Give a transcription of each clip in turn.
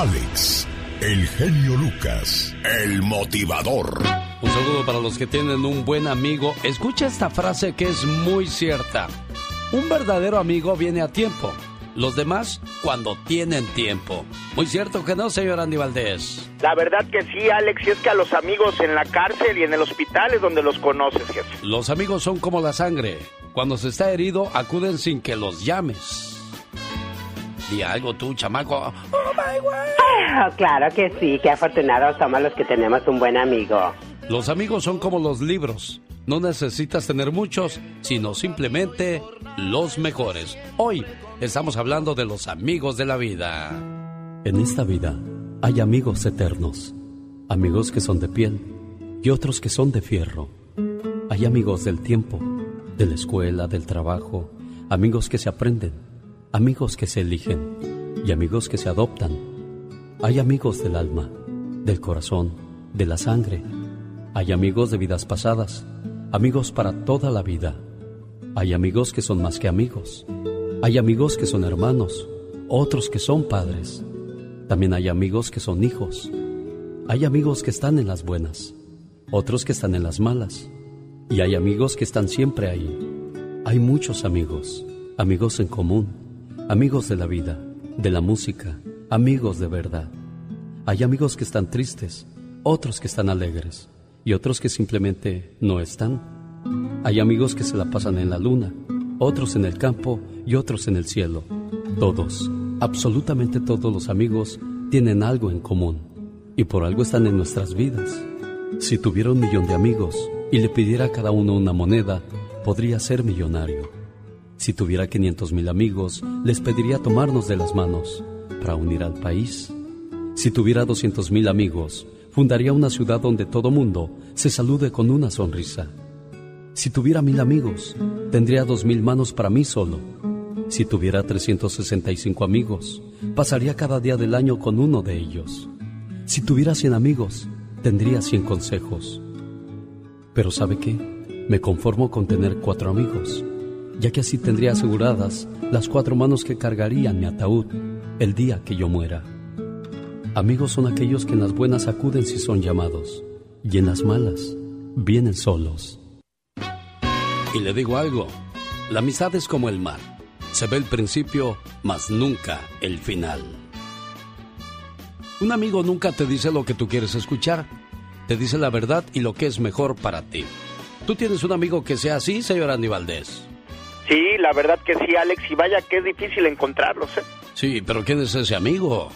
Alex, el genio Lucas, el motivador. Un saludo para los que tienen un buen amigo. Escucha esta frase que es muy cierta. Un verdadero amigo viene a tiempo. Los demás cuando tienen tiempo. Muy cierto que no, señor Andy Valdés. La verdad que sí, Alex, y es que a los amigos en la cárcel y en el hospital es donde los conoces, jefe. Los amigos son como la sangre. Cuando se está herido, acuden sin que los llames. Di algo tú, chamaco. Oh, oh, claro que sí, qué afortunados somos los que tenemos un buen amigo. Los amigos son como los libros. No necesitas tener muchos, sino simplemente los mejores. Hoy estamos hablando de los amigos de la vida. En esta vida hay amigos eternos, amigos que son de piel y otros que son de fierro. Hay amigos del tiempo, de la escuela, del trabajo, amigos que se aprenden amigos que se eligen y amigos que se adoptan. Hay amigos del alma, del corazón, de la sangre. Hay amigos de vidas pasadas, amigos para toda la vida. Hay amigos que son más que amigos. Hay amigos que son hermanos, otros que son padres. También hay amigos que son hijos. Hay amigos que están en las buenas, otros que están en las malas. Y hay amigos que están siempre ahí. Hay muchos amigos, amigos en común amigos de la vida, de la música, amigos de verdad. Hay amigos que están tristes, otros que están alegres y otros que simplemente no están. Hay amigos que se la pasan en la luna, otros en el campo y otros en el cielo. Todos, absolutamente todos los amigos tienen algo en común y por algo están en nuestras vidas. Si tuviera un millón de amigos y le pidiera a cada uno una moneda, podría ser millonario. Si tuviera 500 mil amigos, les pediría tomarnos de las manos para unir al país. Si tuviera 200 mil amigos, fundaría una ciudad donde todo mundo se salude con una sonrisa. Si tuviera mil amigos, tendría dos mil manos para mí solo. Si tuviera 365 amigos, pasaría cada día del año con uno de ellos. Si tuviera 100 amigos, tendría 100 consejos. Pero ¿sabe qué? Me conformo con tener cuatro amigos ya que así tendría aseguradas las cuatro manos que cargarían mi ataúd el día que yo muera. Amigos son aquellos que en las buenas acuden si son llamados, y en las malas vienen solos. Y le digo algo, la amistad es como el mar, se ve el principio, mas nunca el final. Un amigo nunca te dice lo que tú quieres escuchar, te dice la verdad y lo que es mejor para ti. ¿Tú tienes un amigo que sea así, señor Andy Valdés? Sí, la verdad que sí, Alex, y vaya que es difícil encontrarlos, ¿eh? Sí, pero ¿quién es ese amigo?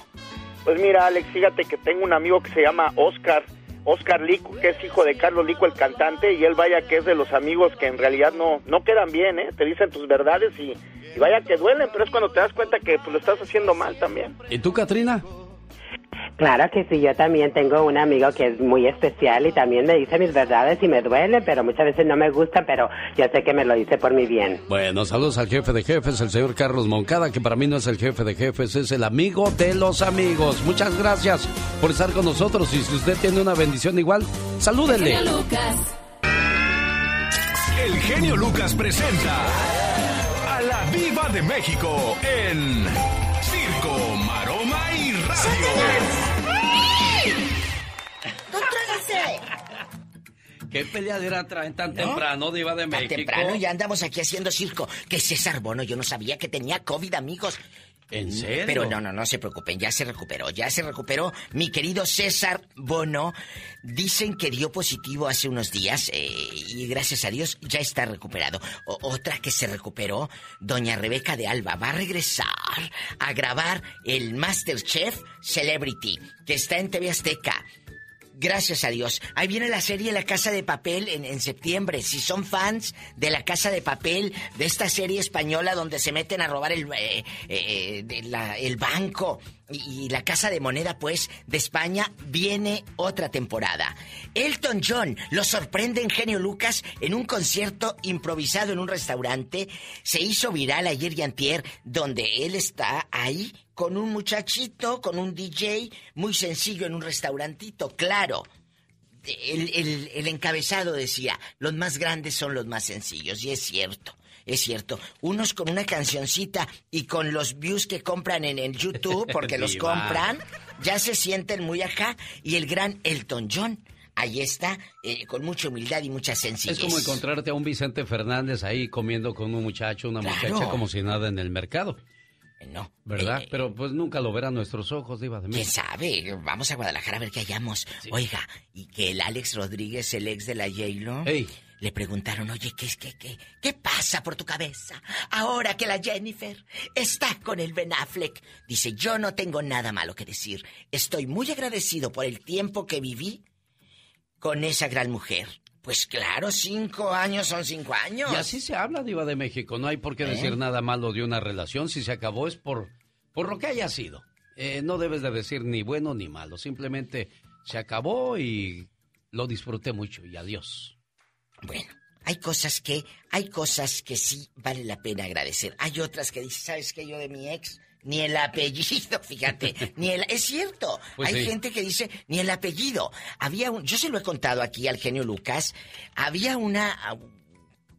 Pues mira, Alex, fíjate que tengo un amigo que se llama Oscar, Oscar Lico, que es hijo de Carlos Lico, el cantante, y él vaya que es de los amigos que en realidad no, no quedan bien, ¿eh? Te dicen tus verdades y, y vaya que duelen, pero es cuando te das cuenta que pues, lo estás haciendo mal también. ¿Y tú, Katrina? Claro que sí, yo también tengo un amigo que es muy especial y también me dice mis verdades y me duele, pero muchas veces no me gusta, pero yo sé que me lo dice por mi bien. Bueno, saludos al jefe de jefes, el señor Carlos Moncada, que para mí no es el jefe de jefes, es el amigo de los amigos. Muchas gracias por estar con nosotros y si usted tiene una bendición igual, salúdenle. El genio Lucas, el genio Lucas presenta a la Viva de México en Circo, y Radio. ¿Qué peleadera traen tan temprano, Diva de México? Tan temprano ya andamos aquí haciendo circo. Que César Bono, yo no sabía que tenía COVID, amigos. ¿En serio? Pero no, no, no se preocupen, ya se recuperó, ya se recuperó. Mi querido César Bono, dicen que dio positivo hace unos días eh, y gracias a Dios ya está recuperado. otra que se recuperó, doña Rebeca de Alba, va a regresar a grabar el Masterchef Celebrity, que está en TV Azteca. Gracias a Dios. Ahí viene la serie La Casa de Papel en, septiembre. Si son fans de La Casa de Papel, de esta serie española donde se meten a robar el, eh, eh, el banco y, la Casa de Moneda, pues, de España, viene otra temporada. Elton John lo sorprende en Genio Lucas en un concierto improvisado en un restaurante. Se hizo viral ayer y antier, donde él está ahí con un muchachito, con un DJ, muy sencillo en un restaurantito, claro. El, el, encabezado decía, los más grandes son los más sencillos, y es cierto. es cierto. Unos con una cancioncita y con los views que compran en el YouTube, porque los compran, ya se sienten muy acá. Y el gran Elton John ahí está, eh, con mucha humildad y mucha sencillez. Es como encontrarte a un Vicente Fernández ahí comiendo con un muchacho, una muchacha como si nada en el mercado. Eh, no. ¿Verdad? Eh, Pero pues nunca lo verán nuestros ojos, Diva de ¿Quién sabe? Vamos a Guadalajara a ver qué hallamos. Oiga, y que el Alex Rodríguez, el ex de la J-Lo, le preguntaron, oye, ¿qué, qué, qué, ¿qué pasa por tu cabeza ahora que la Jennifer está con el Ben Affleck? Dice, yo no tengo nada malo que decir. Estoy muy agradecido por el tiempo que viví con esa gran mujer. Pues claro, cinco años son cinco años. Y así se habla, Diva de México. No hay por qué decir ¿Eh? nada malo de una relación. Si se acabó es por, por lo que haya sido. Eh, no debes de decir ni bueno ni malo. Simplemente se acabó y lo disfruté mucho y adiós. Bueno, hay cosas que, hay cosas que sí vale la pena agradecer. Hay otras que dices, ¿sabes qué? Yo de mi ex ni el apellido, fíjate, ni el es cierto. Pues Hay gente que dice ni el apellido. Había un, yo se lo he contado aquí al genio Lucas, había una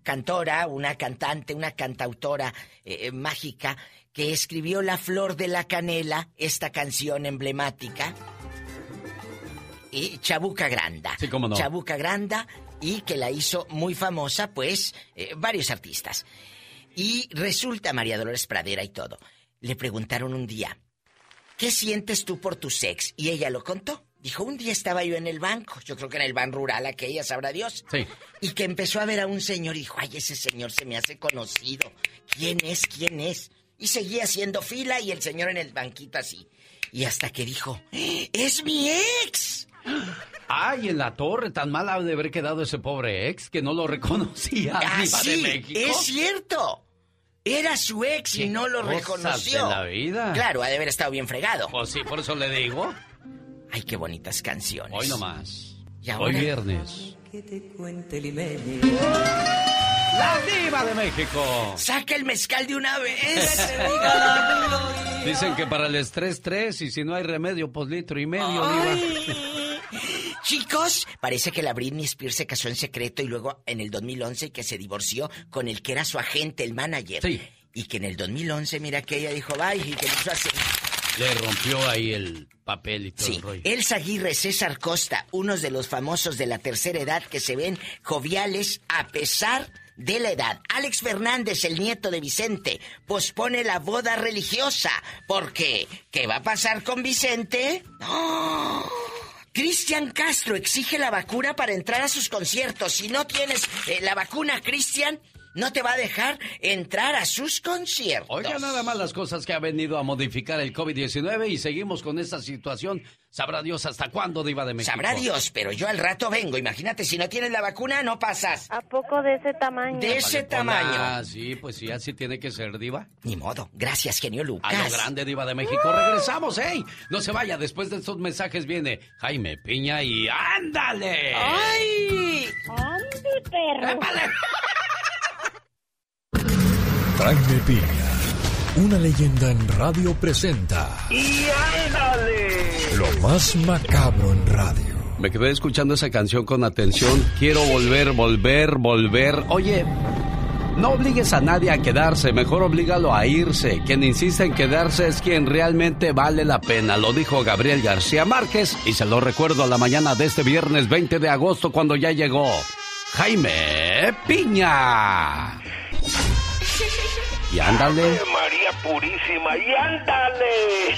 cantora, una cantante, una cantautora eh, eh, mágica que escribió La flor de la canela, esta canción emblemática. Y Chabuca Granda. Sí, cómo no. Chabuca Granda y que la hizo muy famosa, pues, eh, varios artistas. Y resulta María Dolores Pradera y todo le preguntaron un día, ¿qué sientes tú por tu sex? Y ella lo contó. Dijo, un día estaba yo en el banco, yo creo que en el ban rural, aquella sabrá Dios. Sí. Y que empezó a ver a un señor y dijo, ay, ese señor se me hace conocido. ¿Quién es? ¿Quién es? Y seguía haciendo fila y el señor en el banquito así. Y hasta que dijo, ¡es mi ex! Ay, en la torre, tan mal ha de haber quedado ese pobre ex que no lo reconocía. Ah, es cierto. Era su ex y no lo reconoció. De la vida. Claro, ha de haber estado bien fregado. Pues sí, por eso le digo. Ay, qué bonitas canciones. Hoy nomás. ¿Y Hoy viernes. Que te cuente La diva de México. Saca el mezcal de una vez. Dicen que para el estrés tres y si no hay remedio, pues litro y medio, diva. Chicos, parece que la Britney Spears se casó en secreto y luego en el 2011 que se divorció con el que era su agente, el manager. Sí. Y que en el 2011, mira que ella dijo, bye, y que hizo así. Le rompió ahí el papel y todo sí. el rollo. Elsa Aguirre, César Costa, unos de los famosos de la tercera edad que se ven joviales a pesar de la edad. Alex Fernández, el nieto de Vicente, pospone la boda religiosa. porque ¿Qué va a pasar con Vicente? ¡No! Cristian Castro exige la vacuna para entrar a sus conciertos. Si no tienes eh, la vacuna, Cristian, no te va a dejar entrar a sus conciertos. Oiga, nada más las cosas que ha venido a modificar el COVID-19 y seguimos con esta situación. Sabrá Dios hasta cuándo, Diva de México. Sabrá Dios, pero yo al rato vengo. Imagínate, si no tienes la vacuna, no pasas. ¿A poco de ese tamaño? De ese tamaño. Ah, sí, pues sí, así tiene que ser, Diva. Ni modo. Gracias, genio Lucas. A lo grande, Diva de México. Regresamos, ¡ey! No se vaya, después de estos mensajes viene Jaime Piña y ¡ándale! ¡Ay! ¡Ándale, perro! Jaime Piña, una leyenda en radio presenta. ¡Y ándale! Lo más macabro en radio. Me quedé escuchando esa canción con atención. Quiero volver, volver, volver. Oye, no obligues a nadie a quedarse, mejor oblígalo a irse. Quien insiste en quedarse es quien realmente vale la pena, lo dijo Gabriel García Márquez y se lo recuerdo a la mañana de este viernes 20 de agosto cuando ya llegó Jaime Piña. Y ándale. María Purísima, y ándale.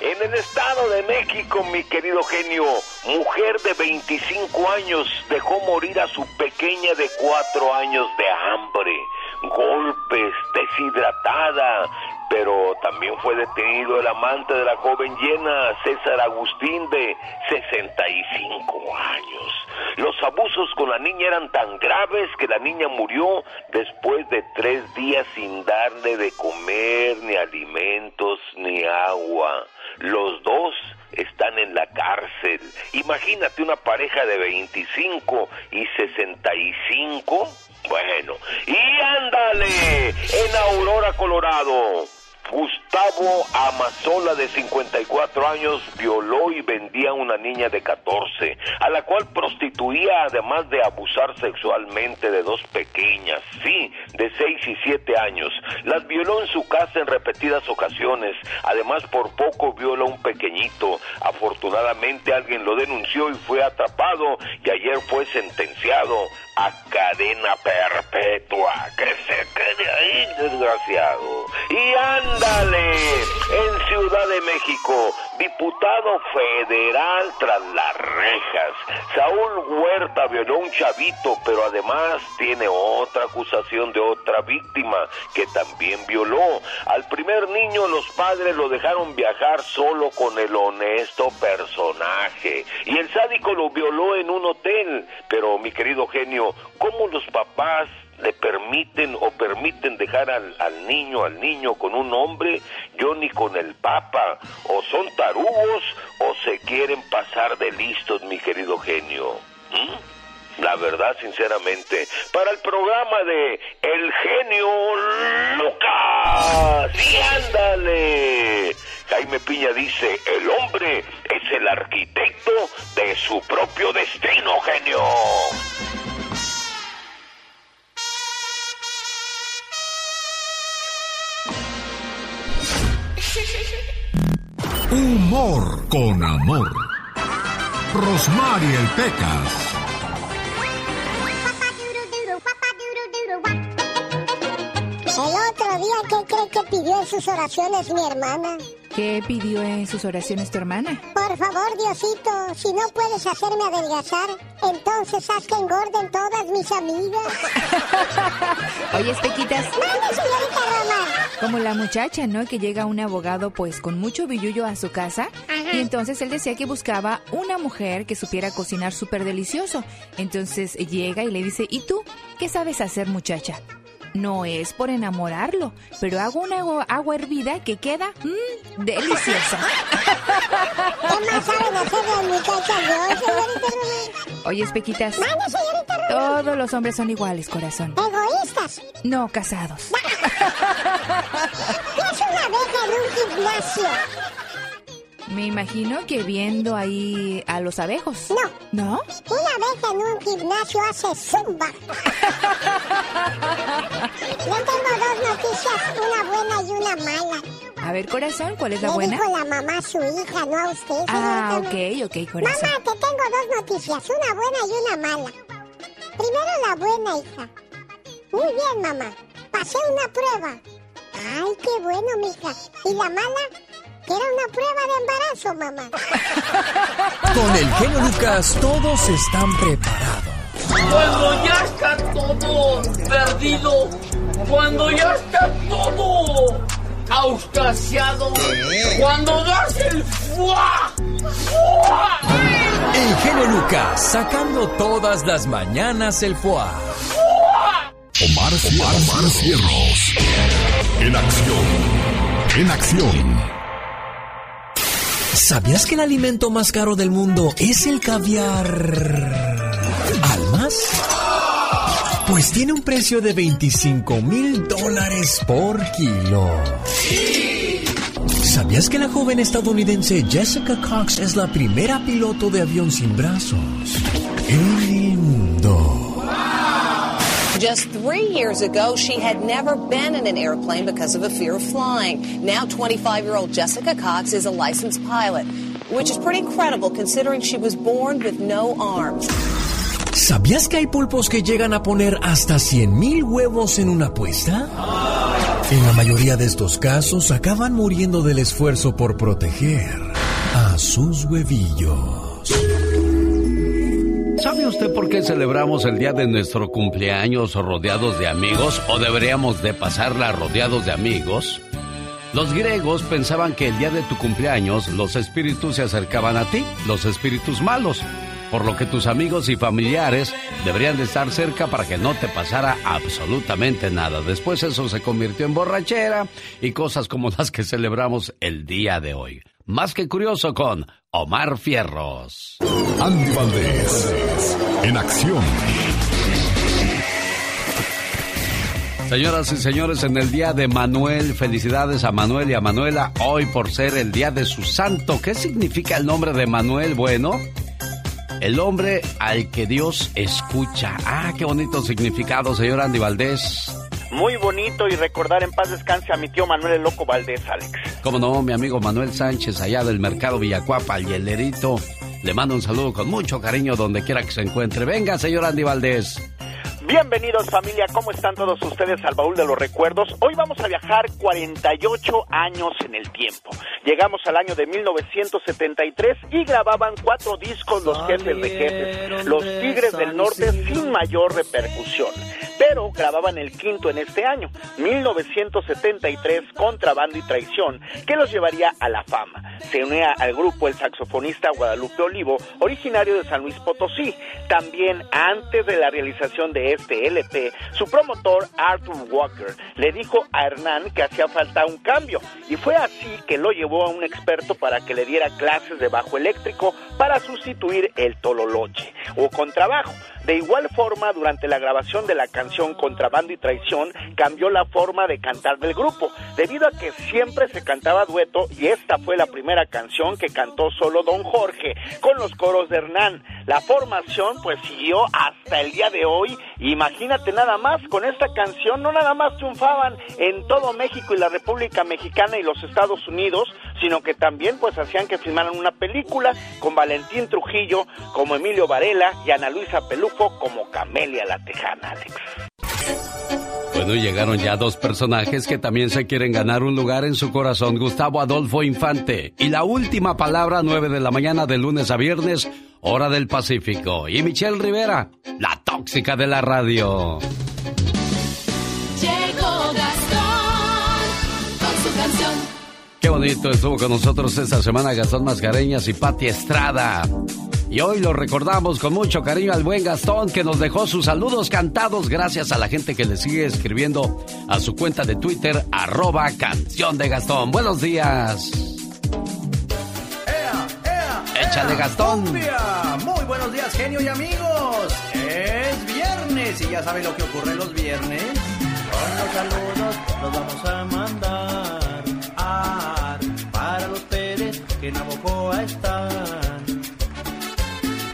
en el Estado de México, mi querido genio, mujer de 25 años dejó morir a su pequeña de 4 años de hambre, golpes, deshidratada, pero también fue detenido el amante de la joven llena, César Agustín, de 65 años. Los abusos con la niña eran tan graves que la niña murió después de tres días sin darle de comer, ni alimentos, ni agua. Los dos están en la cárcel. Imagínate una pareja de 25 y 65. Bueno, y ándale, en Aurora, Colorado Gustavo Amazola, de 54 años, violó y vendía a una niña de 14, a la cual prostituía además de abusar sexualmente de dos pequeñas, sí, de 6 y 7 años. Las violó en su casa en repetidas ocasiones, además por poco violó a un pequeñito. Afortunadamente alguien lo denunció y fue atrapado y ayer fue sentenciado a cadena perpetua. Que se quede ahí, desgraciado. Y ándale, en Ciudad de México, diputado federal tras las rejas. Saúl Huerta violó a un chavito, pero además tiene otra acusación de otra víctima que también violó. Al primer niño los padres lo dejaron viajar solo con el honesto personaje. Y el sádico lo violó en un hotel. Pero mi querido genio, ¿cómo los papás le permiten o permiten dejar al, niño, al niño con un hombre, yo ni con el papa, o son tarugos o se quieren pasar de listos, mi querido genio. ¿Mm? La verdad, sinceramente, para el programa de El genio Lucas, sí, ándale. Jaime Piña dice, el hombre es el arquitecto de su propio destino, genio. Humor con amor. Rosmarie el Pecas. El otro día, ¿qué cree que pidió en sus oraciones mi hermana? ¿Qué pidió en sus oraciones tu hermana? Por favor, Diosito, si no puedes hacerme adelgazar, entonces haz que engorden todas mis amigas. Oye, Espequitas. ¡Mande, señorita Roma! Como la muchacha, ¿no? Que llega un abogado, pues, con mucho billullo a su casa. Ajá. Y entonces él decía que buscaba una mujer que supiera cocinar súper delicioso. Entonces llega y le dice, ¿y tú? ¿Qué sabes hacer, muchacha? No es por enamorarlo, pero hago una agua, hervida que queda mmm, deliciosa. ¿Qué más saben hacer las muchachas yo, señorita Roma? Oye, Espequitas. ¡Mande, señorita Roma! Todos los hombres son iguales, corazón. ¿Egoístas? No casados. ¿Qué es una un gimnasio? Me imagino que viendo ahí a los abejos. No. ¿No? Una abeja en un gimnasio hace zumba. Yo tengo dos noticias, una buena y una mala. A ver, corazón, ¿cuál es la Le buena? dijo la mamá a su hija, no a usted. Ah, señorita ok, ok, corazón. Mamá, te tengo dos noticias, una buena y una mala. Primero la buena, hija. Muy bien, mamá. Pasé una prueba. Ay, qué bueno, mija. ¿Y la mala? Que era una prueba de embarazo, mamá. Con el genio Lucas todos están preparados. Cuando ya está todo perdido, cuando ya está todo auscasiado, cuando das el fuá, fuá, El genio Lucas sacando todas las mañanas el foie. Omar, Omar, Omar Cierros. En acción. En acción. ¿Sabías que el alimento más caro del mundo es el caviar? ¿Almas? Pues tiene un precio de 25 mil dólares por kilo. ¿Sabías que la joven estadounidense Jessica Cox es la primera piloto de avión sin brazos? Just three years ago, she had never been in an airplane because of a fear of flying. Now, 25 year old Jessica Cox is a licensed pilot, which is pretty incredible considering she was born with no arms. ¿Sabías que hay pulpos que llegan a poner hasta 100 mil huevos en una puesta? En la mayoría de estos casos acaban muriendo del esfuerzo por proteger a sus huevillos. ¿Sabe usted por qué celebramos el día de nuestro cumpleaños rodeados de amigos o deberíamos de pasarla rodeados de amigos? Los griegos pensaban que el día de tu cumpleaños los espíritus se acercaban a ti, los espíritus malos, por lo que tus amigos y familiares deberían de estar cerca para que no te pasara absolutamente nada. Después eso se convirtió en borrachera y cosas como las que celebramos el día de hoy. Más que curioso con Omar Fierros. Andy Valdés. En acción. Señoras y señores, en el día de Manuel, felicidades a Manuel y a Manuela hoy por ser el día de su santo. ¿Qué significa el nombre de Manuel? Bueno, el hombre al que Dios escucha. Ah, qué bonito significado, señor Andy Valdés. Muy bonito y recordar en paz descanse a mi tío Manuel el Loco Valdés, Alex. Cómo no, mi amigo Manuel Sánchez, allá del mercado Villacuapa, el hielerito. Le mando un saludo con mucho cariño donde quiera que se encuentre. Venga, señor Andy Valdés. Bienvenidos familia, ¿cómo están todos ustedes al baúl de los recuerdos? Hoy vamos a viajar 48 años en el tiempo. Llegamos al año de 1973 y grababan cuatro discos los jefes de jefes, los Tigres del Norte sin mayor repercusión. Pero grababan el quinto en este año, 1973, Contrabando y Traición, que los llevaría a la fama. Se unía al grupo el saxofonista Guadalupe Olivo, originario de San Luis Potosí. También antes de la realización de este LP, su promotor Arthur Walker le dijo a Hernán que hacía falta un cambio y fue así que lo llevó a un experto para que le diera clases de bajo eléctrico para sustituir el tololoche o contrabajo. De igual forma, durante la grabación de la canción Contrabando y Traición, cambió la forma de cantar del grupo, debido a que siempre se cantaba dueto y esta fue la primera canción que cantó solo Don Jorge, con los coros de Hernán. La formación pues siguió hasta el día de hoy. Imagínate nada más, con esta canción no nada más triunfaban en todo México y la República Mexicana y los Estados Unidos, sino que también pues hacían que filmaran una película con Valentín Trujillo como Emilio Varela y Ana Luisa Pelufo como Camelia la Tejana, Alex. Bueno, llegaron ya dos personajes que también se quieren ganar un lugar en su corazón. Gustavo Adolfo Infante y la última palabra, 9 de la mañana de lunes a viernes, hora del Pacífico. Y Michelle Rivera, la tóxica de la radio. Bonito estuvo con nosotros esta semana Gastón Mascareñas y Patti Estrada. Y hoy lo recordamos con mucho cariño al buen Gastón que nos dejó sus saludos cantados gracias a la gente que le sigue escribiendo a su cuenta de Twitter, arroba canción de Gastón. Buenos días. Échale Gastón. Muy buenos días, genio y amigos. Es viernes y ya saben lo que ocurre los viernes. Con los saludos los vamos a que en Abocoa están.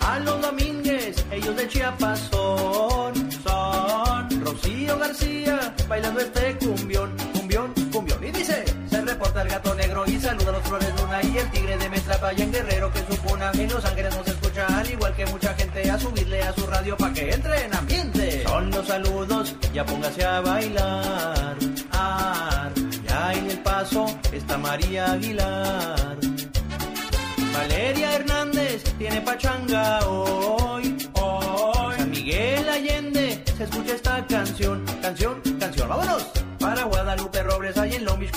A los Domínguez, ellos de Chiapas son, son. Rocío García bailando este cumbión, cumbión, cumbión. Y dice, se reporta el gato negro y saluda a los Flores Luna y el tigre de Mestrapa y en Guerrero que es su cuna. En Los Ángeles nos escucha al igual que mucha gente a subirle a su radio para que entre en ambiente. Son los saludos, ya póngase a bailar. Ar, ya en el paso está María Aguilar. Valeria Hernández tiene pachanga hoy, hoy. San Miguel Allende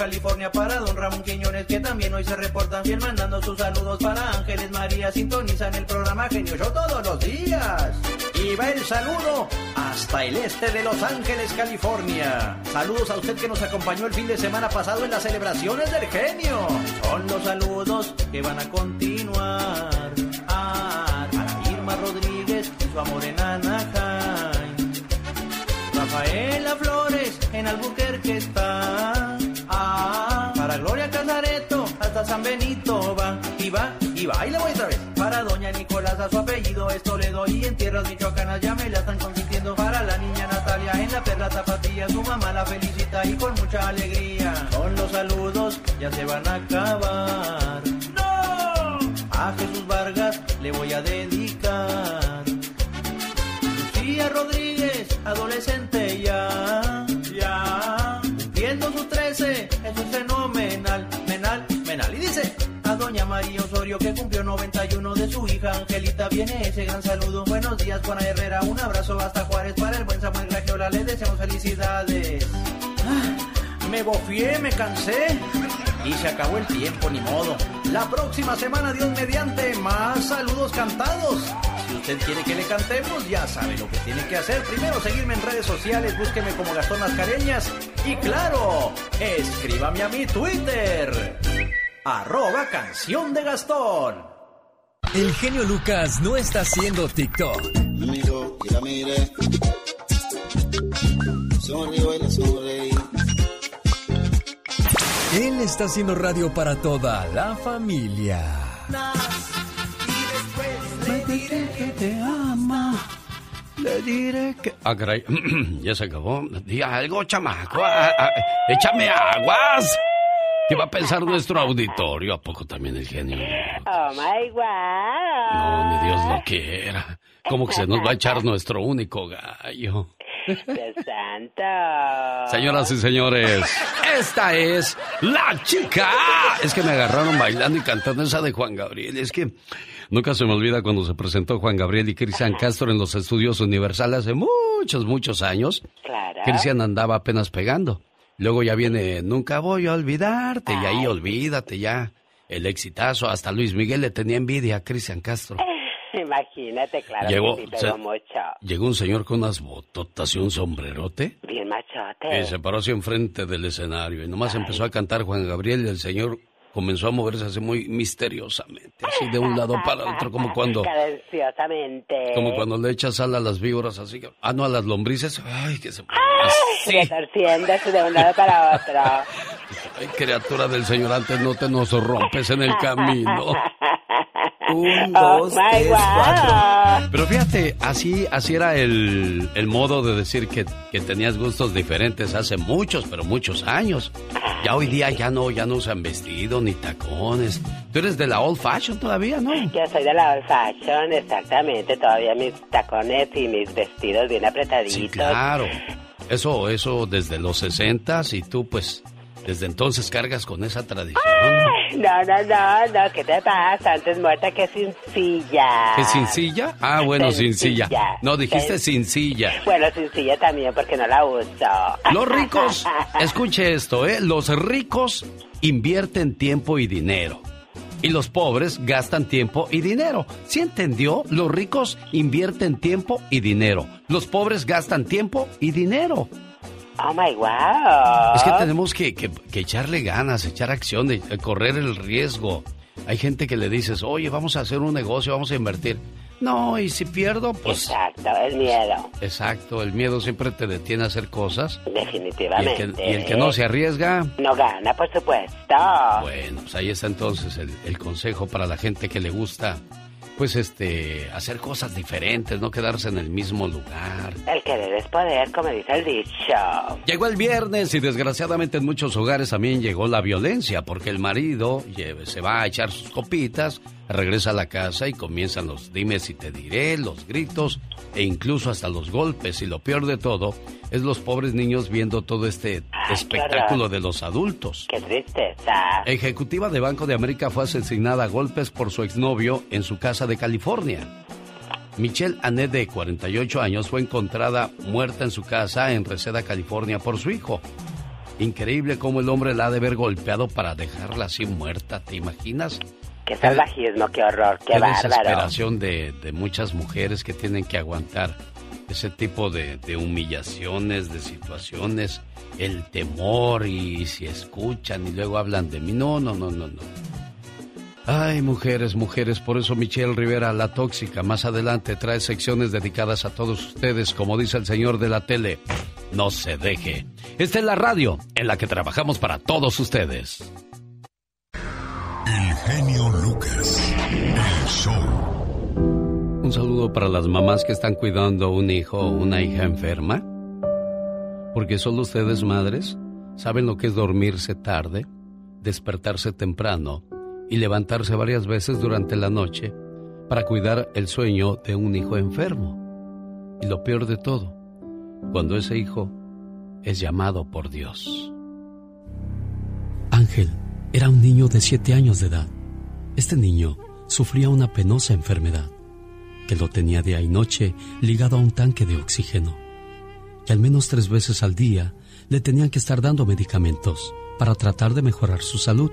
California. Para Don Ramón Quiñones, que también hoy se reportan bien, mandando sus saludos. Para Ángeles María, sintonizan el programa Genio Show todos los días. Y va el saludo hasta el este de Los Ángeles, California. Saludos a usted que nos acompañó el fin de semana pasado en las celebraciones del genio. Son los saludos que van a continuar. Ah, para Irma Rodríguez su amor en Anaheim. Rafaela Flores en Albuquerque está. Para Gloria Casareto hasta San Benito va y va y va. Y le voy otra vez. Para Doña Nicolás a su apellido es Toledo y en tierras michoacanas ya me la están consintiendo. Para la niña Natalia en la perla tapatía su mamá la felicita y con mucha alegría. Son los saludos ya se van a acabar. ¡No! A Jesús Vargas le voy a dedicar. Lucía Rodríguez, adolescente Que cumplió 91 de su hija Angelita, viene ese gran saludo. Buenos días, Juana Herrera, un abrazo hasta Juárez para el buen Samuel Gragiola, le deseamos felicidades. Ah, me bofié, me cansé. Y se acabó el tiempo, ni modo. La próxima semana, Dios mediante, más saludos cantados. Si usted quiere que le cantemos, ya sabe lo que tiene que hacer. Primero, seguirme en redes sociales, búsqueme como Gastón Mascareñas. Y claro, escríbame a mi Twitter. Arroba canción de Gastón. El genio Lucas no está haciendo TikTok. Sonrío, baila, sonreír. Él está haciendo radio para toda la familia. Le diré que te ama. Le diré que. Ah, caray. ya se acabó. Di algo, chamaco. Ah, ah, échame aguas. ¿Qué va a pensar nuestro auditorio? ¿A poco también el genio? Oh my God. No, ni Dios lo quiera. ¿Cómo que se nos va a echar nuestro único gallo? De santo. Señoras y señores, esta es la chica. Es que me agarraron bailando y cantando esa de Juan Gabriel. Es que nunca se me olvida cuando se presentó Juan Gabriel y Cristian Castro en los estudios Universal hace muchos, muchos años. Claro. Cristian andaba apenas pegando. Luego ya viene Nunca voy a olvidarte y ahí olvídate ya. El exitazo, hasta Luis Miguel le tenía envidia a Cristian Castro. Imagínate, claro Llegó, que sí se- mucho. Llegó un señor con unas bototas y un sombrerote. Bien machote. Y se paró así enfrente del escenario y nomás empezó a cantar Juan Gabriel y el señor comenzó a moverse así muy misteriosamente, así de un lado para otro, como cuando, como cuando le echas sal a las víboras, así que, ah, no, a las lombrices, ay, que se retorciéndose de un lado para otro. Ay, criatura del señor, antes no te nos rompes en el camino. Un, Oh dos, tres, God. cuatro. Pero fíjate, así, así era el, el modo de decir que, que tenías gustos diferentes hace muchos, pero muchos años. Ya hoy día ya no, ya no usan vestido ni tacones. Tú eres de la old fashion todavía, ¿no? Yo soy de la old fashion, exactamente. Todavía mis tacones y mis vestidos bien apretaditos. Sí, claro. Eso, eso desde los sesentas y tú pues desde entonces cargas con esa tradición. No, no, no, no, ¿qué te pasa? Antes muerta que sin silla. ¿Que sin silla? Ah, bueno, sin silla. No, dijiste Sen- sin silla. Bueno, sin silla también porque no la uso. Los ricos, escuche esto, ¿eh? Los ricos invierten tiempo y dinero. Y los pobres gastan tiempo y dinero. ¿Sí entendió? Los ricos invierten tiempo y dinero. Los pobres gastan tiempo y dinero. Oh my wow. Es que tenemos que, que- que echarle ganas, echar acción, de, de correr el riesgo. Hay gente que le dices, oye, vamos a hacer un negocio, vamos a invertir. No, y si pierdo, pues... Exacto, el miedo. Exacto, el miedo siempre te detiene a hacer cosas. Y el Definitivamente. que, y el que no se arriesga, No gana, por supuesto. bueno, pues ahí está entonces el, el consejo para la gente que le gusta, pues este, hacer cosas diferentes, no quedarse en el mismo lugar. El querer es poder, como dice el dicho. Llegó el viernes y desgraciadamente en muchos hogares también llegó la violencia porque el marido se va a echar sus copitas, regresa a la casa y comienzan los dimes y te diré, los gritos e incluso hasta los golpes y lo peor de todo es los pobres niños viendo todo este espectáculo de los adultos. Qué tristeza. Ejecutiva de Banco de América fue asesinada a golpes por su exnovio en su casa de California. Michelle Annette, de 48 años, fue encontrada muerta en su casa en Reseda, California, por su hijo. Increíble cómo el hombre la ha de haber golpeado para dejarla así muerta, ¿te imaginas? Qué salvajismo, qué horror, qué, Qué bárbaro. desesperación de, de muchas mujeres que tienen que aguantar ese tipo de, de humillaciones, de situaciones, el temor y si escuchan y luego hablan de mí. No, no, no, no, no. Ay, mujeres, mujeres, por eso Michelle Rivera, la tóxica, más adelante trae secciones dedicadas a todos ustedes, como dice el señor de la tele. No se deje. Esta es la radio en la que trabajamos para todos ustedes. Genio Lucas. El show. Un saludo para las mamás que están cuidando un hijo o una hija enferma. Porque solo ustedes, madres, saben lo que es dormirse tarde, despertarse temprano y levantarse varias veces durante la noche para cuidar el sueño de un hijo enfermo. Y lo peor de todo, cuando ese hijo es llamado por Dios. Ángel era un niño de siete años de edad. Este niño sufría una penosa enfermedad que lo tenía día y noche ligado a un tanque de oxígeno. Y al menos tres veces al día le tenían que estar dando medicamentos para tratar de mejorar su salud.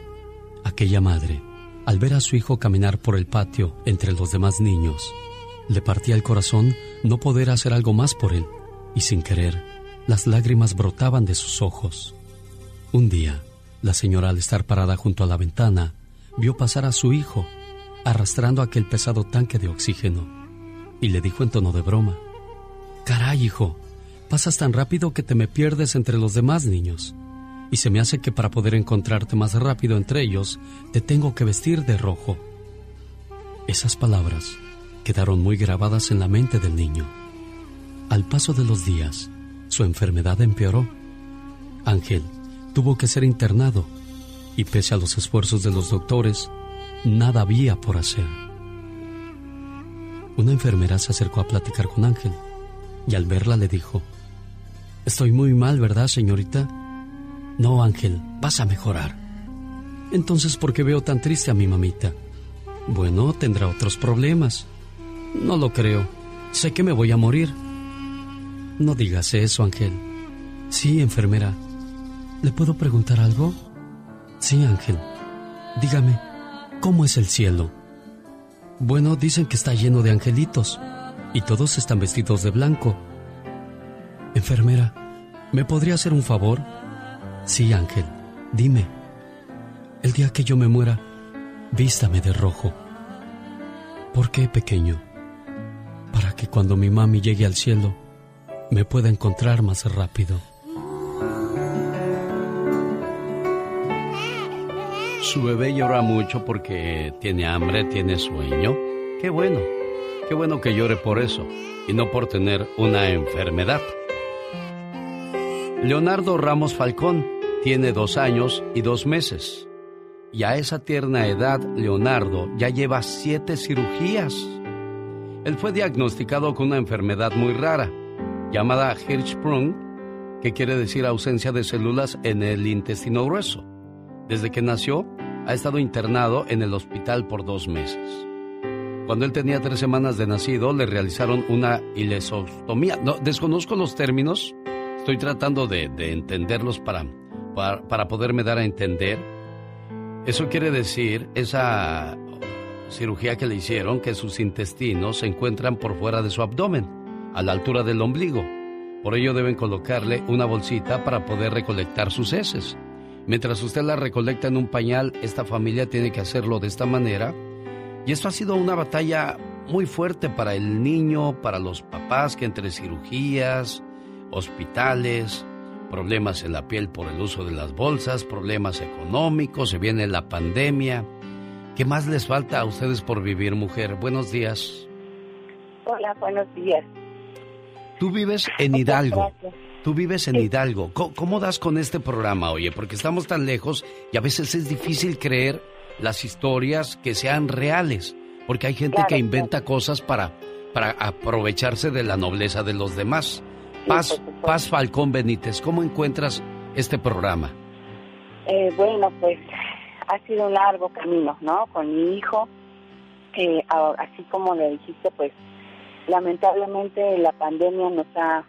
Aquella madre, al ver a su hijo caminar por el patio entre los demás niños, le partía el corazón no poder hacer algo más por él, y sin querer, las lágrimas brotaban de sus ojos. Un día, la señora al estar parada junto a la ventana, vio pasar a su hijo, arrastrando aquel pesado tanque de oxígeno, y le dijo en tono de broma, Caray, hijo, Pasas tan rápido que te me pierdes entre los demás niños. Y se me hace que para poder encontrarte más rápido entre ellos, te tengo que vestir de rojo. Esas palabras quedaron muy grabadas en la mente del niño. Al paso de los días, su enfermedad empeoró. Ángel tuvo que ser internado y pese a los esfuerzos de los doctores, nada había por hacer. Una enfermera se acercó a platicar con Ángel y al verla le dijo, Estoy muy mal, ¿verdad, señorita? No, Ángel, vas a mejorar. Entonces, ¿por qué veo tan triste a mi mamita? Bueno, tendrá otros problemas. No lo creo. Sé que me voy a morir. No digas eso, Ángel. Sí, enfermera. ¿Le puedo preguntar algo? Sí, Ángel. Dígame, ¿cómo es el cielo? Bueno, dicen que está lleno de angelitos y todos están vestidos de blanco. Enfermera, ¿me podría hacer un favor? Sí, Ángel, dime. El día que yo me muera, vístame de rojo. ¿Por qué, pequeño? Para que cuando mi mami llegue al cielo, me pueda encontrar más rápido. Su bebé llora mucho porque tiene hambre, tiene sueño. Qué bueno, qué bueno que llore por eso y no por tener una enfermedad. Leonardo Ramos Falcón tiene dos años y dos meses. Y a esa tierna edad, Leonardo ya lleva siete cirugías. Él fue diagnosticado con una enfermedad muy rara, llamada Hirschsprung, que quiere decir ausencia de células en el intestino grueso. Desde que nació, ha estado internado en el hospital por dos meses. Cuando él tenía tres semanas de nacido, le realizaron una ilesostomía. No, desconozco los términos, estoy tratando de, de entenderlos para, para poderme dar a entender. Eso quiere decir, esa cirugía que le hicieron, que sus intestinos se encuentran por fuera de su abdomen, a la altura del ombligo. Por ello deben colocarle una bolsita para poder recolectar sus heces. Mientras usted la recolecta en un pañal, esta familia tiene que hacerlo de esta manera. Y esto ha sido una batalla muy fuerte para el niño, para los papás, que entre cirugías, hospitales, problemas en la piel por el uso de las bolsas, problemas económicos, se viene la pandemia. ¿Qué más les falta a ustedes por vivir, mujer? Buenos días. Hola, buenos días. Tú vives en Hidalgo. Tú vives en Hidalgo. ¿Cómo, ¿Cómo, das con este programa, oye? Porque estamos tan lejos y a veces es difícil creer las historias que sean reales. Porque hay gente Claro, que inventa cosas para, para aprovecharse de la nobleza de los demás. Paz, Paz Falcón Benítez, ¿cómo encuentras este programa? Eh, bueno, pues ha sido un largo camino, ¿no? Con mi hijo, eh, así como le dijiste, pues lamentablemente la pandemia nos ha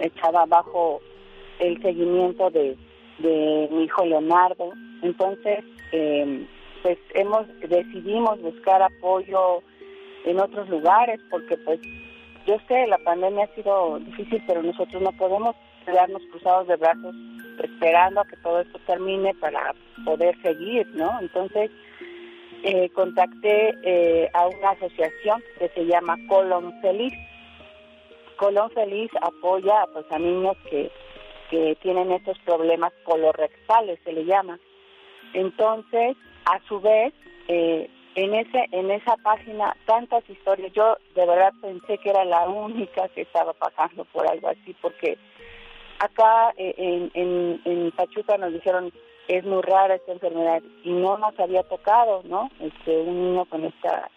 echado abajo el seguimiento de, de mi hijo Leonardo. Entonces, eh, pues hemos decidimos buscar apoyo en otros lugares porque pues yo sé, la pandemia ha sido difícil, pero nosotros no podemos quedarnos cruzados de brazos esperando a que todo esto termine para poder seguir, ¿no? Entonces, eh, contacté eh, a una asociación que se llama Colon Feliz. Colon Feliz apoya pues, a niños que, que tienen estos problemas colorectales, se le llama. Entonces, a su vez, eh, en ese en esa página tantas historias. Yo de verdad pensé que era la única que estaba pasando por algo así, porque acá eh, en, en, en Pachuca nos dijeron es muy rara esta enfermedad y no nos había tocado, ¿no? Este un niño con esta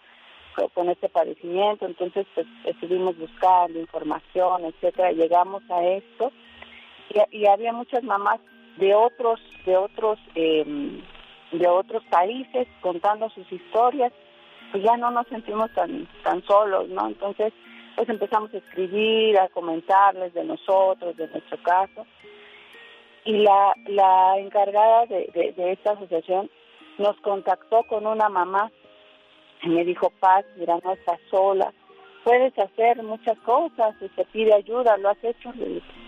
con este padecimiento, entonces pues estuvimos buscando información, etcétera, llegamos a esto y, y había muchas mamás de otros de otros eh, de otros países contando sus historias, pues ya no nos sentimos tan tan solos, ¿no? Entonces, pues empezamos a escribir, a comentarles de nosotros, de nuestro caso. Y la, la encargada de, de, de esta asociación nos contactó con una mamá y me dijo, Paz, mira, no estás sola, puedes hacer muchas cosas, si te pide ayuda, ¿lo has hecho?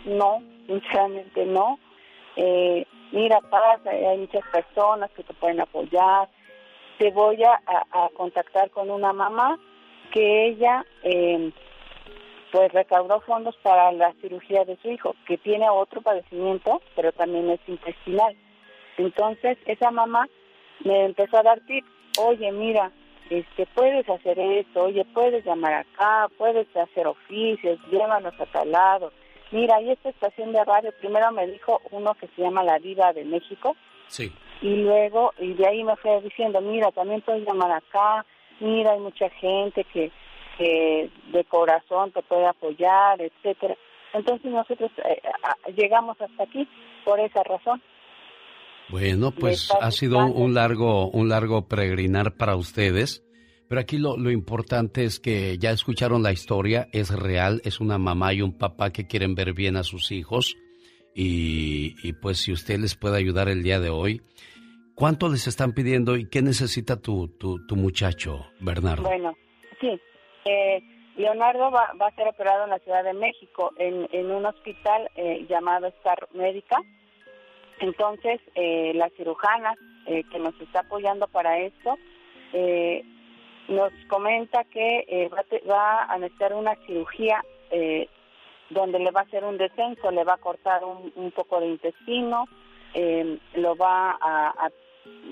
No, sinceramente no. Eh, mira, pasa, hay muchas personas que te pueden apoyar. Te voy a, a- a contactar con una mamá que ella eh, pues recaudó fondos para la cirugía de su hijo, que tiene otro padecimiento, pero también es intestinal. Entonces, esa mamá me empezó a dar tips, oye, mira, este, puedes hacer esto, oye, puedes llamar acá, puedes hacer oficios, llévanos a tal lado. Mira, y esta estación de radio, primero me dijo uno que se llama La Diva de México, Sí. y luego, y de ahí me fue diciendo, mira, también puedes llamar acá, mira, hay mucha gente que, que de corazón te puede apoyar, etcétera. Entonces nosotros eh, llegamos hasta aquí por esa razón. Bueno, pues ha sido un largo, un largo peregrinar para ustedes. Pero aquí lo, lo importante es que ya escucharon la historia, es real, es una mamá y un papá que quieren ver bien a sus hijos. Y, y pues si usted les puede ayudar el día de hoy, ¿cuánto les están pidiendo y qué necesita tu, tu, tu muchacho, Bernardo? Bueno, sí. Eh, Leonardo va, va a ser operado en la Ciudad de México en, en un hospital eh, llamado Star Médica. Entonces, eh, la cirujana eh, que nos está apoyando para esto eh, nos comenta que eh, va, va a necesitar una cirugía eh, donde le va a hacer un descenso, le va a cortar un, un poco de intestino, lo va a, a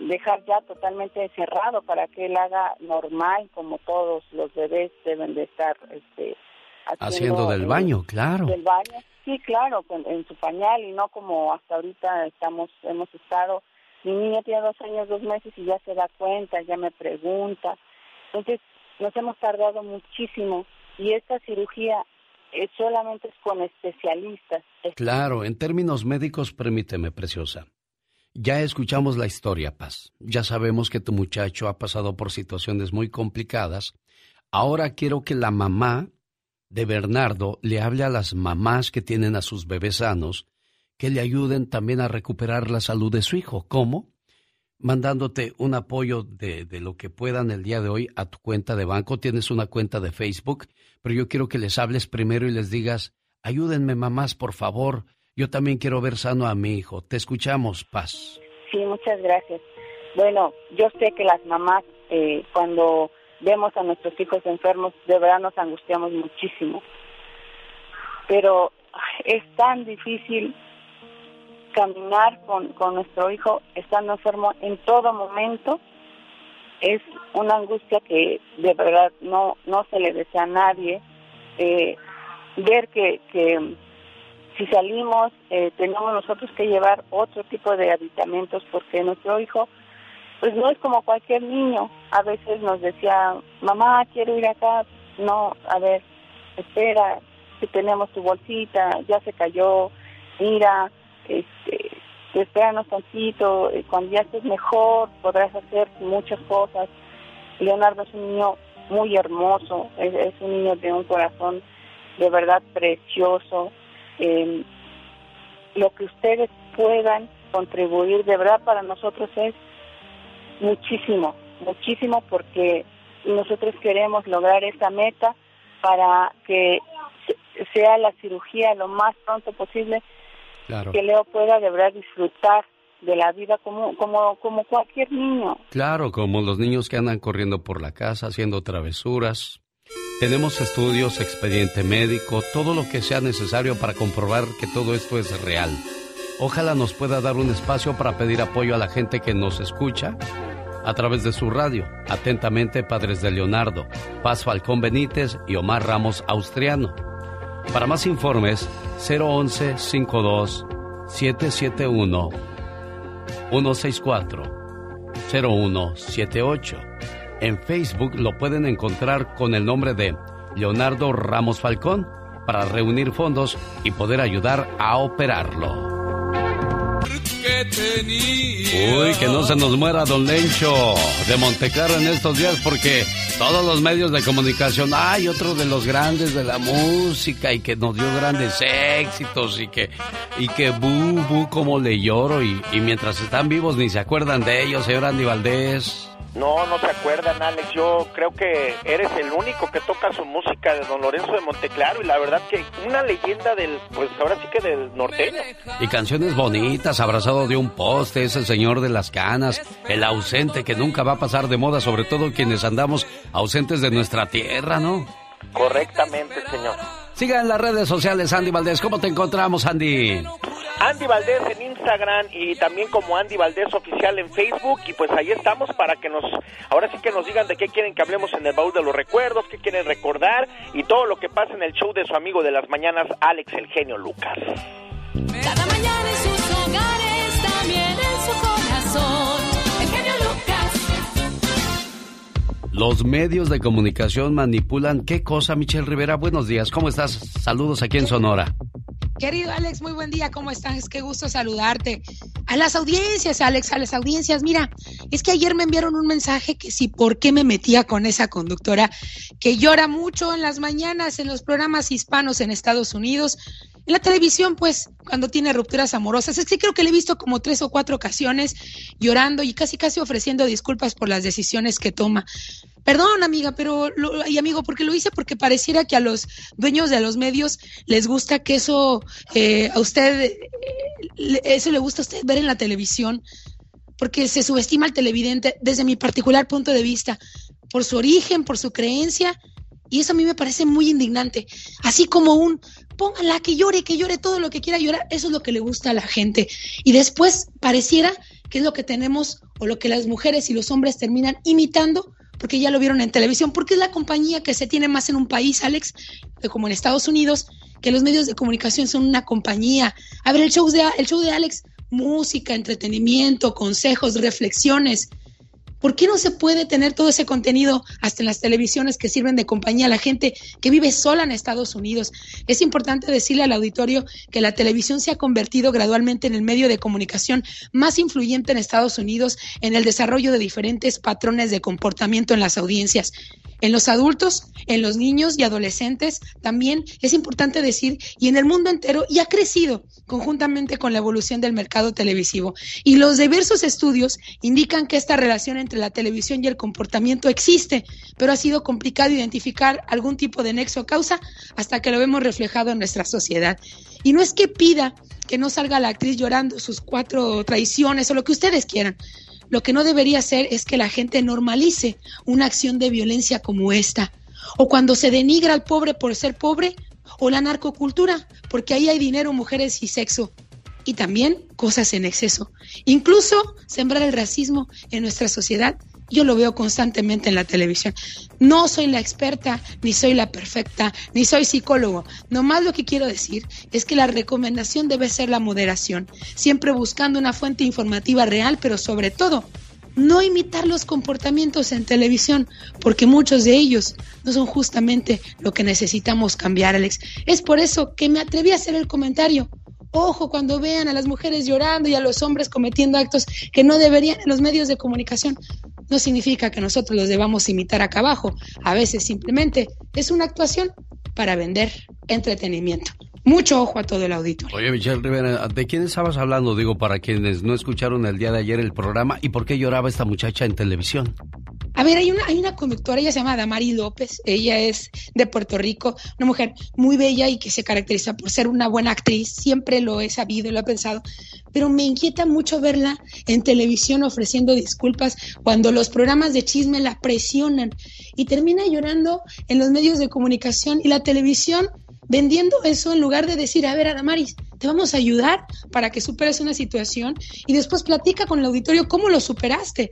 dejar ya totalmente cerrado para que él haga normal como todos los bebés deben de estar este, Haciendo del baño, claro. del baño sí claro con- en su pañal y no como hasta ahorita estamos hemos estado mi niño tiene dos años dos meses y ya se da cuenta ya me pregunta entonces nos hemos tardado muchísimo y esta cirugía eh, solamente es con especialistas Claro, en términos médicos, permíteme, preciosa. Ya escuchamos la historia, Paz. Ya sabemos que tu muchacho ha pasado por situaciones muy complicadas. Ahora quiero que la mamá de Bernardo le hable a las mamás que tienen a sus bebés sanos, que le ayuden también a recuperar la salud de su hijo. ¿Cómo? Mandándote un apoyo de, de lo que puedan el día de hoy a tu cuenta de banco. Tienes una cuenta de Facebook, pero yo quiero que les hables primero y les digas, ayúdenme mamás, por favor. Yo también quiero ver sano a mi hijo. Te escuchamos, Paz. Sí, muchas gracias. Bueno, yo sé que las mamás, eh, cuando vemos a nuestros hijos enfermos, de verdad nos angustiamos muchísimo. Pero es tan difícil caminar con, con nuestro hijo estando enfermo en todo momento. Es una angustia que de verdad no, no se le desea a nadie. Eh, ver que, que si salimos eh, tenemos nosotros que llevar otro tipo de aditamentos porque nuestro hijo pues no es como cualquier niño. A veces nos decía mamá quiero ir acá no a ver espera que tenemos tu bolsita ya se cayó mira este espéranos tantito cuando ya estés mejor podrás hacer muchas cosas. Leonardo es un niño muy hermoso es, es un niño de un corazón de verdad precioso. Eh, lo que ustedes puedan contribuir de verdad para nosotros es muchísimo, muchísimo porque nosotros queremos lograr esa meta para que se- sea la cirugía lo más pronto posible, Claro. que Leo pueda de verdad disfrutar de la vida como, como, como cualquier niño. Claro, como los niños que andan corriendo por la casa, haciendo travesuras. Tenemos estudios, expediente médico, todo lo que sea necesario para comprobar que todo esto es real. Ojalá nos pueda dar un espacio para pedir apoyo a la gente que nos escucha a través de su radio. Atentamente, padres de Leonardo, Paz Falcón Benítez y Omar Ramos Austriano. Para más informes, 011 52 771 164 0178. En Facebook lo pueden encontrar con el nombre de Leonardo Ramos Falcón para reunir fondos y poder ayudar a operarlo. Uy, que no se nos muera Don Lencho de Montecarlo en estos días porque todos los medios de comunicación, hay otro de los grandes de la música y que nos dio grandes éxitos y que, y que bu, bu, como le lloro y, y mientras están vivos ni se acuerdan de ellos, señor Andy Valdés. No, no se acuerdan, Alex. Yo creo que eres el único que toca su música de Don Lorenzo de Monteclaro y la verdad que una leyenda del, pues ahora sí que del norteño. Y canciones bonitas, abrazado de un poste, ese señor de las canas, el ausente que nunca va a pasar de moda, sobre todo quienes andamos ausentes de nuestra tierra, ¿no? Correctamente, señor. Siga en las redes sociales, Andy Valdés. ¿Cómo te encontramos, Andy? Andy Valdés en Instagram y también como Andy Valdés oficial en Facebook y pues ahí estamos para que nos, ahora sí que nos digan de qué quieren que hablemos en el baúl de los recuerdos, qué quieren recordar y todo lo que pasa en el show de su amigo de las mañanas, Alex el genio Lucas. Cada mañana en sus hogares, también en su corazón. Los medios de comunicación manipulan qué cosa, Michelle Rivera. Buenos días, ¿cómo estás? Saludos aquí en Sonora. Querido Alex, muy buen día, ¿cómo estás? Qué gusto saludarte. A las audiencias, Alex, a las audiencias, mira, es que ayer me enviaron un mensaje que si por qué me metía con esa conductora que llora mucho en las mañanas en los programas hispanos en Estados Unidos, en la televisión, pues, cuando tiene rupturas amorosas. Es que creo que le he visto como tres o cuatro ocasiones llorando y casi casi ofreciendo disculpas por las decisiones que toma. Perdón, amiga, pero lo- y amigo, porque lo hice porque pareciera que a los dueños de los medios les gusta que eso eh, a usted eh, eso le gusta a usted ver en la televisión, porque se subestima al televidente desde mi particular punto de vista, por su origen, por su creencia, y eso a mí me parece muy indignante. Así como un póngala que llore, que llore todo lo que quiera llorar, eso es lo que le gusta a la gente. Y después pareciera que es lo que tenemos o lo que las mujeres y los hombres terminan imitando porque ya lo vieron en televisión, porque es la compañía que se tiene más en un país, Alex, como en Estados Unidos, que los medios de comunicación son una compañía. A ver, el show de, el show de Alex, música, entretenimiento, consejos, reflexiones. ¿Por qué no se puede tener todo ese contenido hasta en las televisiones que sirven de compañía a la gente que vive sola en Estados Unidos? Es importante decirle al auditorio que la televisión se ha convertido gradualmente en el medio de comunicación más influyente en Estados Unidos en el desarrollo de diferentes patrones de comportamiento en las audiencias. En los adultos, en los niños y adolescentes también es importante decir, y en el mundo entero, y ha crecido conjuntamente con la evolución del mercado televisivo. Y los diversos estudios indican que esta relación entre la televisión y el comportamiento existe, pero ha sido complicado identificar algún tipo de nexo o causa hasta que lo vemos reflejado en nuestra sociedad. Y no es que pida que no salga la actriz llorando sus cuatro traiciones o lo que ustedes quieran. Lo que no debería ser es que la gente normalice una acción de violencia como esta. O cuando se denigra al pobre por ser pobre, o la narcocultura, porque ahí hay dinero, mujeres y sexo. Y también cosas en exceso. Incluso sembrar el racismo en nuestra sociedad. Yo lo veo constantemente en la televisión. No soy la experta, ni soy la perfecta, ni soy psicólogo. Nomás lo que quiero decir es que la recomendación debe ser la moderación, siempre buscando una fuente informativa real, pero sobre todo no imitar los comportamientos en televisión, porque muchos de ellos no son justamente lo que necesitamos cambiar, Alex. Es por eso que me atreví a hacer el comentario. Ojo cuando vean a las mujeres llorando y a los hombres cometiendo actos que no deberían en los medios de comunicación. No significa que nosotros los debamos imitar acá abajo. A veces simplemente es una actuación para vender entretenimiento. Mucho ojo a todo el auditorio. Oye, Michelle Rivera, ¿de quién estabas hablando? Digo, para quienes no escucharon el día de ayer el programa, ¿y por qué lloraba esta muchacha en televisión? A ver, hay una, hay una conductora, ella se llama Damari López, ella es de Puerto Rico, una mujer muy bella y que se caracteriza por ser una buena actriz, siempre lo he sabido y lo he pensado, pero me inquieta mucho verla en televisión ofreciendo disculpas cuando los programas de chisme la presionan y termina llorando en los medios de comunicación y la televisión vendiendo eso en lugar de decir, a ver, Adamaris, te vamos a ayudar para que superes una situación y después platica con el auditorio cómo lo superaste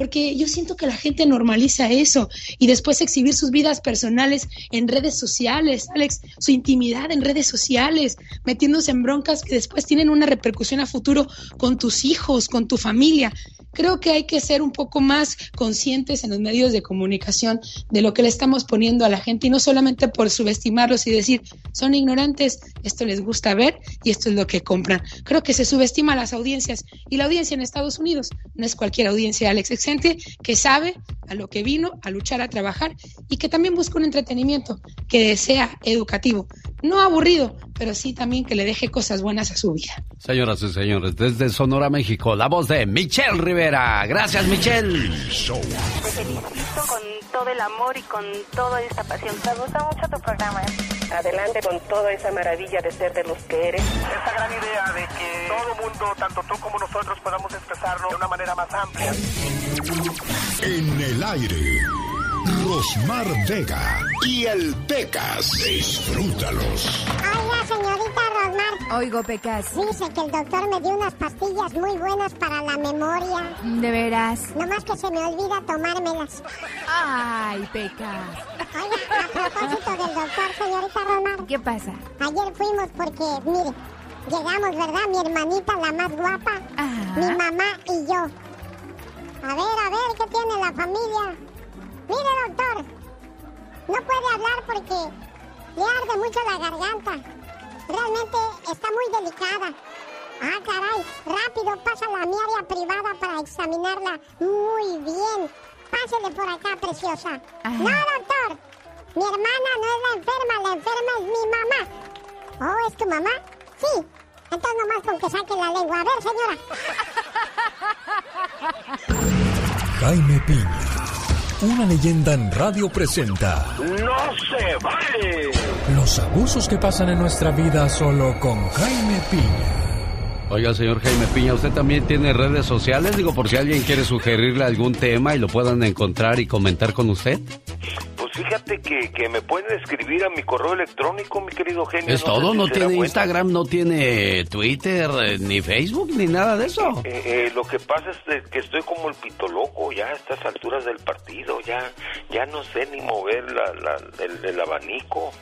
porque yo siento que la gente normaliza eso y después exhibir sus vidas personales en redes sociales, Alex, su intimidad en redes sociales, metiéndose en broncas que después tienen una repercusión a futuro con tus hijos, con tu familia. Creo que hay que ser un poco más conscientes en los medios de comunicación de lo que le estamos poniendo a la gente y no solamente por subestimarlos y decir, son ignorantes, esto les gusta ver y esto es lo que compran. Creo que se subestima a las audiencias y la audiencia en Estados Unidos no es cualquier audiencia, Alex, es gente que sabe a lo que vino, a luchar, a trabajar y que también busca un entretenimiento que sea educativo, no aburrido, pero sí también que le deje cosas buenas a su vida. Señoras y señores, desde Sonora, México, la voz de Michelle Rivera. Gracias, Michelle. Te felicito con todo el amor y con toda esta pasión. Me gusta mucho tu programa. Adelante con toda esa maravilla de ser de los que eres. Esta gran idea de que todo mundo, tanto tú como nosotros, podamos expresarlo de una manera más amplia. En el aire. Rosmar Vega y el Pecas. Disfrútalos. Oiga, señorita Rosmar. Oigo, Pecas. Dice que el doctor me dio unas pastillas muy buenas para la memoria. ¿De veras? Nomás que se me olvida tomármelas. Ay, Pecas. Oiga, a propósito del doctor, señorita Rosmar. ¿Qué pasa? Ayer fuimos porque, mire, llegamos, ¿verdad? Mi hermanita, la más guapa, mi mamá y yo. A ver, a ver, ¿qué tiene la familia? Mire, doctor, no puede hablar porque le arde mucho la garganta. Realmente está muy delicada. Ah, caray, rápido, pásala a mi área privada para examinarla muy bien. Pásele por acá, preciosa. No, doctor, mi hermana no es la enferma, la enferma es mi mamá. ¿Oh, es tu mamá? Sí. Entonces nomás con que saque la lengua. A ver, señora. Jaime Piña, una leyenda en radio presenta ¡No se vale! los abusos que pasan en nuestra vida solo con Jaime Piña. Oiga, señor Jaime Piña, ¿usted también tiene redes sociales? Digo, por si alguien quiere sugerirle algún tema y lo puedan encontrar y comentar con usted. Fíjate que, que me pueden escribir a mi correo electrónico, mi querido genio. Es No sé todo, si no tiene. Instagram, no tiene Twitter, eh, ni Facebook, ni nada de eso. Eh, eh, lo que pasa es que estoy como el pito loco ya a estas alturas del partido, ya ya no sé ni mover la, la- el, el abanico.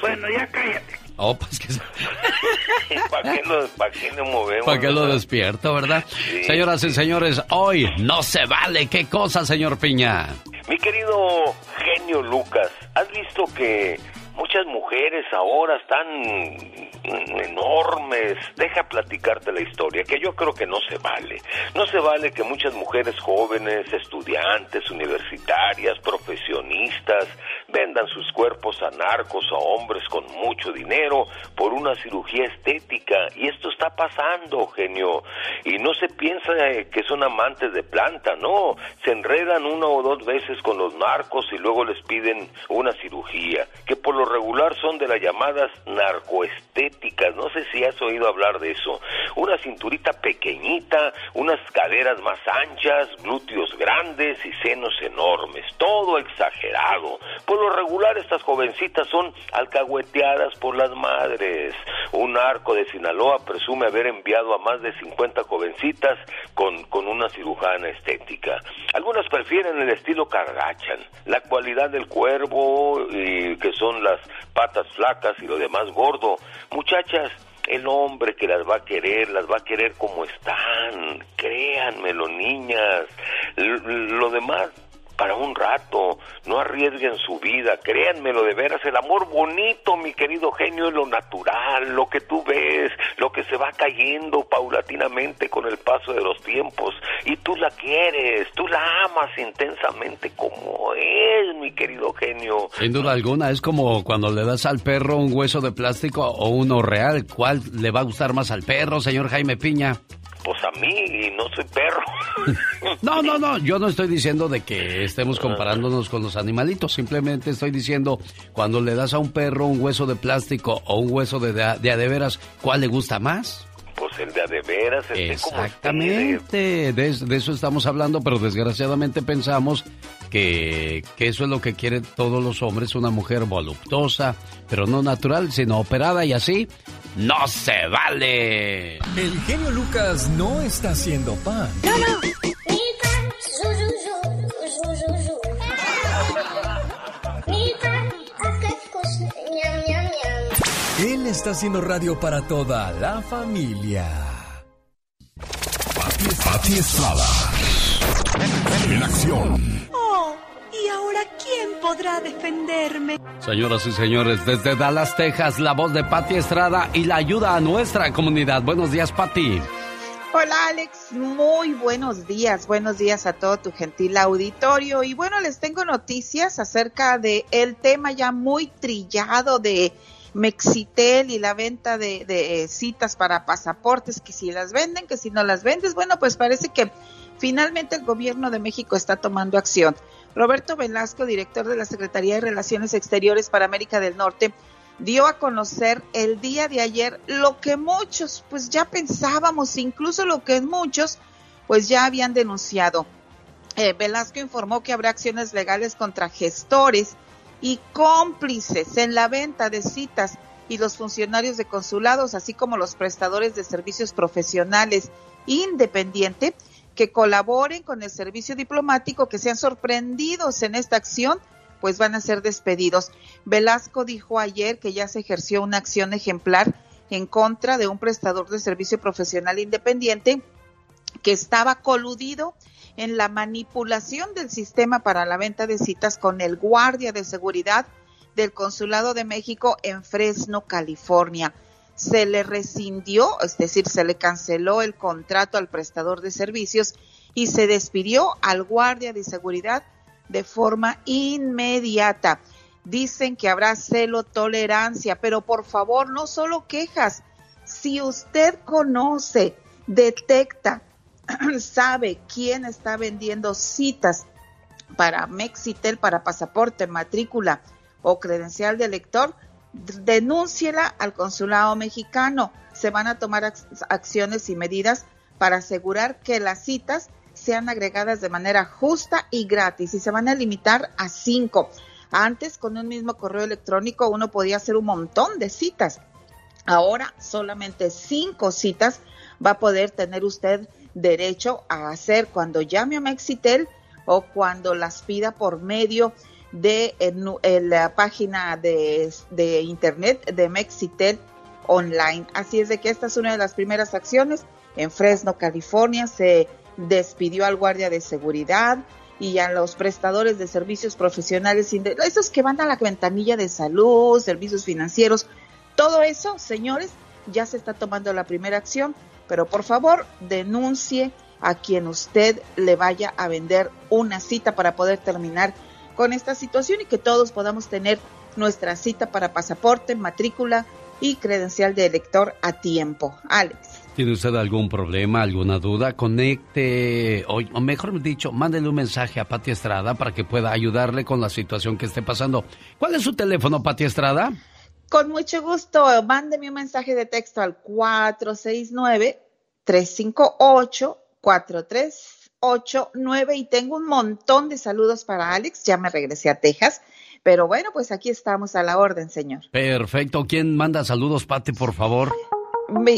Bueno, ya cállate. Oh, pues que... ¿Para qué, lo, pa' qué lo movemos? ¿Para qué lo verdad? despierto, verdad? Señoras y señores, hoy no se vale. ¿Qué cosa, señor Piña? Mi querido genio Lucas, ¿has visto que muchas mujeres ahora están enormes? Deja platicarte la historia, que yo creo que no se vale. No se vale que muchas mujeres jóvenes, estudiantes, universitarias, profesionistas, vendan sus cuerpos a narcos, a hombres con mucho dinero, por una cirugía estética. Y esto está pasando, genio. Y no se piensa eh, que son amantes de planta, no. Se enredan una o dos veces con los narcos y luego les piden una cirugía, que por lo regular son de las llamadas narcoestéticas. No sé si has oído hablar de eso. Una cinturita pequeñita, unas caderas más anchas, glúteos grandes y senos enormes. Todo exagerado. Por lo regular estas jovencitas son alcahueteadas por las madres. Un narco de Sinaloa presume haber enviado a más de 50 jovencitas con, con una cirujana estética. Algunas prefieren el estilo Kardashian, la cualidad del cuervo y que son las patas flacas y lo demás gordo. Muchachas, el hombre que las va a querer, las va a querer como están. Créanmelo, niñas. Lo demás para un rato, no arriesguen su vida, créanmelo de veras, el amor bonito, mi querido genio, es lo natural, lo que tú ves, lo que se va cayendo paulatinamente con el paso de los tiempos, y tú la quieres, tú la amas intensamente como es, mi querido genio. Sin duda alguna, es como cuando le das al perro un hueso de plástico o uno real. ¿Cuál le va a gustar más al perro, señor Jaime Piña? Pues a mí, y no soy perro. No, no, no, yo no estoy diciendo de que estemos comparándonos con los animalitos, simplemente estoy diciendo cuando le das a un perro un hueso de plástico o un hueso de, de, de a de veras, ¿cuál le gusta más? Pues el de a de veras, esté como Exactamente, de, de eso estamos hablando, pero desgraciadamente pensamos que, que eso es lo que quieren todos los hombres, una mujer voluptuosa, pero no natural, sino operada y así, no se vale. El genio Lucas no está haciendo pan. No, no. Él está haciendo radio para toda la familia. Pati Estrada. En acción. ¿Y ahora quién podrá defenderme? Señoras y señores, desde Dallas, Texas, la voz de Patti Estrada y la ayuda a nuestra comunidad. Buenos días, Patti. Hola Alex, muy buenos días, buenos días a todo tu gentil auditorio y bueno, les tengo noticias acerca de el tema ya muy trillado de Mexitel y la venta de, de, eh, citas para pasaportes, que si las venden, que si no las vendes, bueno, pues parece que finalmente el gobierno de México está tomando acción. Roberto Velasco, director de la Secretaría de Relaciones Exteriores para América del Norte, dio a conocer el día de ayer lo que muchos pues ya pensábamos, incluso lo que muchos pues ya habían denunciado. eh, Velasco informó que habrá acciones legales contra gestores y cómplices en la venta de citas y los funcionarios de consulados, así como los prestadores de servicios profesionales independiente que colaboren con el servicio diplomático, que sean sorprendidos en esta acción, pues van a ser despedidos. Velasco dijo ayer que ya se ejerció una acción ejemplar en contra de un prestador de servicio profesional independiente que estaba coludido en la manipulación del sistema para la venta de citas con el guardia de seguridad del Consulado de México en Fresno, California. Se le rescindió, es decir, se le canceló el contrato al prestador de servicios y se despidió al guardia de seguridad de forma inmediata. Dicen que habrá celo tolerancia, pero por favor, no solo quejas. Si usted conoce, detecta, sabe quién está vendiendo citas para Mexitel, para pasaporte, matrícula o credencial de lector, denúnciela al consulado mexicano. Se van a tomar acciones y medidas para asegurar que las citas sean agregadas de manera justa y gratis y se van a limitar a cinco. Antes, con un mismo correo electrónico, uno podía hacer un montón de citas. Ahora, solamente cinco citas va a poder tener usted derecho a hacer cuando llame a Mexitel o cuando las pida por medio de la página de, de internet de Mexitel online. Así es de que esta es una de las primeras acciones. En Fresno, California, se despidió al guardia de seguridad y a los prestadores de servicios profesionales, esos que van a la ventanilla de salud, servicios financieros, todo eso, señores, ya se está tomando la primera acción, pero por favor denuncie a quien usted le vaya a vender una cita para poder terminar con esta situación y que todos podamos tener nuestra cita para pasaporte, matrícula y credencial de elector a tiempo. Alex. ¿Tiene usted algún problema, alguna duda? Conecte, o, o mejor dicho, mándele un mensaje a Pati Estrada para que pueda ayudarle con la situación que esté pasando. ¿Cuál es su teléfono, Pati Estrada? Con mucho gusto, mándeme un mensaje de texto al 469-358-4389 y tengo un montón de saludos para Alex, ya me regresé a Texas, pero bueno, pues aquí estamos a la orden, señor. Perfecto, ¿quién manda saludos, Pati, por favor? Me,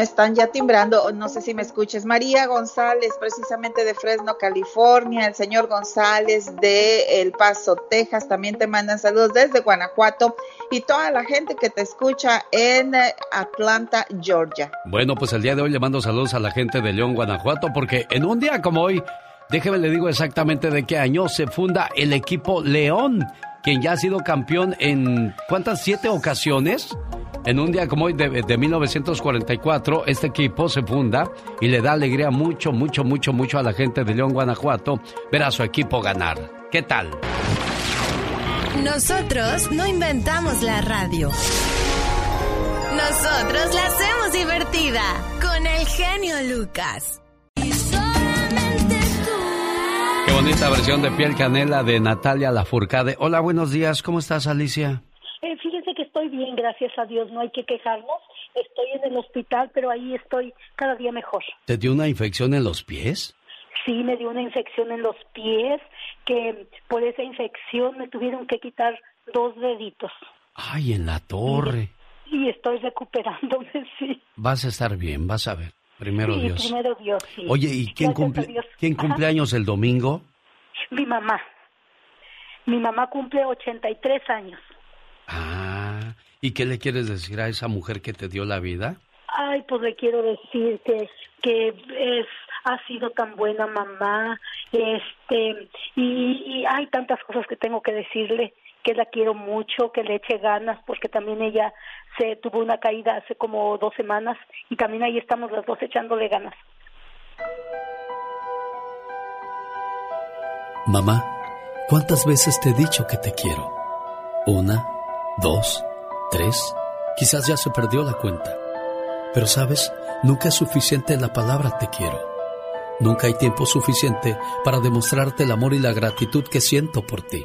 están ya timbrando, no sé si me escuches. María González, precisamente de Fresno, California. El señor González de El Paso, Texas, también te mandan saludos desde Guanajuato. Y toda la gente que te escucha en eh, Atlanta, Georgia. Bueno, pues el día de hoy le mando saludos a la gente de León, Guanajuato, porque en un día como hoy, déjeme le digo exactamente de qué año se funda el equipo León, quien ya ha sido campeón en ¿cuántas? ¿Siete ocasiones? En un día como hoy de, de, 1944, este equipo se funda y le da alegría mucho, mucho, mucho, mucho a la gente de León, Guanajuato, ver a su equipo ganar. ¿Qué tal? Nosotros no inventamos la radio. Nosotros la hacemos divertida con el genio Lucas. Qué bonita versión de Piel Canela de Natalia Lafourcade. Hola, buenos días. ¿Cómo estás, Alicia? Eh, fíjese que estoy bien, gracias a Dios, no hay que quejarnos. Estoy en el hospital, pero ahí estoy cada día mejor. ¿Te dio una infección en los pies? Sí, me dio una infección en los pies, que por esa infección me tuvieron que quitar dos deditos. Ay, en la torre. Y, y estoy recuperándome, sí. Vas a estar bien, vas a ver. Primero sí, Dios. primero Dios, sí. Oye, ¿y quién cumple, quién cumple años el domingo? Mi mamá. Mi mamá cumple 83 años. Ah, ¿y qué le quieres decir a esa mujer que te dio la vida? Ay, pues le quiero decir que, que es ha sido tan buena mamá, este, y, y hay tantas cosas que tengo que decirle, que la quiero mucho, que le eche ganas, porque también ella se tuvo una caída hace como dos semanas y también ahí estamos las dos echándole ganas. Mamá, ¿cuántas veces te he dicho que te quiero? Una, dos, tres, quizás ya se perdió la cuenta. Pero sabes, nunca es suficiente la palabra te quiero. Nunca hay tiempo suficiente para demostrarte el amor y la gratitud que siento por ti.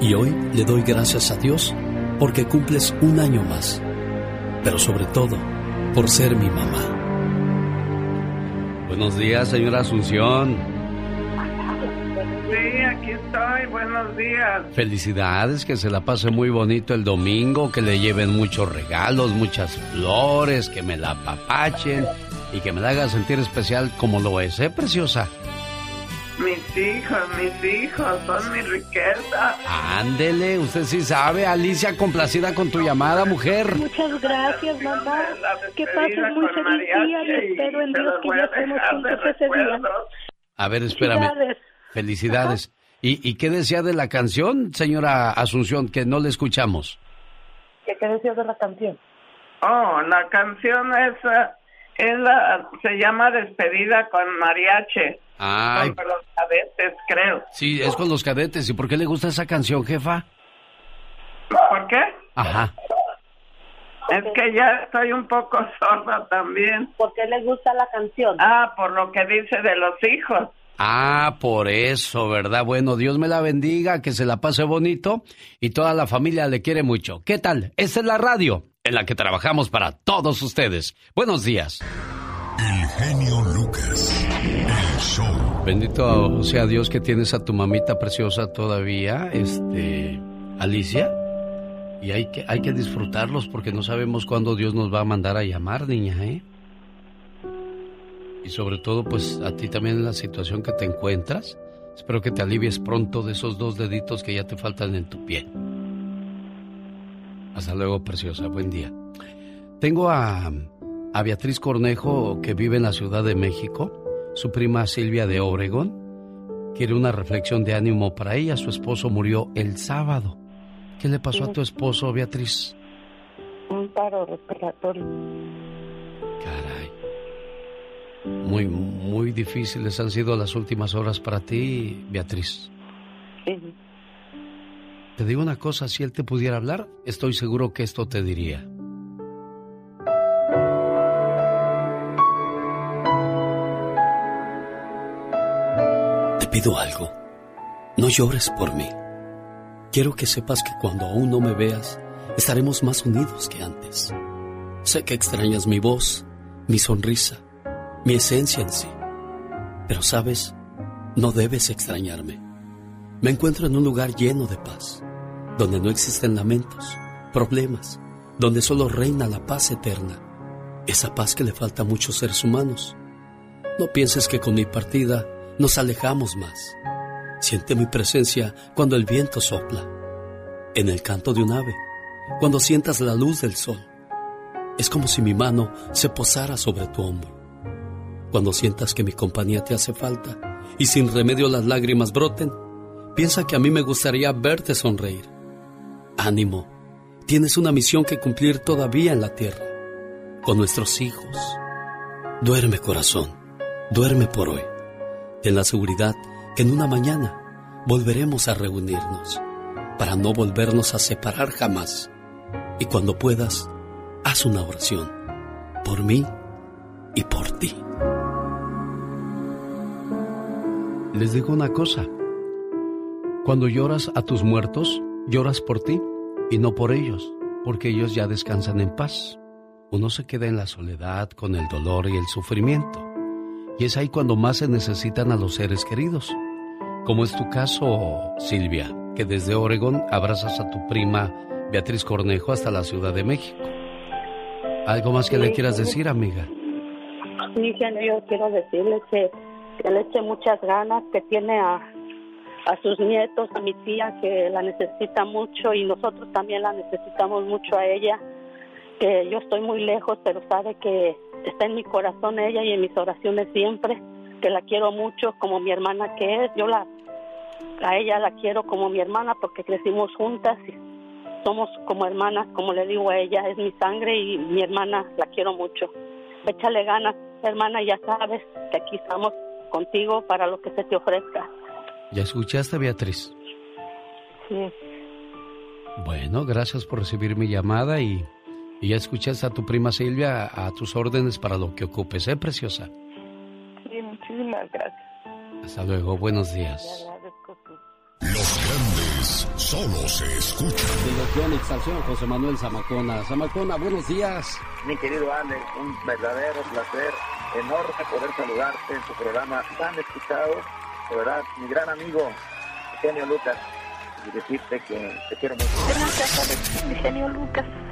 Y hoy le doy gracias a Dios porque cumples un año más. Pero sobre todo, por ser mi mamá. Buenos días, señora Asunción. Sí, aquí estoy. Buenos días. Felicidades, que se la pase muy bonito el domingo, que le lleven muchos regalos, muchas flores, que me la apapachen y que me la haga sentir especial como lo es, ¿eh, preciosa? Mis hijos, mis hijos, son mi riqueza. Ándele, usted sí sabe, Alicia, complacida con tu llamada, mujer. Muchas gracias, mamá. Que pases muy feliz día y espero en Dios que ya estemos juntos ese día. A ver, espérame. Felicidades. Felicidades. ¿Y, ¿Y qué decía de la canción, señora Asunción, que no le escuchamos? ¿Qué, qué decías de la canción? Oh, la canción esa es la, se llama Despedida con mariachi. Ay, Con los cadetes, creo. sí, es con los cadetes. ¿Y por qué le gusta esa canción, jefa? ¿Por qué? Ajá. Es que ya estoy un poco sorda también. ¿Por qué le gusta la canción? Ah, por lo que dice de los hijos. Ah, por eso, ¿verdad? Bueno, Dios me la bendiga, que se la pase bonito y toda la familia le quiere mucho. ¿Qué tal? Esta es la radio en la que trabajamos para todos ustedes. Buenos días. El genio Lucas. El show. Bendito sea Dios que tienes a tu mamita preciosa todavía, este, Alicia. Y hay que, hay que disfrutarlos porque no sabemos cuándo Dios nos va a mandar a llamar, niña, ¿eh? Y sobre todo, pues a ti también en la situación que te encuentras. Espero que te alivies pronto de esos dos deditos que ya te faltan en tu pie. Hasta luego, preciosa. Buen día. Tengo a, a Beatriz Cornejo, que vive en la Ciudad de México. Su prima Silvia de Obregón quiere una reflexión de ánimo para ella. Su esposo murió el sábado. ¿Qué le pasó a tu esposo, Beatriz? Un paro respiratorio. Caray. Muy, muy difíciles han sido las últimas horas para ti, Beatriz. Sí. Te digo una cosa, si él te pudiera hablar, estoy seguro que esto te diría. Pido algo. No llores por mí. Quiero que sepas que cuando aún no me veas, estaremos más unidos que antes. Sé que extrañas mi voz, mi sonrisa, mi esencia en sí. Pero sabes, no debes extrañarme. Me encuentro en un lugar lleno de paz, donde no existen lamentos, problemas, donde solo reina la paz eterna, esa paz que le falta a muchos seres humanos. No pienses que con mi partida nos alejamos más. Siente mi presencia cuando el viento sopla, en el canto de un ave, cuando sientas la luz del sol. Es como si mi mano se posara sobre tu hombro. Cuando sientas que mi compañía te hace falta y sin remedio las lágrimas broten, piensa que a mí me gustaría verte sonreír. Ánimo, tienes una misión que cumplir todavía en la tierra, con nuestros hijos. Duerme corazón, duerme por hoy. Ten la seguridad que en una mañana volveremos a reunirnos para no volvernos a separar jamás. Y cuando puedas, haz una oración por mí y por ti. Les digo una cosa. Cuando lloras a tus muertos, lloras por ti y no por ellos, porque ellos ya descansan en paz. Uno se queda en la soledad con el dolor y el sufrimiento. Y es ahí cuando más se necesitan a los seres queridos. Como es tu caso, Silvia, que desde Oregón abrazas a tu prima Beatriz Cornejo hasta la Ciudad de México. ¿Algo más que le quieras decir, amiga? Sí, yo quiero decirle que, que le eche muchas ganas, que tiene a, a sus nietos, a mi tía, que la necesita mucho y nosotros también la necesitamos mucho a ella, que yo estoy muy lejos, pero sabe que está en mi corazón ella y en mis oraciones siempre, que la quiero mucho como mi hermana que es, yo la a ella la quiero como mi hermana porque crecimos juntas y somos como hermanas, como le digo a ella, es mi sangre y mi hermana la quiero mucho. Échale ganas, hermana, ya sabes que aquí estamos contigo para lo que se te ofrezca. ¿Ya escuchaste, Beatriz? Sí. Bueno, gracias por recibir mi llamada y, y ya escuchaste a tu prima Silvia a tus órdenes para lo que ocupes, ¿eh, preciosa? Sí, muchísimas gracias. Hasta luego, buenos días. Los grandes solo se escuchan. Dirección Exalción, José Manuel Zamacona. Zamacona, buenos días. Mi querido Alex, un verdadero placer enorme poder saludarte en tu programa tan escuchado. De verdad, mi gran amigo, Eugenio Lucas, y decirte que te quiero mucho. Mi genio Lucas.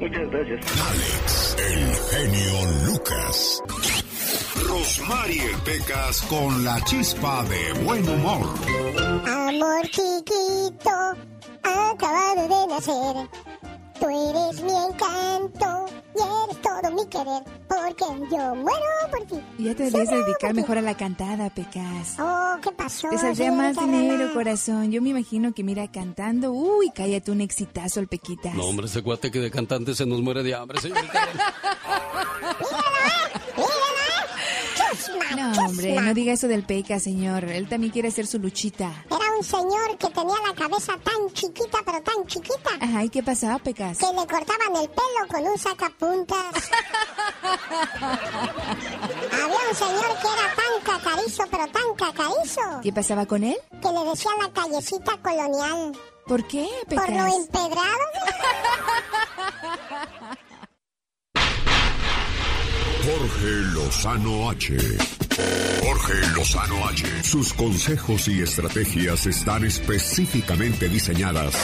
Muchas gracias. Alex, el genio Lucas. Rosmarie Pecas con la chispa de buen humor. Amor chiquito, acabado de nacer. Tú eres mi encanto y eres todo mi querer. Porque yo muero por ti. Ya te debes dedicar mejor a la cantada, Pecas. Oh, ¿qué pasó? Te saldría más dinero, corazón. Yo me imagino que mira cantando. Uy, cállate un exitazo el Pequitas. No, hombre, ese cuate que de cantante se nos muere de hambre, señorita. No, hombre, no diga eso del Peca, señor. Él también quiere hacer su luchita. Era un señor que tenía la cabeza tan chiquita, pero tan chiquita, Ajá, ¿y qué pasaba, Pecas? que le cortaban el pelo con un sacapuntas. Había un señor que era tan cacarizo, pero tan cacarizo, ¿Qué pasaba con él? que le decía la callecita colonial. ¿Por qué, Por lo Pecas? empedrado. Jorge Lozano H. Jorge Lozano H. Sus consejos y estrategias están específicamente diseñadas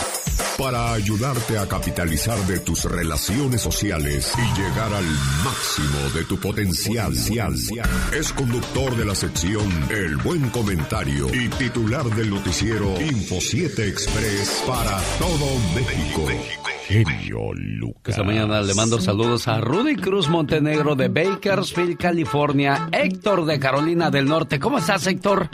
para ayudarte a capitalizar de tus relaciones sociales y llegar al máximo de tu potencial. Es conductor de la sección El Buen Comentario y titular del noticiero Info 7 Express para todo México. Genio Lucas. Esta mañana le mando saludos a Rudy Cruz Montenegro de Bakersfield, California. Héctor de Carolina del Norte. ¿Cómo estás, Héctor?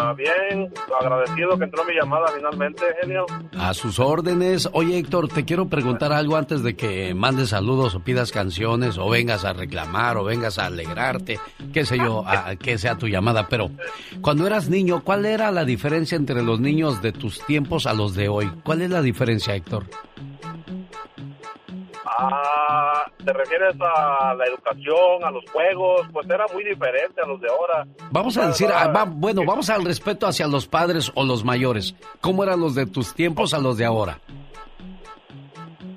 Ah, bien, agradecido que entró mi llamada finalmente, genio. A sus órdenes. Oye, Héctor, te quiero preguntar algo antes de que mandes saludos o pidas canciones o vengas a reclamar o vengas a alegrarte, qué sé yo, a, que sea tu llamada. Pero cuando eras niño, ¿cuál era la diferencia entre los niños de tus tiempos a los de hoy? ¿Cuál es la diferencia, Héctor? Ah, ¿te refieres a la educación, a los juegos? Pues era muy diferente a los de ahora. Vamos a decir, ah, va- bueno, vamos al respeto hacia los padres o los mayores. ¿Cómo eran los de tus tiempos a los de ahora?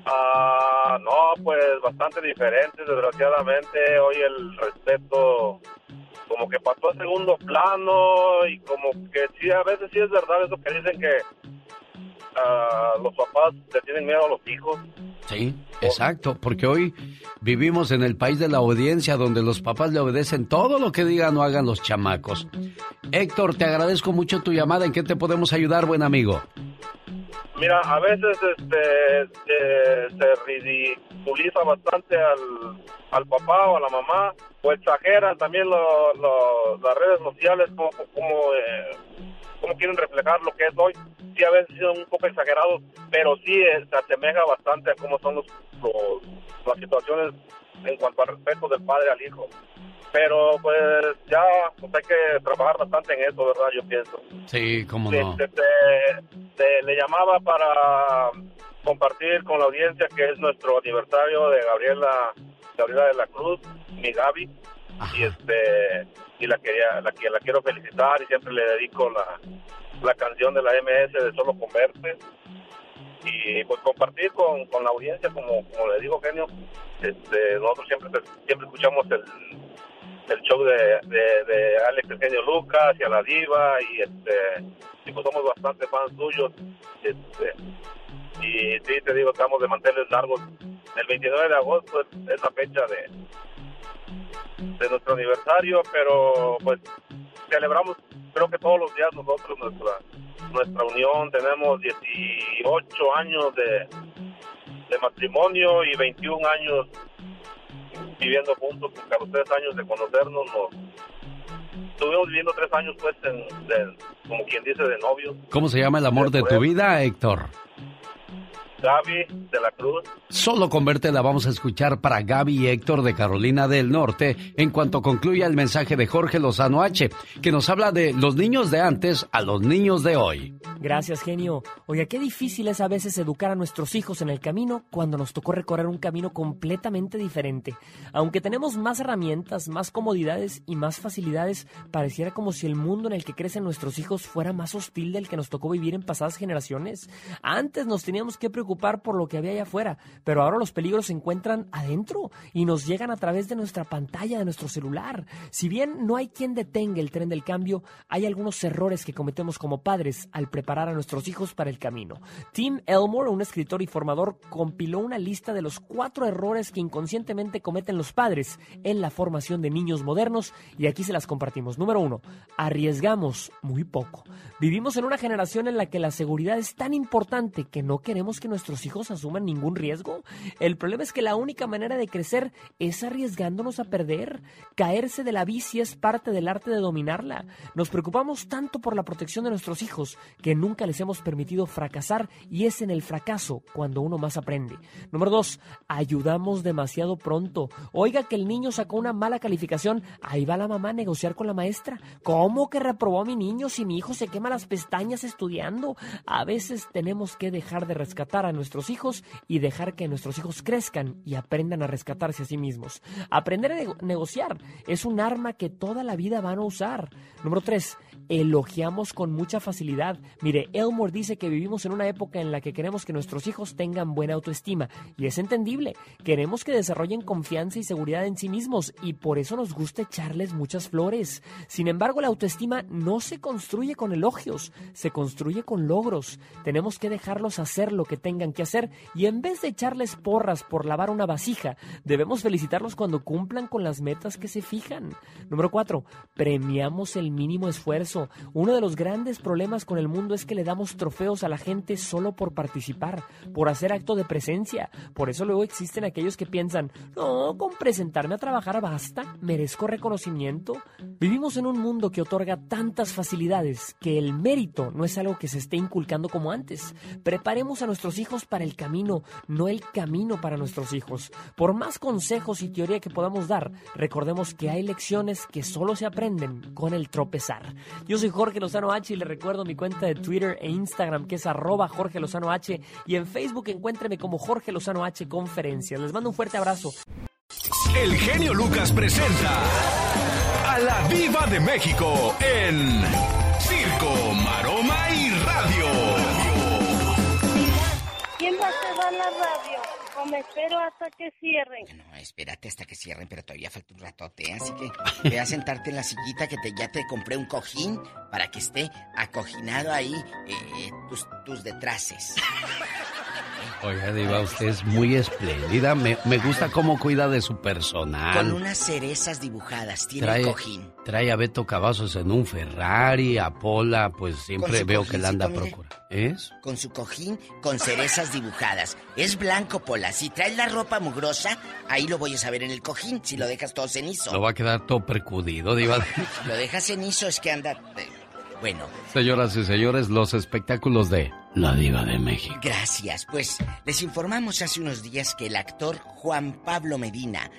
Ah, no, pues bastante diferentes, desgraciadamente. Hoy el respeto como que pasó a segundo plano y como que sí, a veces sí es verdad eso que dicen que ah, los papás le tienen miedo a los hijos. Sí, exacto, porque hoy vivimos en el país de la obediencia donde los papás le obedecen todo lo que digan o hagan los chamacos. Héctor, te agradezco mucho tu llamada. ¿En qué te podemos ayudar, buen amigo? Mira, a veces este se ridiculiza bastante al, al papá o a la mamá, o exageran también lo- lo- las redes sociales como, como, eh, como quieren reflejar lo que es hoy. Sí, a veces son un poco exagerados, pero sí eh, se asemeja bastante a cómo son los, los- las situaciones en cuanto al respeto del padre al hijo. Pero pues ya pues hay que trabajar bastante en eso, ¿verdad? Yo pienso. Sí, cómo Sí, no. te- te- te- le llamaba para compartir con la audiencia que es nuestro aniversario de Gabriela Gabriela de la Cruz, mi Gaby. y este y la quería la la quiero felicitar y siempre le dedico la, la canción de la MS de Solo con verte y pues compartir con, con la audiencia como, como le digo genio este nosotros siempre siempre escuchamos el el show de, Alex Eugenio Lucas y a la diva y este y pues somos bastante fans suyos este. Y sí te digo estamos de manteles largos. El 29 de agosto es, es la fecha de de nuestro aniversario pero pues celebramos creo que todos los días nosotros nuestra nuestra unión tenemos 18 años de, de matrimonio y 21 años viviendo juntos, porque a los tres años de conocernos nos estuvimos viviendo tres años pues en, de, como quien dice de novios. ¿Cómo se llama el amor de tu vida, Héctor? Gaby de la Cruz. Solo con verte la vamos a escuchar para Gaby y Héctor de Carolina del Norte en cuanto concluya el mensaje de Jorge Lozano H, que nos habla de los niños de antes a los niños de hoy. Gracias, genio. Oiga, qué difícil es a veces educar a nuestros hijos en el camino cuando nos tocó recorrer un camino completamente diferente. Aunque tenemos más herramientas, más comodidades y más facilidades, pareciera como si el mundo en el que crecen nuestros hijos fuera más hostil del que nos tocó vivir en pasadas generaciones. Antes nos teníamos que preocupar por lo que había allá afuera, pero ahora los peligros se encuentran adentro y nos llegan a través de nuestra pantalla, de nuestro celular. Si bien no hay quien detenga el tren del cambio, hay algunos errores que cometemos como padres al preparar a nuestros hijos para el camino. Tim Elmore, un escritor y formador, compiló una lista de los cuatro errores que inconscientemente cometen los padres en la formación de niños modernos y aquí se las compartimos. Número uno, arriesgamos muy poco. Vivimos en una generación en la que la seguridad es tan importante que no queremos que nuestros hijos asuman ningún riesgo. El problema es que la única manera de crecer es arriesgándonos a perder. Caerse de la bici es parte del arte de dominarla. Nos preocupamos tanto por la protección de nuestros hijos que nunca les hemos permitido fracasar y es en el fracaso cuando uno más aprende. Número dos, ayudamos demasiado pronto. Oiga que el niño sacó una mala calificación, ahí va la mamá a negociar con la maestra. ¿Cómo que reprobó a mi niño si mi hijo se quema las pestañas estudiando? A veces tenemos que dejar de rescatar a nuestros hijos y dejar que nuestros hijos crezcan y aprendan a rescatarse a sí mismos. Aprender a negociar es un arma que toda la vida van a usar. Número 3. Elogiamos con mucha facilidad. Mire, Elmore dice que vivimos en una época en la que queremos que nuestros hijos tengan buena autoestima y es entendible. Queremos que desarrollen confianza y seguridad en sí mismos y por eso nos gusta echarles muchas flores. Sin embargo, la autoestima no se construye con elogios, se construye con logros. Tenemos que dejarlos hacer lo que tengan que hacer y en vez de echarles porras por lavar una vasija, debemos felicitarlos cuando cumplan con las metas que se fijan. Número 4. Premiamos el mínimo esfuerzo. Uno de los grandes problemas con el mundo es que le damos trofeos a la gente solo por participar, por hacer acto de presencia. Por eso luego existen aquellos que piensan, no, con presentarme a trabajar basta, merezco reconocimiento. Vivimos en un mundo que otorga tantas facilidades que el mérito no es algo que se esté inculcando como antes. Preparemos a nuestros hijos para el camino, no el camino para nuestros hijos. Por más consejos y teoría que podamos dar, recordemos que hay lecciones que solo se aprenden con el tropezar. Yo soy Jorge Lozano H y le recuerdo mi cuenta de Twitter e Instagram que es arroba Jorge Lozano H y en Facebook encuéntreme como Jorge Lozano H Conferencias. Les mando un fuerte abrazo. El genio Lucas presenta a la Viva de México en Circo, Maroma me espero hasta que cierren. No, espérate hasta que cierren, pero todavía falta un ratote, así que ve a sentarte en la sillita que te, ya te compré un cojín para que esté acoginado ahí eh, tus, tus detraces. Oiga, Diva, usted es muy espléndida. Me, me, gusta cómo cuida de su personal. Con unas cerezas dibujadas, tiene trae, el cojín. Trae a Beto Cavazos en un Ferrari, a Pola, pues siempre veo que la anda procurando. ¿Es? Con su cojín, con cerezas dibujadas. Es blanco, Pola. Si traes la ropa mugrosa, ahí lo voy a saber en el cojín. Si lo dejas todo cenizo. Lo va a quedar todo percudido, Diva. lo dejas cenizo, es que anda... Eh, bueno. Señoras y señores, los espectáculos de La Diva de México. Gracias. Pues les informamos hace unos días que el actor Juan Pablo Medina,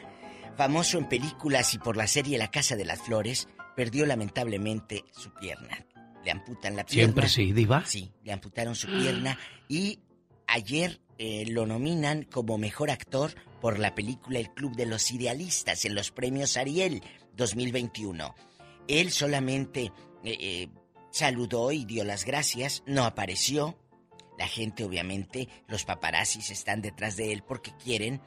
famoso en películas y por la serie La Casa de las Flores, perdió lamentablemente su pierna. Le amputan la pierna. ¿Siempre sí, Diva? Sí, le amputaron su pierna y ayer eh, lo nominan como mejor actor por la película El Club de los Idealistas en los premios Ariel. 2021. Él solamente eh, eh, saludó y dio las gracias, no apareció. La gente, obviamente, los paparazzis están detrás de él porque quieren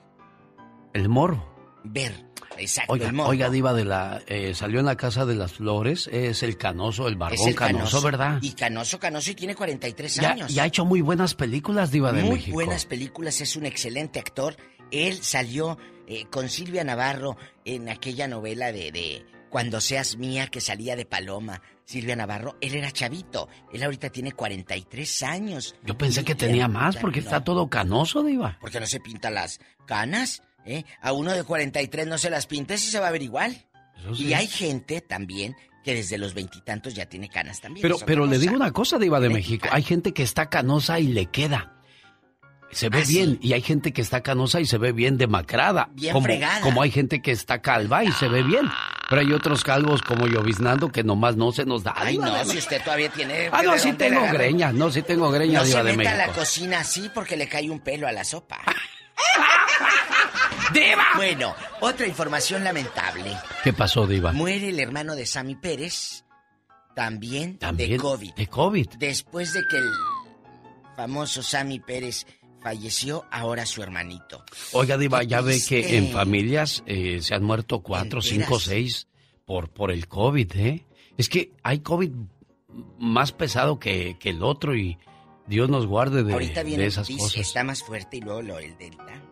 El moro. ver. Exacto, Oiga, el morbo. oiga, Diva de la. eh, salió en la Casa de las Flores. Es el canoso, el barbón el canoso, ¿verdad? Y canoso, canoso, y tiene 43 Ya, años. ya ha hecho muy buenas películas, Diva de Muy México. buenas películas, es un excelente actor. Él salió eh, con Silvia Navarro en aquella novela de, de Cuando seas mía que salía de Paloma. Silvia Navarro, él era chavito. Él ahorita tiene 43 años. Yo pensé que tenía más porque no, está todo canoso, Diva. Porque no se pinta las canas, ¿eh? A uno de 43 no se las pinta y se va a ver igual. sí. Y hay gente también que desde los veintitantos ya tiene canas también. Pero, pero le digo una cosa, Diva de México. Hay gente que está canosa y le queda. Se ve Ah, sí. bien. Y hay gente que está canosa y se ve bien demacrada. Bien como, fregada. como hay gente que está calva y se ve bien. Pero hay otros calvos como lloviznando que nomás no se nos da. Ay, no, si México. usted todavía tiene... Ah, no, ¿de sí tengo la agarró? greña. No, sí tengo greña, No Diva se de meta a México. la cocina así porque le cae un pelo a la sopa. ¡Diva! Bueno, otra información lamentable. ¿Qué pasó, Diva? Muere el hermano de Sammy Pérez, también, También de COVID. De COVID. Después de que el famoso Sammy Pérez falleció, ahora su hermanito. Oiga, Diva, ya ve que triste. en familias eh, se han muerto cuatro, cinco, seis por, por el COVID, ¿eh? Es que hay COVID más pesado que, que el otro y Dios nos guarde de, Ahorita viene de esas cosas. está más fuerte y luego lo el Delta.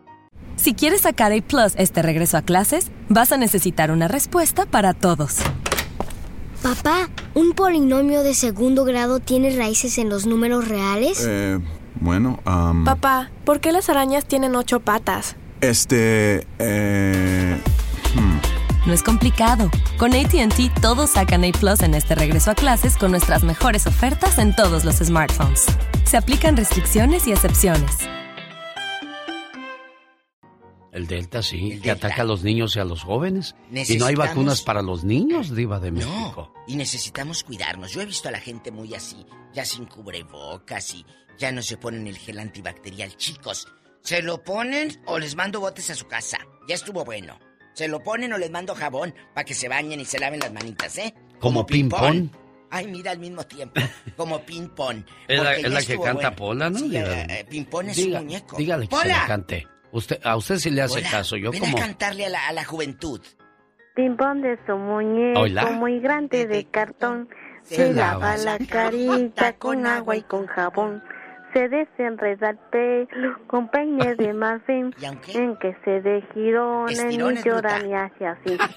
Si quieres sacar A Plus este regreso a clases, vas a necesitar una respuesta para todos. Papá, ¿un polinomio de segundo grado tiene raíces en los números reales? Eh, bueno, am, Papá, ¿por qué las arañas tienen ocho patas? este, eh, hmm. No es complicado. Con ATT todos sacan A Plus en este regreso a clases con nuestras mejores ofertas en todos los smartphones. Se aplican restricciones y excepciones. El Delta sí, El que Delta. ataca a los niños y a los jóvenes. Y no hay vacunas para los niños, Diva de México. Y necesitamos cuidarnos. Yo he visto a la gente muy así, ya sin cubrebocas y ya no se ponen el gel antibacterial. Chicos, ¿se lo ponen o les mando botes a su casa? Ya estuvo bueno. ¿Se lo ponen o les mando jabón para que se bañen y se laven las manitas, eh? Como ping-pong. Ay, mira, al mismo tiempo. Como ping-pong. Es la, es que canta bueno. Pola, ¿no? Sí, eh, México? ping-pong es Diga- un muñeco. Dígale que se ¡Pola! la cante. Usted, a usted sí le hace Hola, caso. Yo ven como... a cantarle a la, a la juventud. Pimpón de su muñeco Hola. muy grande de cartón. Se Se lava lava la carita con agua y con jabón. Se desenreda el pelo con peine de marfil. En que se de girones ni llora bruta. ni hace así.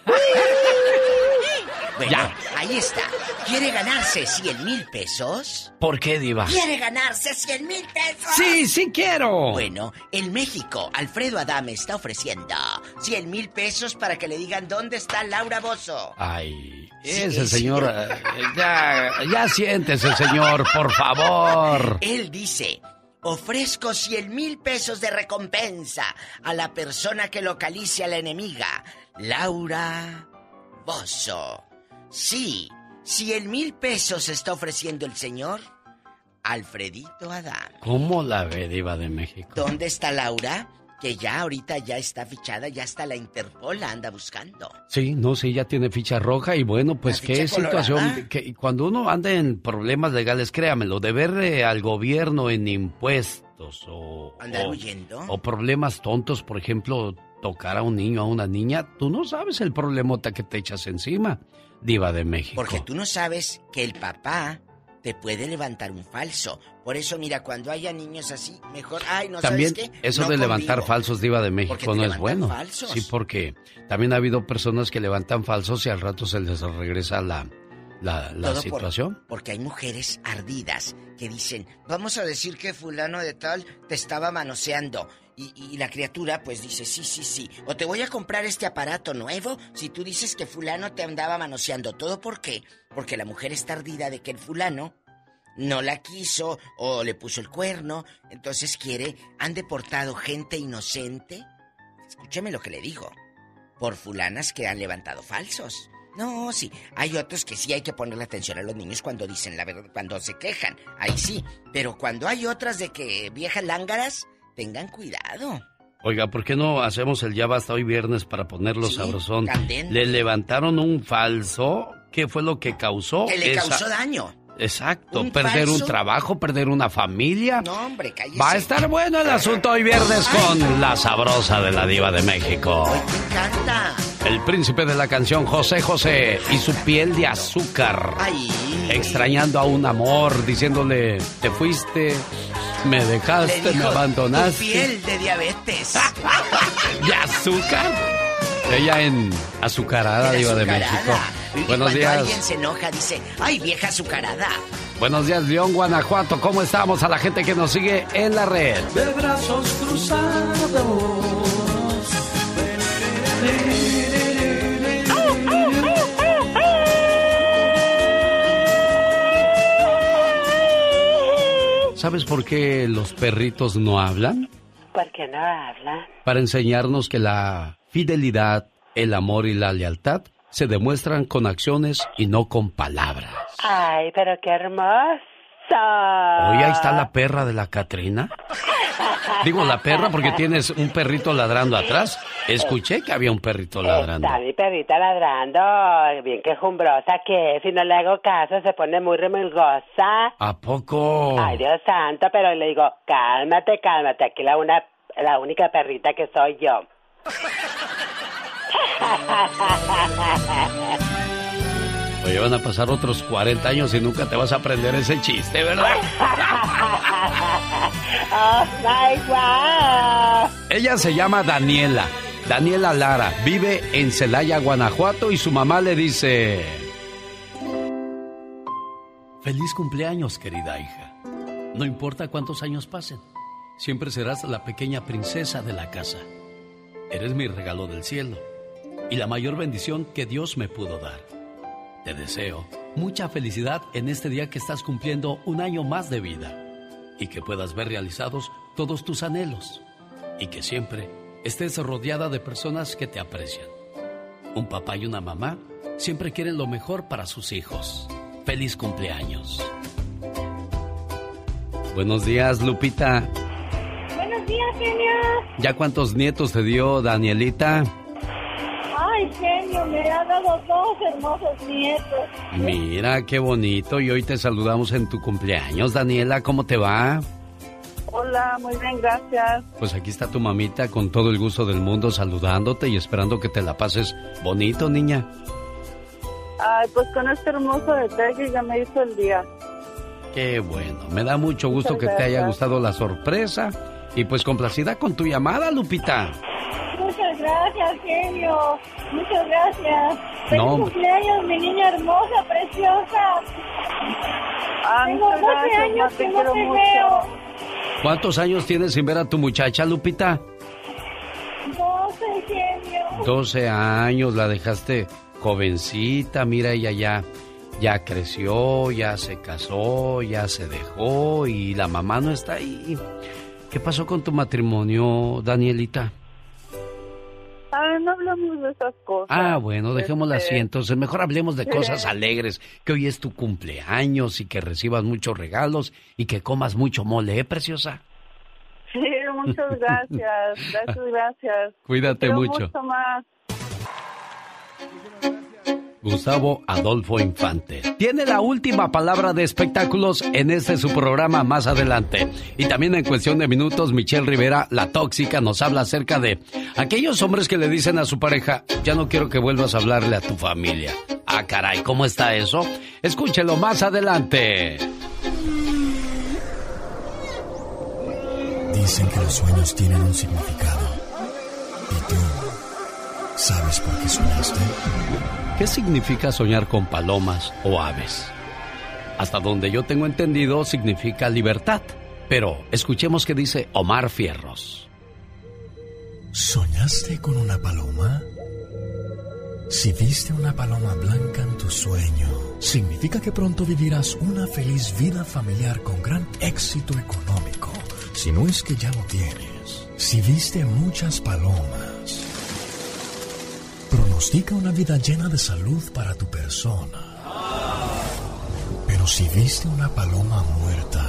Bueno, ahí está. ¿Quiere ganarse 100 mil pesos? ¿Por qué, Diva? ¿Quiere ganarse 100 mil pesos? Sí, sí quiero. Bueno, en México, Alfredo Adame está ofreciendo 100 mil pesos para que le digan dónde está Laura Bozo. Ay, Sí, ese sí. señor... eh, ya, ya siéntese, señor, por favor. Él dice, ofrezco 100 mil pesos de recompensa a la persona que localice a la enemiga, Laura Bozo. Sí, 100 mil pesos está ofreciendo el señor Alfredito Adame. ¿Cómo la ve, Diva de México? ¿Dónde está Laura? Que ya ahorita ya está fichada, ya está la Interpol la anda buscando. Sí, no, sí, ya tiene ficha roja y bueno, pues qué colorada. situación, que cuando uno anda en problemas legales, créamelo, de ver eh, al gobierno en impuestos o, ¿Andar o- huyendo? o problemas tontos, por ejemplo, tocar a un niño, a una niña, tú no sabes el problemota que te echas encima, diva de México. Porque tú no sabes que el papá te puede levantar un falso. Por eso, mira, cuando haya niños así, mejor, ay, no también sabes qué. eso No de levantar falsos diva de México no es bueno. falsos. Sí, porque también ha habido personas que levantan falsos y al rato se les regresa la, la, la Todo por- situación. porque hay mujeres ardidas que dicen, vamos a decir que fulano de tal te estaba manoseando. Y, y la criatura pues dice, sí, sí, sí. O te voy a comprar este aparato nuevo si tú dices que fulano te andaba manoseando. ¿Todo por qué? Porque la mujer está ardida de que el fulano no la quiso o le puso el cuerno. Entonces quiere, han deportado gente inocente. Escúcheme lo que le digo. Por fulanas que han levantado falsos. No, sí. Hay otros que sí hay que ponerle atención a los niños cuando dicen la verdad, cuando se quejan. Ahí sí. Pero cuando hay otras de que viejas lángaras, tengan cuidado. Oiga, ¿por qué no hacemos el ya basta hoy viernes para ponerlo sabrosón? Le levantaron un falso. ¿Qué fue lo que causó? Que le causó daño. Exacto, perder un trabajo, perder una familia. No, hombre, cállese. Va a estar bueno el asunto hoy viernes con la sabrosa de la diva de México. me encanta. El príncipe de la canción José José y su piel de azúcar. Ay. Extrañando a un amor, diciéndole, te fuiste, me dejaste, me abandonaste. Tu piel de diabetes. ¿De azúcar? Ella en Azucarada, Diva de México. Buenos cuando días. alguien se enoja, dice, ay, vieja azucarada. Buenos días, León, Guanajuato. ¿Cómo estamos? A la gente que nos sigue en la red. De brazos cruzados. ¿Sabes por qué los perritos no hablan? ¿Por qué no hablan? Para enseñarnos que la fidelidad, el amor y la lealtad se demuestran con acciones y no con palabras. Ay, pero qué hermoso. Oye, ahí está la perra de la Catrina. Digo la perra porque tienes un perrito ladrando atrás. Escuché que había un perrito ladrando. Está mi perrita ladrando, bien quejumbrosa que si no le hago caso se pone muy remilgosa. ¿A poco? Ay, Dios santo, pero le digo, cálmate, cálmate, aquí la, una, la única perrita que soy yo. Oye, van a pasar otros 40 años y nunca te vas a aprender ese chiste, ¿verdad? oh my God. Ella se llama Daniela. Daniela Lara. Vive en Celaya, Guanajuato y su mamá le dice... Feliz cumpleaños, querida hija. No importa cuántos años pasen, siempre serás la pequeña princesa de la casa. Eres mi regalo del cielo y la mayor bendición que Dios me pudo dar. Te deseo mucha felicidad en este día que estás cumpliendo un año más de vida y que puedas ver realizados todos tus anhelos y que siempre estés rodeada de personas que te aprecian. Un papá y una mamá siempre quieren lo mejor para sus hijos. Feliz cumpleaños. Buenos días, Lupita. Buenos días, genio. ¿Ya cuántos nietos te dio Danielita? Ay, genio, me ha dado dos hermosos nietos. Mira, qué bonito. Y hoy te saludamos en tu cumpleaños, Daniela. ¿Cómo te va? Hola, muy bien, gracias. Pues aquí está tu mamita con todo el gusto del mundo saludándote y esperando que te la pases bonito, niña. Ay, pues con este hermoso detalle ya me hizo el día. Qué bueno. Me da mucho gusto Muchas que te haya gustado la sorpresa. Y pues complacida con tu llamada, Lupita. Muchas gracias, genio. Muchas gracias. Feliz No. cumpleaños, mi niña hermosa, preciosa. Tengo muchas 12 gracias, años que no te mucho. veo. ¿Cuántos años tienes sin ver a tu muchacha, Lupita? 12, genio. 12 años, la dejaste jovencita. Mira, ella ya, ya creció, ya se casó, ya se dejó y la mamá no está ahí. ¿Qué pasó con tu matrimonio, Danielita? Ay, no hablamos de esas cosas. Ah, bueno, dejémosla así. Este, Entonces, mejor hablemos de cosas alegres. Que hoy es tu cumpleaños y que recibas muchos regalos y que comas mucho mole, ¿eh, preciosa? Sí, muchas gracias. Gracias, gracias. Cuídate mucho. mucho más. Gustavo Adolfo Infante. Tiene la última palabra de espectáculos en este su programa más adelante. Y también en cuestión de minutos, Michelle Rivera, la tóxica, nos habla acerca de aquellos hombres que le dicen a su pareja, ya no quiero que vuelvas a hablarle a tu familia. Ah, caray, ¿cómo está eso? Escúchelo más adelante. Dicen que los sueños tienen un significado. ¿Y tú sabes por qué soñaste? ¿Qué significa soñar con palomas o aves? Hasta donde yo tengo entendido significa libertad. Pero escuchemos qué dice Omar Fierros. ¿Soñaste con una paloma? Si viste una paloma blanca en tu sueño, significa que pronto vivirás una feliz vida familiar con gran éxito económico, si no es que ya lo tienes. Si viste muchas palomas, pronostica una vida llena de salud para tu persona. Pero si viste una paloma muerta,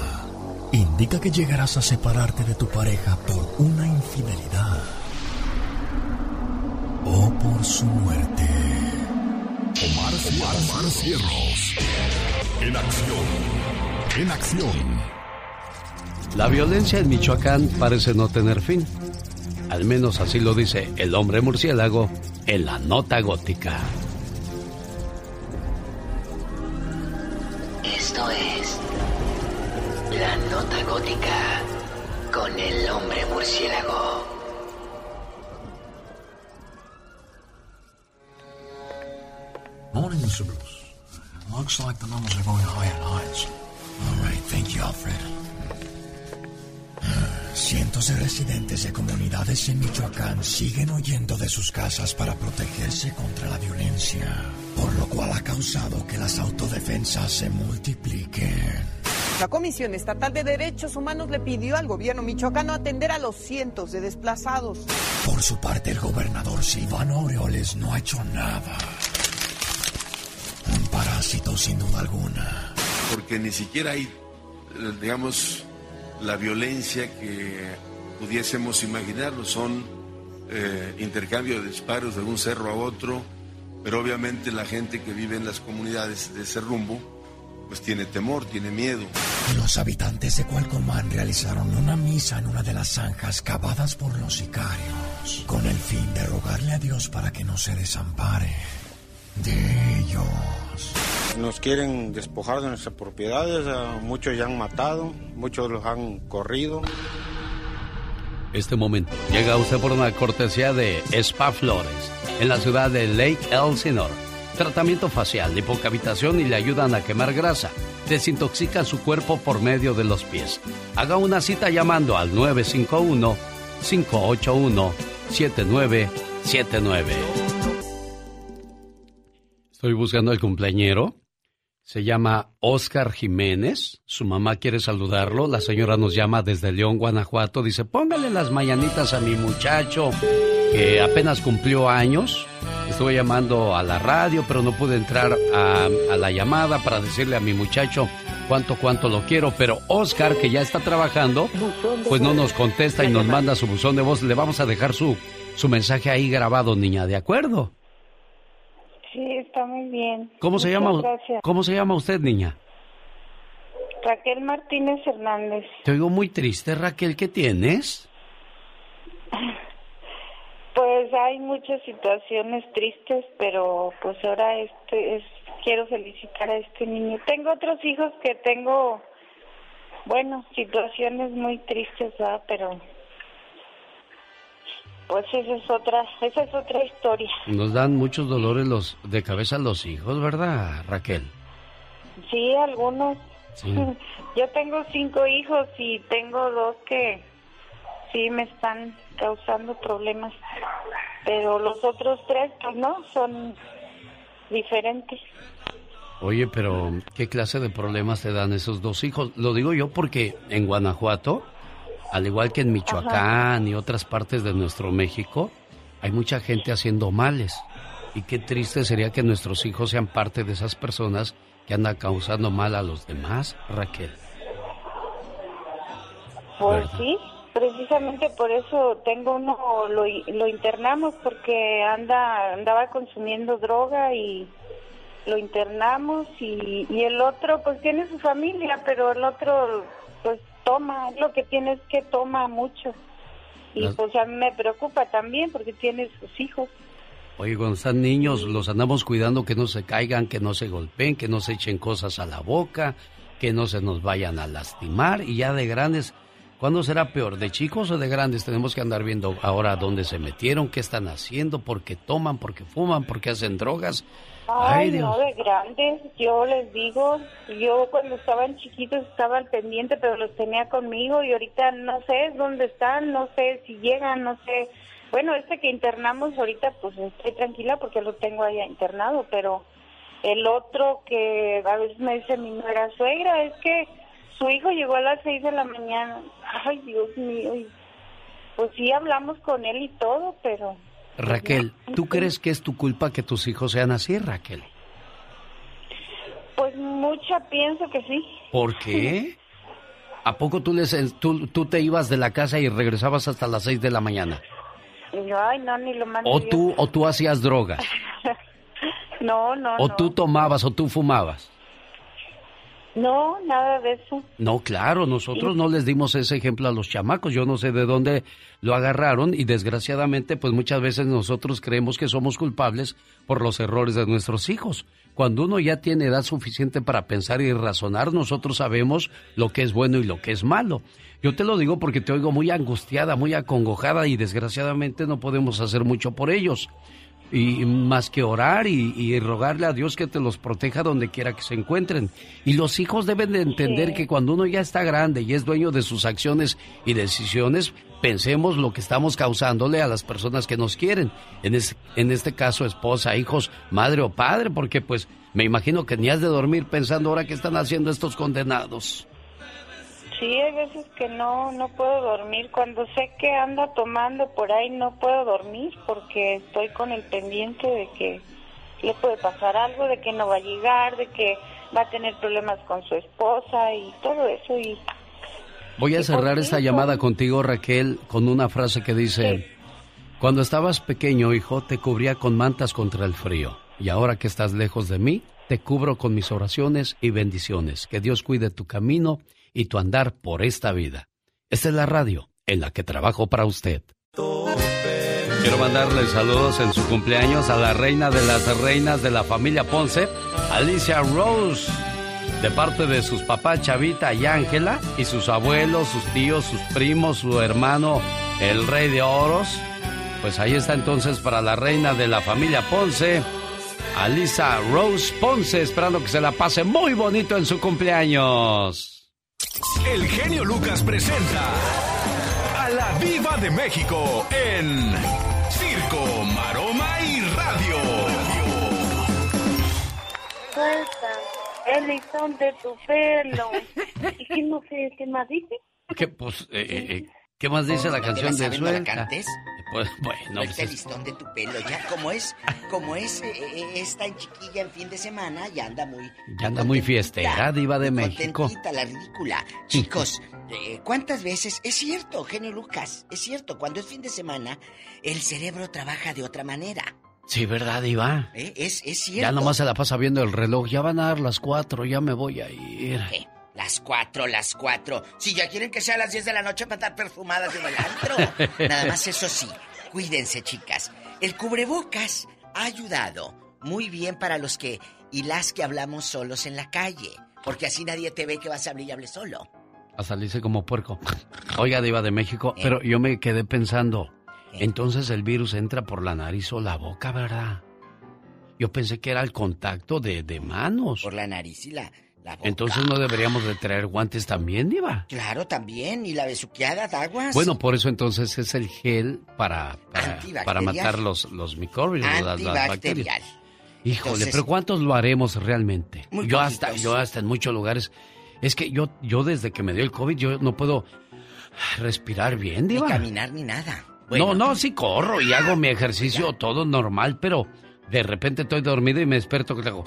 indica que llegarás a separarte de tu pareja por una infidelidad o por su muerte. Omar, Omar, Cierros. En acción. En acción. La violencia en Michoacán parece no tener fin. Al menos así lo dice el hombre murciélago en la nota gótica. Esto es la nota gótica con el hombre murciélago. Morning, Mr. Bruce. Looks like the numbers are going higher and higher. All right, thank you, Alfred. Cientos de residentes de comunidades en Michoacán siguen huyendo de sus casas para protegerse contra la violencia, por lo cual ha causado que las autodefensas se multipliquen. La Comisión Estatal de Derechos Humanos le pidió al gobierno michoacano atender a los cientos de desplazados. Por su parte, el gobernador Silvano Aureoles no ha hecho nada. Un parásito sin duda alguna. Porque ni siquiera hay, digamos, la violencia que pudiésemos imaginarlo. Son eh, intercambio de disparos de un cerro a otro, pero obviamente la gente que vive en las comunidades de ese rumbo, pues tiene temor, tiene miedo. Los habitantes de Cualcomán realizaron una misa en una de las zanjas cavadas por los sicarios, con el fin de rogarle a Dios para que no se desampare de ellos. Nos quieren despojar de nuestras propiedades, muchos ya han matado, muchos los han corrido. Este momento llega usted por una cortesía de Spa Flores, en la ciudad de Lake Elsinore. Tratamiento facial, hipocavitación y le ayudan a quemar grasa. Desintoxican su cuerpo por medio de los pies. Haga una cita llamando al 951-581-7979. Estoy buscando al cumpleañero. Se llama Oscar Jiménez. Su mamá quiere saludarlo. La señora nos llama desde León, Guanajuato. Dice, póngale las mañanitas a mi muchacho que apenas cumplió años. Estuve llamando a la radio, pero no pude entrar a, a, la llamada para decirle a mi muchacho cuánto, cuánto lo quiero. Pero Oscar, que ya está trabajando, pues no nos contesta y nos manda su buzón de voz. Le vamos a dejar su, su mensaje ahí grabado, niña, ¿de acuerdo? Sí, está muy bien. ¿Cómo se llama? Gracias. ¿Cómo se llama usted, niña? Raquel Martínez Hernández. Te oigo muy triste, Raquel. ¿Qué tienes? Pues hay muchas situaciones tristes, pero pues ahora este es quiero felicitar a este niño. Tengo otros hijos que tengo, bueno, situaciones muy tristes, ¿verdad? Pero pues esa es otra, esa es otra historia. Nos dan muchos dolores los de cabeza los hijos, ¿verdad, Raquel? Sí, algunos. Sí. Yo tengo cinco hijos y tengo dos que sí me están causando problemas, pero los otros tres, pues no, son diferentes. Oye, pero ¿qué clase de problemas te dan esos dos hijos? Lo digo yo porque en Guanajuato, al igual que en Michoacán y otras partes de nuestro México, hay mucha gente haciendo males. Y qué triste sería que nuestros hijos sean parte de esas personas que andan causando mal a los demás, Raquel. Pues sí, precisamente por eso tengo uno, lo, lo internamos porque anda andaba consumiendo droga y lo internamos y, y el otro pues tiene su familia, pero el otro pues toma, lo que tiene es que toma mucho. Y Las- pues a mí me preocupa también porque tiene sus hijos. Oye, cuando están niños, los andamos cuidando que no se caigan, que no se golpeen, que no se echen cosas a la boca, que no se nos vayan a lastimar. Y ya de grandes, ¿cuándo será peor? ¿De chicos o de grandes? Tenemos que andar viendo ahora dónde se metieron, qué están haciendo, por qué toman, por qué fuman, por qué hacen drogas. Ay, Ay, Dios. no, de grandes, yo les digo, yo cuando estaban chiquitos estaba al pendiente, pero los tenía conmigo y ahorita no sé dónde están, no sé si llegan, no sé. Bueno, este que internamos ahorita, pues estoy tranquila porque lo tengo allá internado, pero el otro que a veces me dice mi nuera suegra es que su hijo llegó a las seis de la mañana. Ay, Dios mío, pues sí hablamos con él y todo, pero Raquel, ¿tú crees que es tu culpa que tus hijos sean así, Raquel? pues mucha pienso que sí. ¿Por qué? ¿A poco tú, les, tú, tú te ibas de la casa y regresabas hasta las 6 de la mañana? Ay, no, ni lo mando ¿O tú, o tú hacías drogas? no, no, ¿O tú tomabas o tú fumabas? No, nada de eso. No, claro, nosotros no les dimos ese ejemplo a los chamacos. Yo no sé de dónde lo agarraron y desgraciadamente, pues muchas veces nosotros creemos que somos culpables por los errores de nuestros hijos. Cuando uno ya tiene edad suficiente para pensar y razonar, nosotros sabemos lo que es bueno y lo que es malo. Yo te lo digo porque te oigo muy angustiada, muy acongojada y desgraciadamente no podemos hacer mucho por ellos y más que orar y, rogarle a Dios que te los proteja donde quiera que se encuentren. Y los hijos deben de entender que cuando uno ya está grande y es dueño de sus acciones y decisiones, pensemos lo que estamos causándole a las personas que nos quieren. En, en este caso, esposa, hijos, madre o padre, porque pues me imagino que ni has de dormir pensando ahora qué están haciendo estos condenados. Sí, hay veces que no, no puedo dormir. Cuando sé que anda tomando por ahí, no puedo dormir porque estoy con el pendiente de que le puede pasar algo, de que no va a llegar, de que va a tener problemas con su esposa y todo eso. Y Voy a cerrar esta llamada contigo, Raquel, con una frase que dice, cuando estabas pequeño, hijo, te cubría con mantas contra el frío, y ahora que estás lejos de mí, te cubro con mis oraciones y bendiciones. Que Dios cuide tu camino y tu andar por esta vida. Esta es la radio en la que trabajo para usted. Quiero mandarle saludos en su cumpleaños a la reina de las reinas de la familia Ponce, Alicia Rose, de parte de sus papás Chavita y Ángela, y sus abuelos, sus tíos, sus primos, su hermano, el rey de oros. Pues ahí está entonces para la reina de la familia Ponce, Alicia Rose Ponce, esperando que se la pase muy bonito en su cumpleaños. El genio Lucas presenta a la Viva de México en Circo, Maroma y Radio. Suelta el listón de tu pelo. ¿Y qué no sé qué más dice? ¿Qué, pues, eh, eh, eh ¿Qué más dice la canción de Suelta? ¿No la cantes? Pues, bueno, pues el listón de tu pelo, ya como es, como es eh, eh, esta en chiquilla en fin de semana, ya anda muy... Ya anda muy fiestera, diva de México. La ridícula. Chicos, eh, ¿cuántas veces? Es cierto, genio Lucas, es cierto, cuando es fin de semana, el cerebro trabaja de otra manera. Sí, ¿verdad, Iba? Es, es cierto. Ya nomás se la pasa viendo el reloj, ya van a dar las cuatro, ya me voy a ir. Las cuatro, las cuatro. Si ya quieren que sea a las diez de la noche para estar perfumadas en el antro. Nada más eso sí, cuídense, chicas. El cubrebocas ha ayudado muy bien para los que y las que hablamos solos en la calle. Porque así nadie te ve que vas a hablar y hables solo. A salirse como puerco. Oiga, Diva de México, ¿Eh? pero yo me quedé pensando. ¿Eh? Entonces el virus entra por la nariz o la boca, ¿verdad? Yo pensé que era el contacto de, de manos. Por la nariz y la, entonces no deberíamos de traer guantes también, Diva. Claro, también. Y la besuqueada de aguas. Bueno, por eso entonces es el gel para, para, matar los, los microbios, las, bacterias. Híjole, pero ¿cuántos lo haremos realmente? yo hasta, yo hasta en muchos lugares. Es que yo, yo desde que me dio el COVID, yo no puedo respirar bien, Diva. Ni caminar ni nada. no, no, sí corro y hago mi ejercicio todo normal, pero de repente estoy dormido y me desperto que hago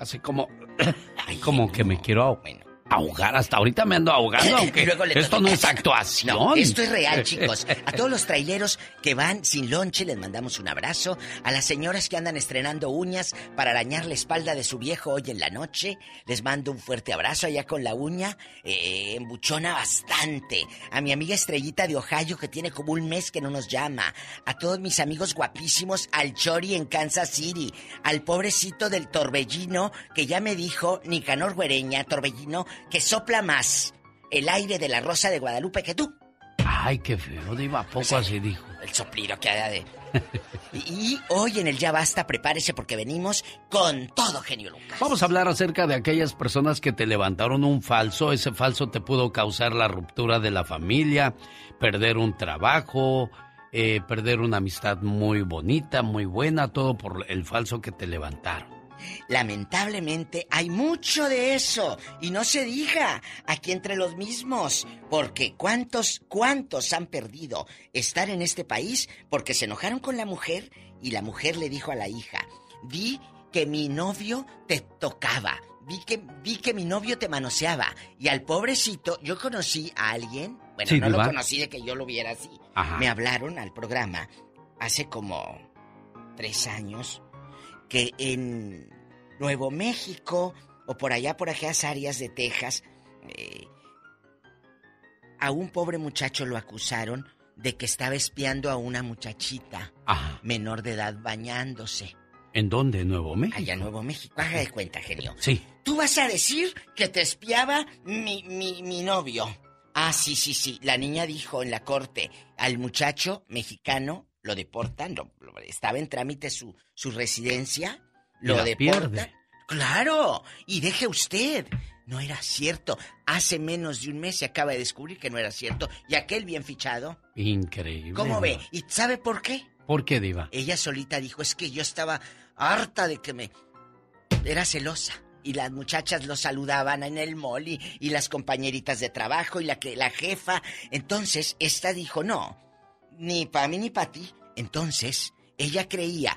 así como como que me quiero ahogar. Hasta ahorita me ando ahogando, aunque esto no es actuación. esto es real, chicos. A todos los traileros que van sin lonche les mandamos un abrazo. A las señoras que andan estrenando uñas para arañar la espalda de su viejo hoy en la noche, les mando un fuerte abrazo allá con la uña. Eh, embuchona bastante. A mi amiga Estrellita de Ohio que tiene como un mes que no nos llama. A todos mis amigos guapísimos, al Chori en Kansas City. Al pobrecito del Torbellino que ya me dijo, Nicanor Güereña, Torbellino, que sopla más el aire de la Rosa de Guadalupe que tú. Ay, qué feo, Diva, poco así dijo. El soplido que haya de... y, hoy en el Ya Basta, prepárese porque venimos con todo, genio Lucas. Vamos a hablar acerca de aquellas personas que te levantaron un falso. Ese falso te pudo causar la ruptura de la familia, perder un trabajo, eh, perder una amistad muy bonita, muy buena, todo por el falso que te levantaron. Lamentablemente hay mucho de eso y no se diga aquí entre los mismos, porque cuántos, cuántos han perdido estar en este país porque se enojaron con la mujer y la mujer le dijo a la hija, di que mi novio te tocaba, vi que, vi que mi novio te manoseaba. Y al pobrecito, yo conocí a alguien, bueno, no lo conocí de que yo lo viera así. Me hablaron al programa hace como tres años que en Nuevo México o por allá, por aquellas áreas de Texas, eh, a un pobre muchacho lo acusaron de que estaba espiando a una muchachita menor de edad bañándose. ¿En dónde? ¿Nuevo México? Allá en Nuevo México. Haga de cuenta, genio. Sí. Tú vas a decir que te espiaba mi, mi, mi novio. Ah, sí, sí, sí. La niña dijo en la corte al muchacho mexicano, lo deportan, estaba en trámite su, su residencia, lo deportan. Claro, y deje usted. No era cierto. Hace menos de un mes se acaba de descubrir que no era cierto. Y aquel bien fichado. Increíble. ¿Cómo ve? ¿Y sabe por qué? ¿Por qué, Diva? Ella solita dijo, es que yo estaba harta de que me... Era celosa. Y las muchachas lo saludaban en el mall y, las compañeritas de trabajo y la, que, la jefa. Entonces, esta dijo, no, ni para mí ni para ti. Entonces, ella creía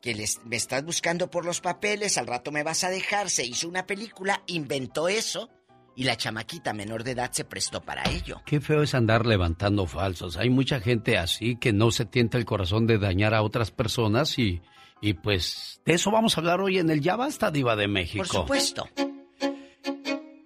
que les, me estás buscando por los papeles, al rato me vas a dejar, se hizo una película, inventó eso y la chamaquita menor de edad se prestó para ello. Qué feo es andar levantando falsos. Hay mucha gente así que no se tienta el corazón de dañar a otras personas y, y pues de eso vamos a hablar hoy en el Ya Basta Diva de México. Por supuesto.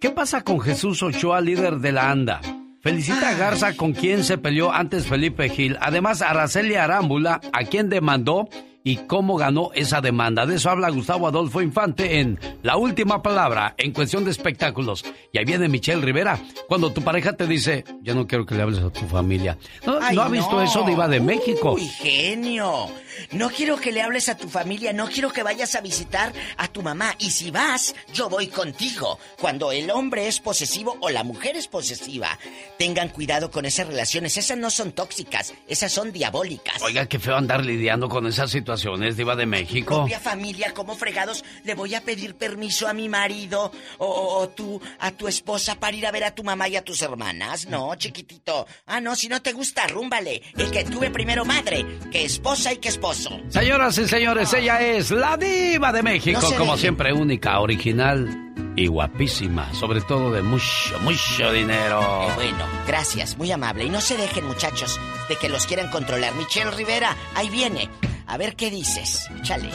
¿Qué pasa con Jesús Ochoa, líder de la ANDA? Felicita a Garza con quien se peleó antes Felipe Gil. Además, Araceli Arámbula, a quien demandó y cómo ganó esa demanda. De eso habla Gustavo Adolfo Infante en La Última Palabra, en cuestión de espectáculos. Y ahí viene Michelle Rivera, cuando tu pareja te dice, yo no quiero que le hables a tu familia. ¿No, ha visto eso, Diva de México? ¡Uy, genio! No quiero que le hables a tu familia, no quiero que vayas a visitar a tu mamá. Y si vas, yo voy contigo. Cuando el hombre es posesivo o la mujer es posesiva, tengan cuidado con esas relaciones. Esas no son tóxicas, esas son diabólicas. Oiga, qué feo andar lidiando con esa situación situaciones, Diva de México. propia familia, como fregados le voy a pedir permiso a mi marido o, tú a tu esposa para ir a ver a tu mamá y a tus hermanas? No, chiquitito. Ah, no, si no te gusta, rúmbale. El que tuve primero madre, que esposa y que esposo. Señoras y señores, ella es la Diva de México, como siempre, única, original y guapísima, sobre todo de mucho, mucho dinero. Eh, bueno, gracias, muy amable. Y no se dejen, muchachos, de que los quieran controlar. Michelle Rivera, ahí viene. A ver qué dices. Chale.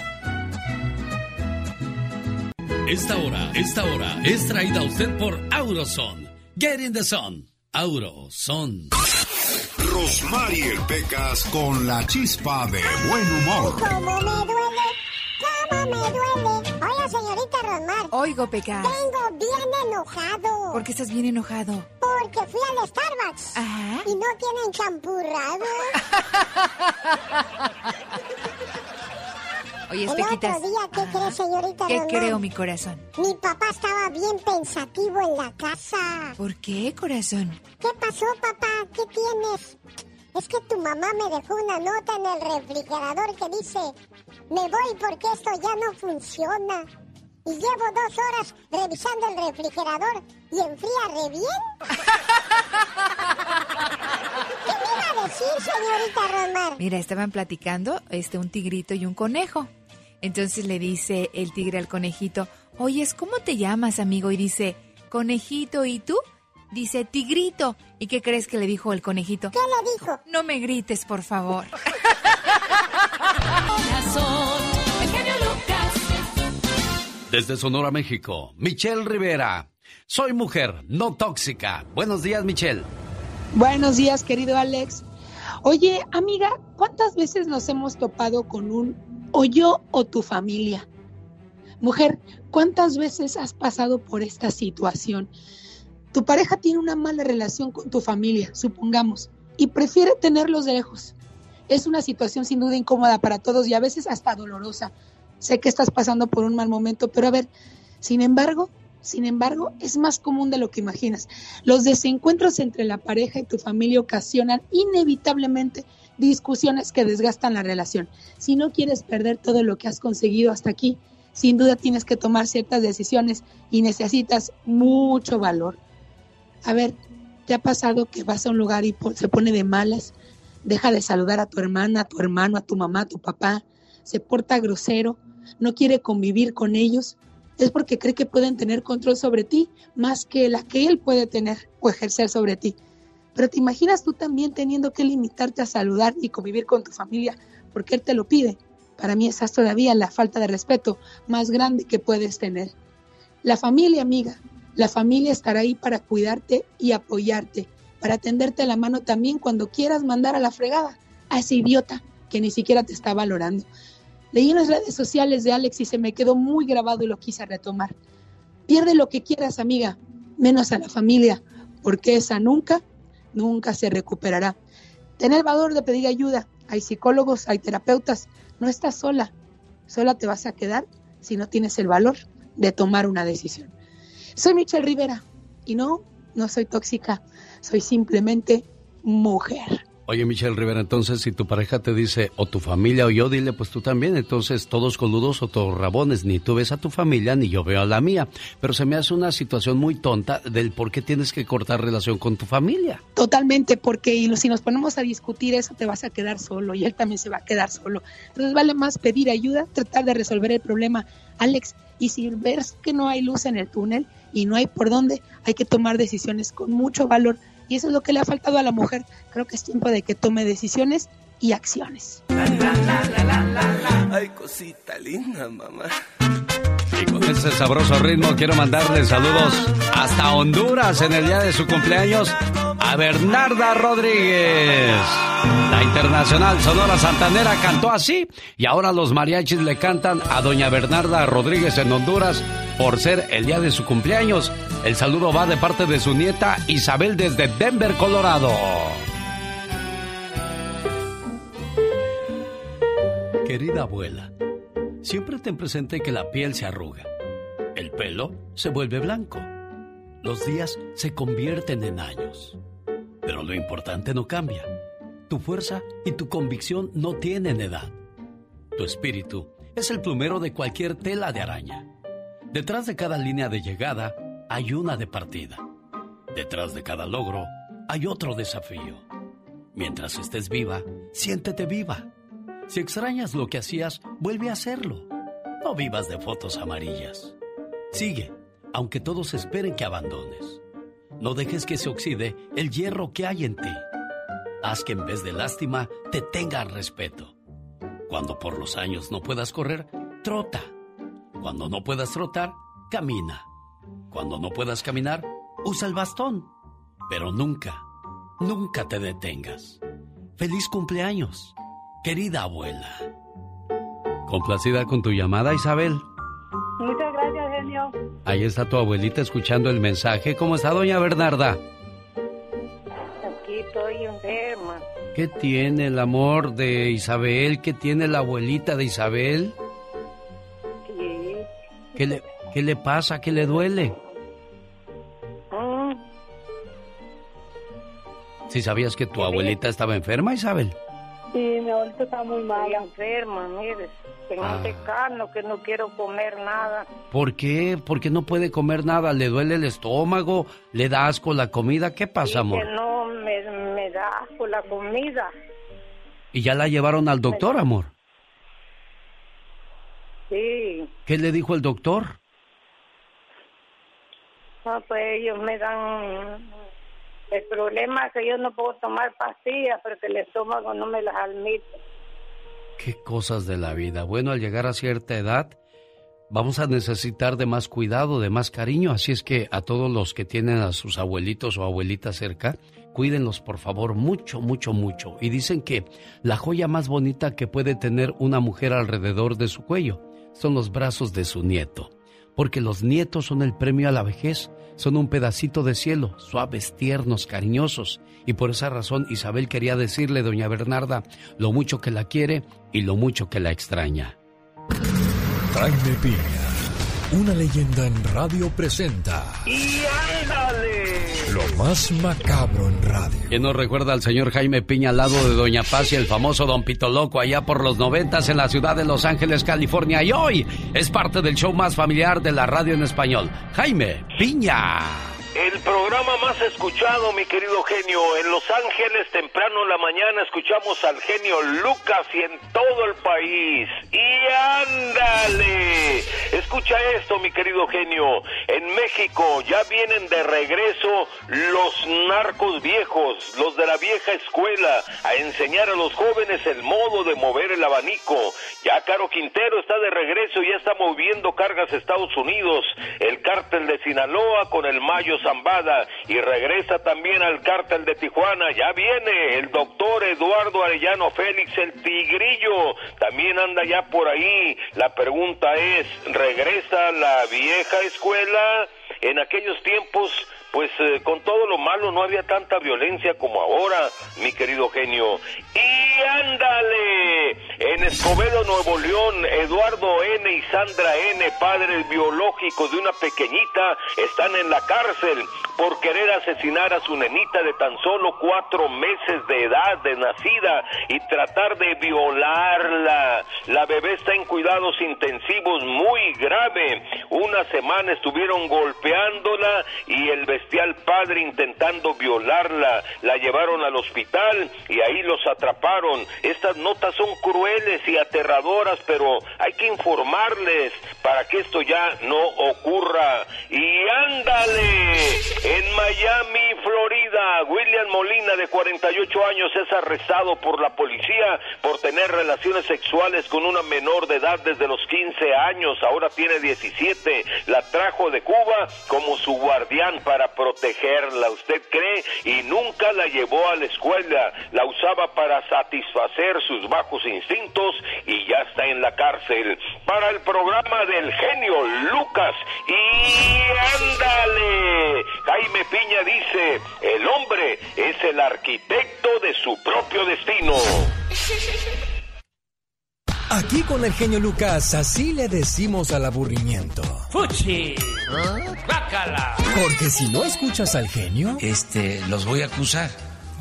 Esta hora, esta hora es traída a usted por Auroson. Get in the sun. Auroson. Rosmarie Pecas con la chispa de buen humor. ¿Cómo me duele? ¿Cómo me duele? Hola, señorita Rosmar. Oigo, Pecas. Vengo bien enojado. ¿Por qué estás bien enojado? Porque fui al Starbucks. Ajá. Y no tienen champurrado. Oye, El otro día, ¿qué crees, señorita ¿Qué creo, mi corazón? Mi papá estaba bien pensativo en la casa. ¿Por qué, corazón? ¿Qué pasó, papá? ¿Qué tienes? Es que tu mamá me dejó una nota en el refrigerador que dice, me voy porque esto ya no funciona. Y llevo dos horas revisando el refrigerador y enfría re bien. ¿Qué me iba a decir, señorita Romar? Mira, estaban platicando este, un tigrito y un conejo. Entonces le dice el tigre al conejito, oyes, ¿cómo te llamas, amigo? Y dice, conejito, ¿y tú? Dice, tigrito. ¿Y qué crees que le dijo el conejito? ¿Qué le dijo? No me grites, por favor. Desde Sonora, México, Michelle Rivera. Soy mujer, no tóxica. Buenos días, Michelle. Buenos días, querido Alex. Oye, amiga, ¿cuántas veces nos hemos topado con un o yo o tu familia? Mujer, ¿cuántas veces has pasado por esta situación? Tu pareja tiene una mala relación con tu familia, supongamos, y prefiere tenerlos lejos. Es una situación sin duda incómoda para todos y a veces hasta dolorosa. Sé que estás pasando por un mal momento, pero a ver, sin embargo, sin embargo, es más común de lo que imaginas. Los desencuentros entre la pareja y tu familia ocasionan inevitablemente discusiones que desgastan la relación. Si no quieres perder todo lo que has conseguido hasta aquí, sin duda tienes que tomar ciertas decisiones y necesitas mucho valor. A ver, ¿te ha pasado que vas a un lugar y se pone de malas? Deja de saludar a tu hermana, a tu hermano, a tu mamá, a tu papá, se porta grosero, no quiere convivir con ellos es porque cree que pueden tener control sobre ti más que la que él puede tener o ejercer sobre ti. Pero te imaginas tú también teniendo que limitarte a saludar y convivir con tu familia porque él te lo pide. Para mí esa es todavía la falta de respeto más grande que puedes tener. La familia, amiga, la familia estará ahí para cuidarte y apoyarte, para tenderte la mano también cuando quieras mandar a la fregada a ese idiota que ni siquiera te está valorando. Leí en las redes sociales de Alex y se me quedó muy grabado y lo quise retomar. Pierde lo que quieras, amiga, menos a la familia, porque esa nunca, nunca se recuperará. Ten el valor de pedir ayuda. Hay psicólogos, hay terapeutas. No estás sola. Sola te vas a quedar si no tienes el valor de tomar una decisión. Soy Michelle Rivera y no, no soy tóxica, soy simplemente mujer. Oye, Michelle Rivera, entonces si tu pareja te dice, o tu familia o yo, dile, pues tú también, entonces todos coludos o todos rabones, ni tú ves a tu familia ni yo veo a la mía. Pero se me hace una situación muy tonta del por qué tienes que cortar relación con tu familia. Totalmente, porque si nos ponemos a discutir eso, te vas a quedar solo y él también se va a quedar solo. Entonces vale más pedir ayuda, tratar de resolver el problema. Alex, y si ves que no hay luz en el túnel y no hay por dónde, hay que tomar decisiones con mucho valor y eso es lo que le ha faltado a la mujer. Creo que es tiempo de que tome decisiones y acciones. Ay, cosita linda, mamá. Y con ese sabroso ritmo quiero mandarle saludos hasta Honduras en el día de su cumpleaños a Bernarda Rodríguez. La internacional Sonora Santanera cantó así y ahora los mariachis le cantan a doña Bernarda Rodríguez en Honduras por ser el día de su cumpleaños. El saludo va de parte de su nieta Isabel desde Denver, Colorado. Querida abuela, Siempre ten presente que la piel se arruga, el pelo se vuelve blanco, los días se convierten en años. Pero lo importante no cambia. Tu fuerza y tu convicción no tienen edad. Tu espíritu es el plumero de cualquier tela de araña. Detrás de cada línea de llegada hay una de partida. Detrás de cada logro hay otro desafío. Mientras estés viva, siéntete viva. Si extrañas lo que hacías, vuelve a hacerlo. No vivas de fotos amarillas. Sigue, aunque todos esperen que abandones. No dejes que se oxide el hierro que hay en ti. Haz que en vez de lástima te tengan respeto. Cuando por los años no puedas correr, trota. Cuando no puedas trotar, camina. Cuando no puedas caminar, usa el bastón. Pero nunca, nunca te detengas. Feliz cumpleaños querida abuela. Complacida con tu llamada, Isabel. Ahí está tu abuelita escuchando el mensaje. ¿Cómo está doña Bernarda? Aquí estoy enferma. ¿Qué tiene el amor de Isabel? ¿Qué tiene la abuelita de Isabel? Sí. ¿Qué le, qué le pasa? ¿Qué le duele? Mm. ¿Si sabías que tu abuelita estaba enferma, Isabel? Sí, mi abuelita está muy mal. enferma, mire. Tengo Ah. un que no quiero comer nada. ¿Por qué? Porque no puede comer nada. ¿Le duele el estómago? ¿Le da asco la comida? ¿Qué pasa, amor? Que no me, me da asco la comida. ¿Y ya la llevaron al doctor, amor? Sí. ¿Qué le dijo el doctor? No, pues ellos me dan... El problema es que yo no puedo tomar pastillas porque el estómago no me las admite. Qué cosas de la vida. Bueno, al llegar a cierta edad, vamos a necesitar de más cuidado, de más cariño. Así es que a todos los que tienen a sus abuelitos o abuelitas cerca, cuídenlos por favor mucho, mucho, mucho. Y dicen que la joya más bonita que puede tener una mujer alrededor de su cuello son los brazos de su nieto. Porque los nietos son el premio a la vejez, son un pedacito de cielo, suaves, tiernos, cariñosos. Y por esa razón Isabel quería decirle, doña Bernarda, lo mucho que la quiere y lo mucho que la extraña. Una leyenda en radio presenta. ¡Y ándale! Lo más macabro en radio. ¿Quién nos recuerda al señor Jaime Piña al lado de Doña Paz y el famoso Don Pito Loco allá por los noventas en la ciudad de Los Ángeles, California? Y hoy es parte del show más familiar de la radio en español. Jaime Piña. El programa más escuchado, mi querido genio. En Los Ángeles, temprano en la mañana, escuchamos al genio Lucas y en todo el país. ¡Y ándale! Escucha esto, mi querido genio. En México ya vienen de regreso los narcos viejos, los de la vieja escuela, a enseñar a los jóvenes el modo de mover el abanico. Ya Caro Quintero está de regreso y ya está moviendo cargas a Estados Unidos. El cártel de Sinaloa con el Mayo Y regresa también al cártel de Tijuana. Ya viene el doctor Eduardo Arellano Félix, el tigrillo. También anda ya por ahí. La pregunta es, ¿regresa la vieja escuela? En aquellos tiempos pues eh, con todo lo malo no había tanta violencia como ahora, mi querido genio. Y ándale, en Escobedo, Nuevo León, Eduardo N. y Sandra N., padres biológicos de una pequeñita, están en la cárcel por querer asesinar a su nenita de tan solo cuatro meses de edad de nacida y tratar de violarla. La bebé está en cuidados intensivos muy grave. Una semana estuvieron golpeándola y el bestial padre intentando violarla. La llevaron al hospital y ahí los atraparon. Estas notas son crueles y aterradoras, pero hay que informarles para que esto ya no ocurra. Y ándale, en Miami, Florida, William Molina de 48 años es arrestado por la policía por tener relaciones sexuales con una menor de edad desde los 15 años. Ahora tiene 17. La trajo de Cuba como su guardián para protegerla, ¿usted cree? Y nunca la llevó a la escuela, la usaba para satisfacer sus bajos instintos y ya está en la cárcel. Para el programa del genio Lucas y ándale. Jaime Piña dice, el hombre es el arquitecto de su propio destino. Aquí con el genio Lucas, así le decimos al aburrimiento. ¡Fuchi! ¡Bácala! Porque si no escuchas al genio, este, los voy a acusar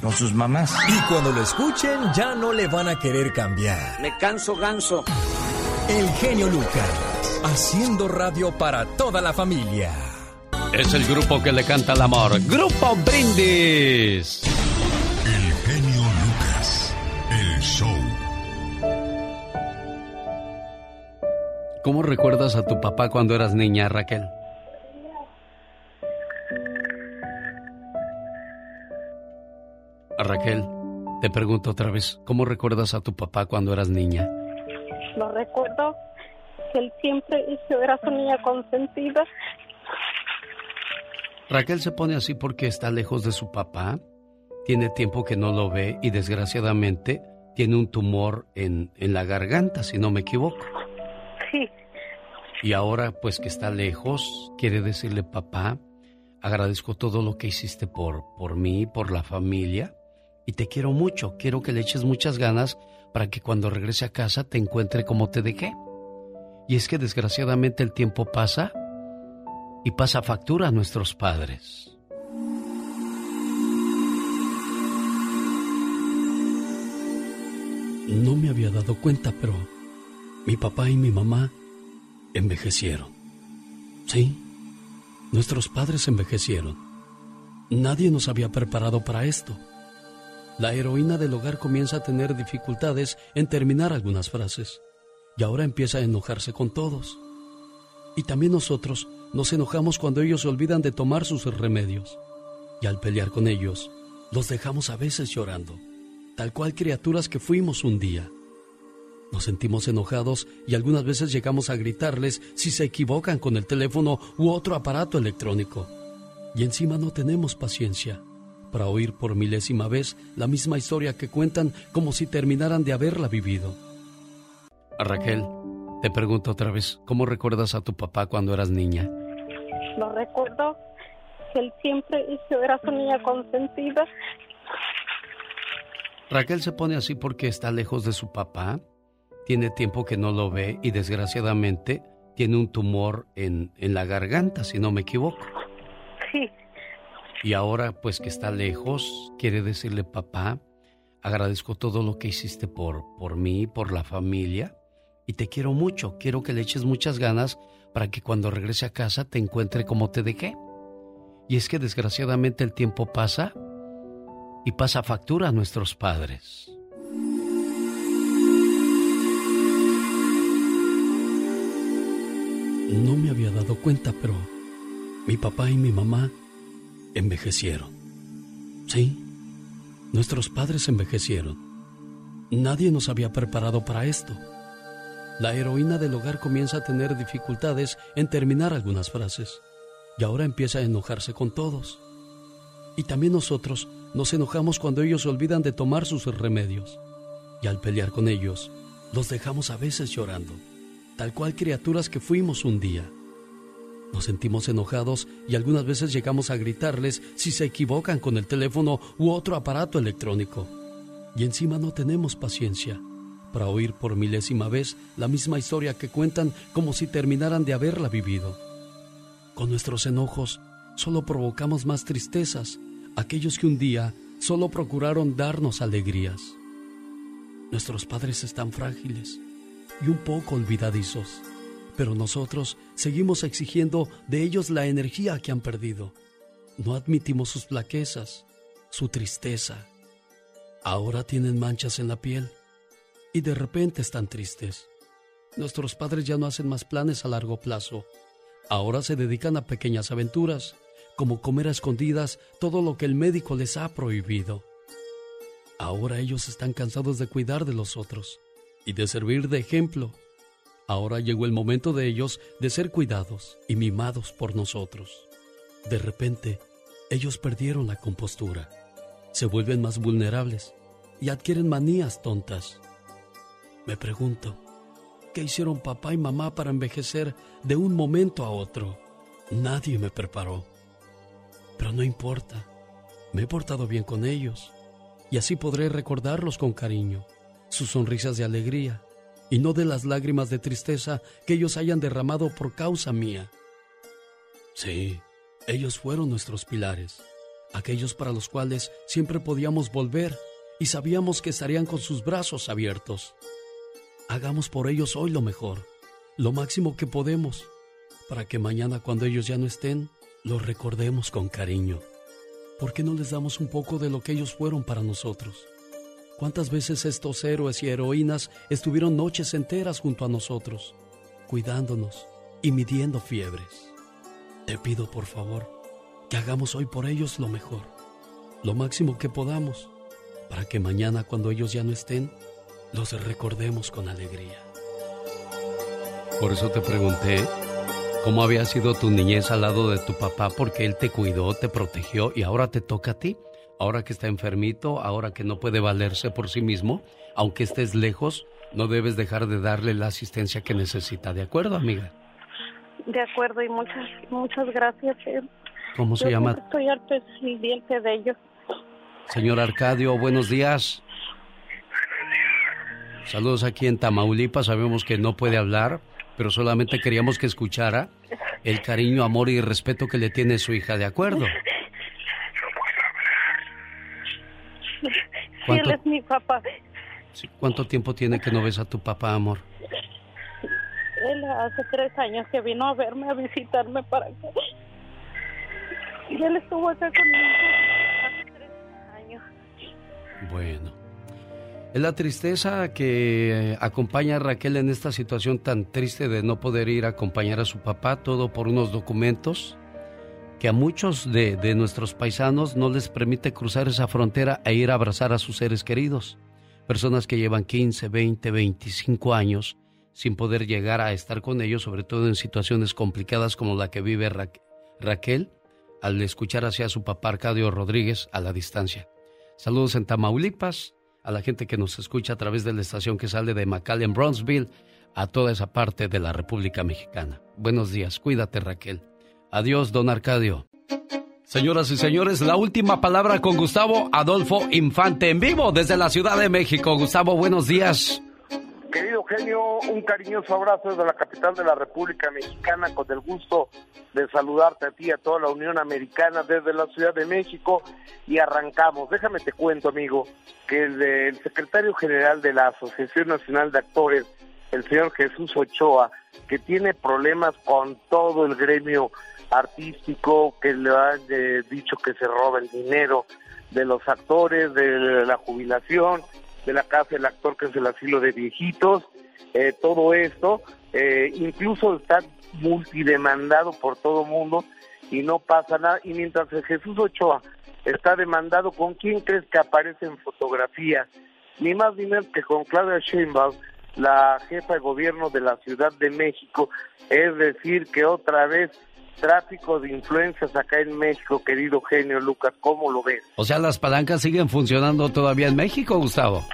con sus mamás. Y cuando lo escuchen, ya no le van a querer cambiar. Me canso ganso. El genio Lucas, haciendo radio para toda la familia. Es el grupo que le canta el amor. Grupo Brindis. El genio Lucas, el show. ¿Cómo recuerdas a tu papá cuando eras niña, Raquel? Raquel, te pregunto otra vez, ¿cómo recuerdas a tu papá cuando eras niña? Lo recuerdo que él siempre hizo, era su niña consentida. Raquel se pone así porque está lejos de su papá, tiene tiempo que no lo ve y desgraciadamente tiene un tumor en, en la garganta, si no me equivoco. Sí. Y ahora, pues que está lejos, quiere decirle, papá, agradezco todo lo que hiciste por, por mí, por la familia, y te quiero mucho. Quiero que le eches muchas ganas para que cuando regrese a casa te encuentre como te dejé. Y es que desgraciadamente el tiempo pasa y pasa factura a nuestros padres. No me había dado cuenta, pero mi papá y mi mamá envejecieron. Sí, nuestros padres envejecieron. Nadie nos había preparado para esto. La heroína del hogar comienza a tener dificultades en terminar algunas frases y ahora empieza a enojarse con todos. Y también nosotros nos enojamos cuando ellos se olvidan de tomar sus remedios. Y al pelear con ellos, los dejamos a veces llorando, tal cual criaturas que fuimos un día. Nos sentimos enojados y algunas veces llegamos a gritarles si se equivocan con el teléfono u otro aparato electrónico. Y encima no tenemos paciencia para oír por milésima vez la misma historia que cuentan como si terminaran de haberla vivido. Raquel, te pregunto otra vez, ¿cómo recuerdas a tu papá cuando eras niña? Lo recuerdo que él siempre hizo, era su niña consentida. Raquel se pone así porque está lejos de su papá, tiene tiempo que no lo ve y desgraciadamente tiene un tumor en, en la garganta, si no me equivoco. Sí. Y ahora, pues que está lejos, quiere decirle, papá, agradezco todo lo que hiciste por, por mí, por la familia, y te quiero mucho. Quiero que le eches muchas ganas para que cuando regrese a casa te encuentre como te dejé. Y es que desgraciadamente el tiempo pasa y pasa factura a nuestros padres. No me había dado cuenta, pero mi papá y mi mamá envejecieron. Sí, nuestros padres envejecieron. Nadie nos había preparado para esto. La heroína del hogar comienza a tener dificultades en terminar algunas frases y ahora empieza a enojarse con todos. Y también nosotros nos enojamos cuando ellos olvidan de tomar sus remedios. Y al pelear con ellos, los dejamos a veces llorando, tal cual criaturas que fuimos un día. Nos sentimos enojados y algunas veces llegamos a gritarles si se equivocan con el teléfono u otro aparato electrónico. Y encima no tenemos paciencia para oír por milésima vez la misma historia que cuentan como si terminaran de haberla vivido. Con nuestros enojos solo provocamos más tristezas, aquellos que un día solo procuraron darnos alegrías. Nuestros padres están frágiles y un poco olvidadizos, pero nosotros seguimos exigiendo de ellos la energía que han perdido. No admitimos sus flaquezas, su tristeza. Ahora tienen manchas en la piel y de repente están tristes. Nuestros padres ya no hacen más planes a largo plazo. Ahora se dedican a pequeñas aventuras, como comer a escondidas todo lo que el médico les ha prohibido. Ahora ellos están cansados de cuidar de los otros y de servir de ejemplo. Ahora llegó el momento de ellos de ser cuidados y mimados por nosotros. De repente, ellos perdieron la compostura, se vuelven más vulnerables y adquieren manías tontas. Me pregunto, ¿qué hicieron papá y mamá para envejecer de un momento a otro? Nadie me preparó. Pero no importa, me he portado bien con ellos y así podré recordarlos con cariño, sus sonrisas de alegría y no de las lágrimas de tristeza que ellos hayan derramado por causa mía. Sí, ellos fueron nuestros pilares, aquellos para los cuales siempre podíamos volver y sabíamos que estarían con sus brazos abiertos. Hagamos por ellos hoy lo mejor, lo máximo que podemos, para que mañana cuando ellos ya no estén, los recordemos con cariño. ¿Por qué no les damos un poco de lo que ellos fueron para nosotros? ¿Cuántas veces estos héroes y heroínas estuvieron noches enteras junto a nosotros, cuidándonos y midiendo fiebres? Te pido por favor que hagamos hoy por ellos lo mejor, lo máximo que podamos, para que mañana cuando ellos ya no estén, los recordemos con alegría. Por eso te pregunté cómo había sido tu niñez al lado de tu papá, porque él te cuidó, te protegió y ahora te toca a ti. Ahora que está enfermito, ahora que no puede valerse por sí mismo, aunque estés lejos, no debes dejar de darle la asistencia que necesita. ¿De acuerdo, amiga? De acuerdo y muchas muchas gracias. Eh. ¿Cómo se llama? Estoy al pendiente de ellos. Señor Arcadio, buenos días. Saludos aquí en Tamaulipas. Sabemos que no puede hablar, pero solamente queríamos que escuchara el cariño, amor y respeto que le tiene su hija, ¿de acuerdo? ¿Cuánto, es mi papá. ¿Cuánto tiempo tiene que no ves a tu papá, amor? Él hace tres años que vino a verme, a visitarme para acá. Y él estuvo acá conmigo hace tres años. Bueno. Es la tristeza que acompaña a Raquel en esta situación tan triste de no poder ir a acompañar a su papá, todo por unos documentos que a muchos de, nuestros paisanos no les permite cruzar esa frontera e ir a abrazar a sus seres queridos. Personas que llevan 15, 20, 25 años sin poder llegar a estar con ellos, sobre todo en situaciones complicadas como la que vive Ra Raquel al escuchar hacia su papá Arcadio Rodríguez a la distancia. Saludos en Tamaulipas, a la gente que nos escucha a través de la estación que sale de McAllen, Bronzeville, a toda esa parte de la República Mexicana. Buenos días, cuídate Raquel. Adiós, don Arcadio. Señoras y señores, la última palabra con Gustavo Adolfo Infante en vivo desde la Ciudad de México. Gustavo, buenos días. Querido genio, un cariñoso abrazo desde la capital de la República Mexicana, con el gusto de saludarte a ti y a toda la Unión Americana desde la Ciudad de México y arrancamos. Déjame te cuento, amigo, que el, el secretario general de la Asociación Nacional de Actores, el señor Jesús Ochoa, que tiene problemas con todo el gremio artístico, que le han eh, dicho que se roba el dinero de los actores, de la jubilación, de la casa del actor que es el asilo de viejitos, eh, todo esto, eh, incluso está multidemandado por todo el mundo y no pasa nada. Y mientras Jesús Ochoa está demandado, ¿con quién crees que aparece en fotografía? Ni más ni menos que con Claudia Sheinbaum, la jefa de gobierno de la Ciudad de México. Es decir, que otra vez tráfico de influencias acá en México, querido genio Lucas, ¿cómo lo ves? O sea, las palancas siguen funcionando todavía en México, Gustavo.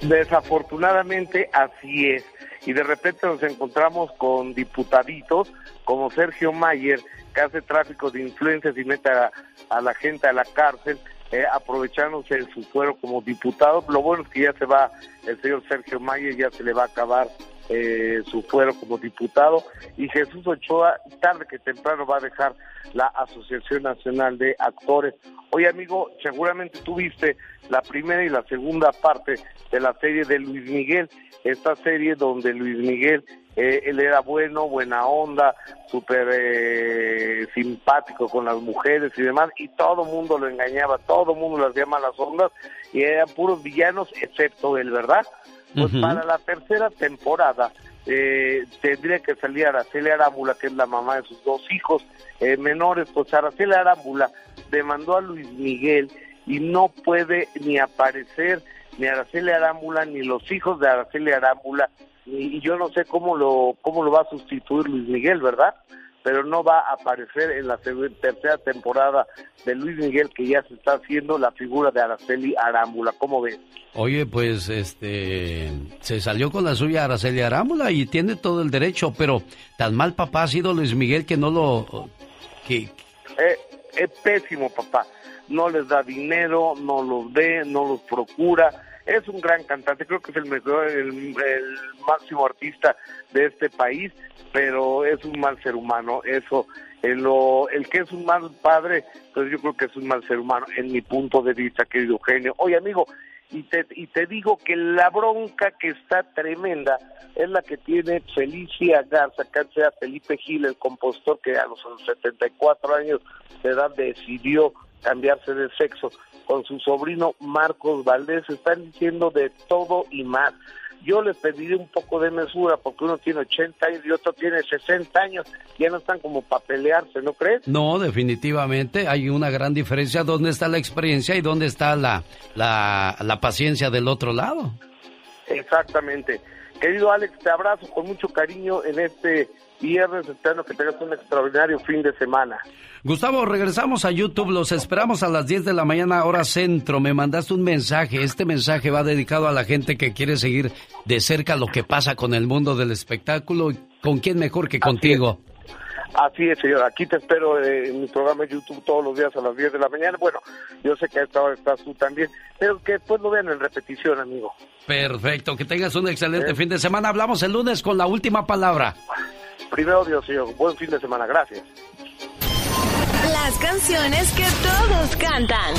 Desafortunadamente así es. Y de repente nos encontramos con diputaditos como Sergio Mayer, que hace tráfico de influencias y mete a, la gente a la cárcel, eh, aprovechándose de su fuero como diputado. Lo bueno es que ya se va el señor Sergio Mayer, ya se le va a acabar eh, su fuero como diputado y Jesús Ochoa tarde que temprano va a dejar la Asociación Nacional de Actores. Oye amigo, seguramente tuviste la primera y la segunda parte de la serie de Luis Miguel, esta serie donde Luis Miguel eh, él era bueno, buena onda, súper eh, simpático con las mujeres y demás, y todo mundo lo engañaba, todo mundo le hacía malas ondas, y eran puros villanos, excepto él, ¿verdad? Pues para la tercera temporada eh, tendría que salir Araceli Arámbula, que es la mamá de sus dos hijos eh, menores, pues Araceli Arámbula demandó a Luis Miguel y no puede ni aparecer ni Araceli Arámbula ni los hijos de Araceli Arámbula y yo no sé cómo lo cómo lo va a sustituir Luis Miguel, ¿verdad? Pero no va a aparecer en la tercera temporada de Luis Miguel que ya se está haciendo la figura de Araceli Arámbula. ¿Cómo ves? Oye, pues este se salió con la suya Araceli Arámbula y tiene todo el derecho, pero tan mal papá ha sido Luis Miguel que no lo que eh, es pésimo papá. No les da dinero, no los ve, no los procura es un gran cantante, creo que es el mejor, el, máximo artista de este país, pero es un mal ser humano. Eso, en lo, el que es un mal padre, pues yo creo que es un mal ser humano, en mi punto de vista, querido Eugenio. Oye, amigo, y te, y te digo que la bronca que está tremenda es la que tiene Felicia Garza, que sea Felipe Gil, el compositor que a los 74 años de edad decidió cambiarse de sexo con su sobrino Marcos Valdés, están diciendo de todo y más. Yo les pediré un poco de mesura porque uno tiene 80 años y otro tiene 60 años, ya no están como para pelearse, ¿no crees? No, definitivamente hay una gran diferencia. ¿Dónde está la experiencia y dónde está la, la, la paciencia del otro lado? Exactamente. Querido Alex, te abrazo con mucho cariño en este viernes, espero que tengas un extraordinario fin de semana. Gustavo, regresamos a YouTube, los esperamos a las 10 de la mañana, hora centro. Me mandaste un mensaje, este mensaje va dedicado a la gente que quiere seguir de cerca lo que pasa con el mundo del espectáculo. ¿Con quién mejor que contigo? Así es, señor. Aquí te espero en mi programa de YouTube todos los días a las 10 de la mañana. Bueno, yo sé que a esta hora estás tú también, pero que después lo vean en repetición, amigo. Perfecto, que tengas un excelente fin de semana. Hablamos el lunes con la última palabra. Primero Dios, señor. Buen fin de semana. Gracias. Las canciones que todos cantan.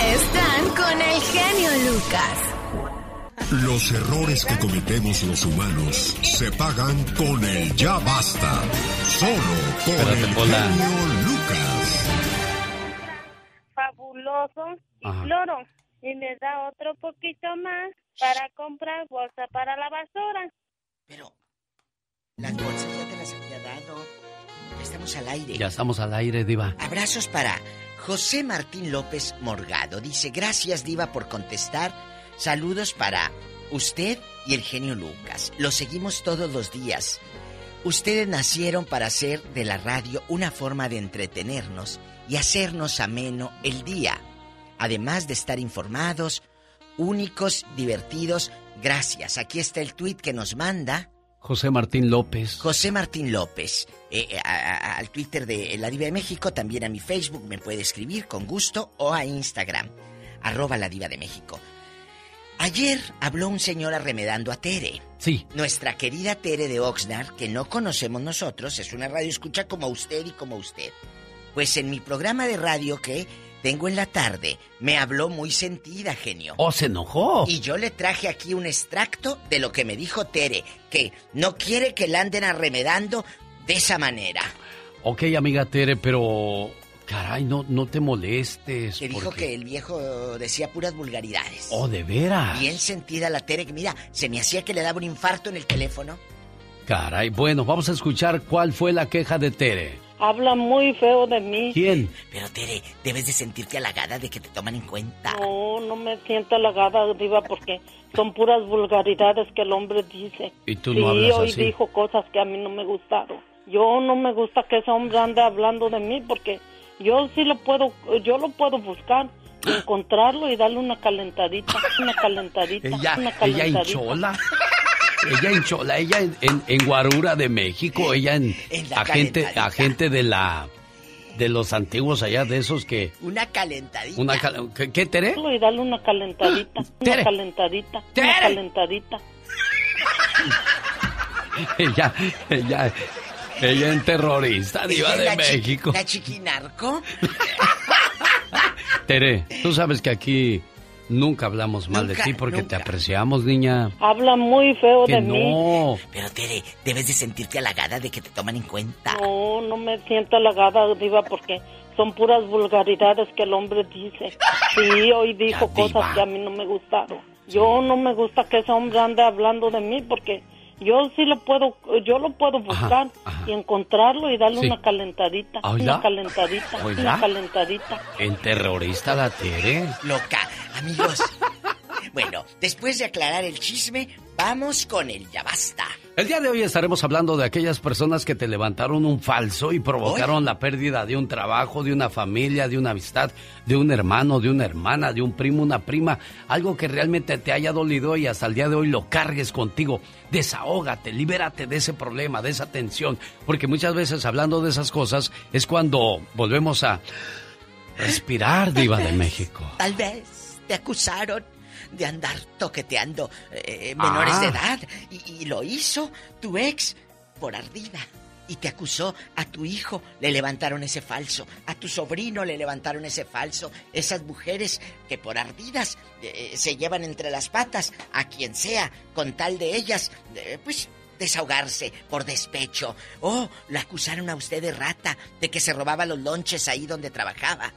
Están con el genio Lucas. Los errores que cometemos los humanos se pagan con el ya basta. Solo con el genio Lucas. Fabuloso y floro y me da otro poquito más para comprar bolsa para la basura. Pero las bolsas ya te las había dado. Ya estamos al aire. Ya estamos al aire, Diva. Abrazos para José Martín López Morgado. Dice, gracias, Diva, por contestar. Saludos para usted y el genio Lucas. Lo seguimos todos los días. Ustedes nacieron para hacer de la radio una forma de entretenernos y hacernos ameno el día además de estar informados, únicos, divertidos. Gracias. Aquí está el tweet que nos manda. José Martín López. José Martín López. Eh, eh, al Twitter de La Diva de México, también a mi Facebook me puede escribir con gusto o a Instagram, arroba La Diva de México. Ayer habló un señor arremedando a Tere. Sí. Nuestra querida Tere de Oxnard, que no conocemos nosotros, es una radio escucha como usted y como usted. Pues en mi programa de radio que tengo en la tarde, me habló muy sentida, genio. ¿O se enojó? Y yo le traje aquí un extracto de lo que me dijo Tere, que no quiere que la anden arremedando de esa manera. Ok, amiga Tere, pero... Caray, no, no te molestes. Que dijo porque- que el viejo decía puras vulgaridades. Oh, ¿de veras? Bien sentida la Tere, que mira, se me hacía que le daba un infarto en el teléfono. Caray, bueno, vamos a escuchar cuál fue la queja de Tere. Habla muy feo de mí. ¿Quién? Pero Tere, debes de sentirte halagada de que te toman en cuenta. No, no me siento halagada, Diva, porque son puras vulgaridades que el hombre dice. Y tú sí, no hablas hoy así. dijo cosas que a mí no me gustaron. Yo no me gusta que ese hombre ande hablando de mí porque yo sí lo puedo, yo lo puedo buscar, encontrarlo y darle una calentadita, una calentadita, Ella, una ella calentadita. hinchola. Ella hinchola, ella en, en, en Guarura de México, ella en, En la agente, calentadita. agente de la de los antiguos allá, de esos que Una calentadita. una cal- ¿qué, qué, Tere? Y darle una calentadita, una calentadita, una calentadita. Ella, ella, ella en terrorista, diva de es chi- México. La chiquinarco. Tere, tú sabes que aquí nunca hablamos mal de ti porque te apreciamos, niña. Habla muy feo Que de mí. no. Pero Tere, debes de sentirte halagada de que te toman en cuenta. No, no me siento halagada, Diva, porque son puras vulgaridades que el hombre dice. Sí, hoy dijo Ya, cosas que a mí no me gustaron. Yo no me gusta que ese hombre ande hablando de mí porque yo sí lo puedo, yo lo puedo buscar y encontrarlo y darle Sí. una calentadita, Oiga. una calentadita, Oiga. una calentadita. En terrorista la Tere. Loca, amigos. Bueno, después de aclarar el chisme, vamos con el ya basta. El día de hoy estaremos hablando de aquellas personas que te levantaron un falso y provocaron la pérdida de un trabajo, de una familia, de una amistad, de un hermano, de una hermana, de un primo, una prima, algo que realmente te haya dolido y hasta el día de hoy lo cargues contigo. Desahógate, libérate de ese problema, de esa tensión, porque muchas veces hablando de esas cosas es cuando volvemos a respirar, diva de México. Tal vez te acusaron de andar toqueteando eh, menores Ah. de edad y, y lo hizo tu ex por ardida. Y te acusó a tu hijo, le levantaron ese falso, a tu sobrino le levantaron ese falso, esas mujeres que por ardidas eh, se llevan entre las patas a quien sea, con tal de ellas, eh, pues desahogarse por despecho. Oh, la acusaron a usted de rata, de que se robaba los lonches ahí donde trabajaba.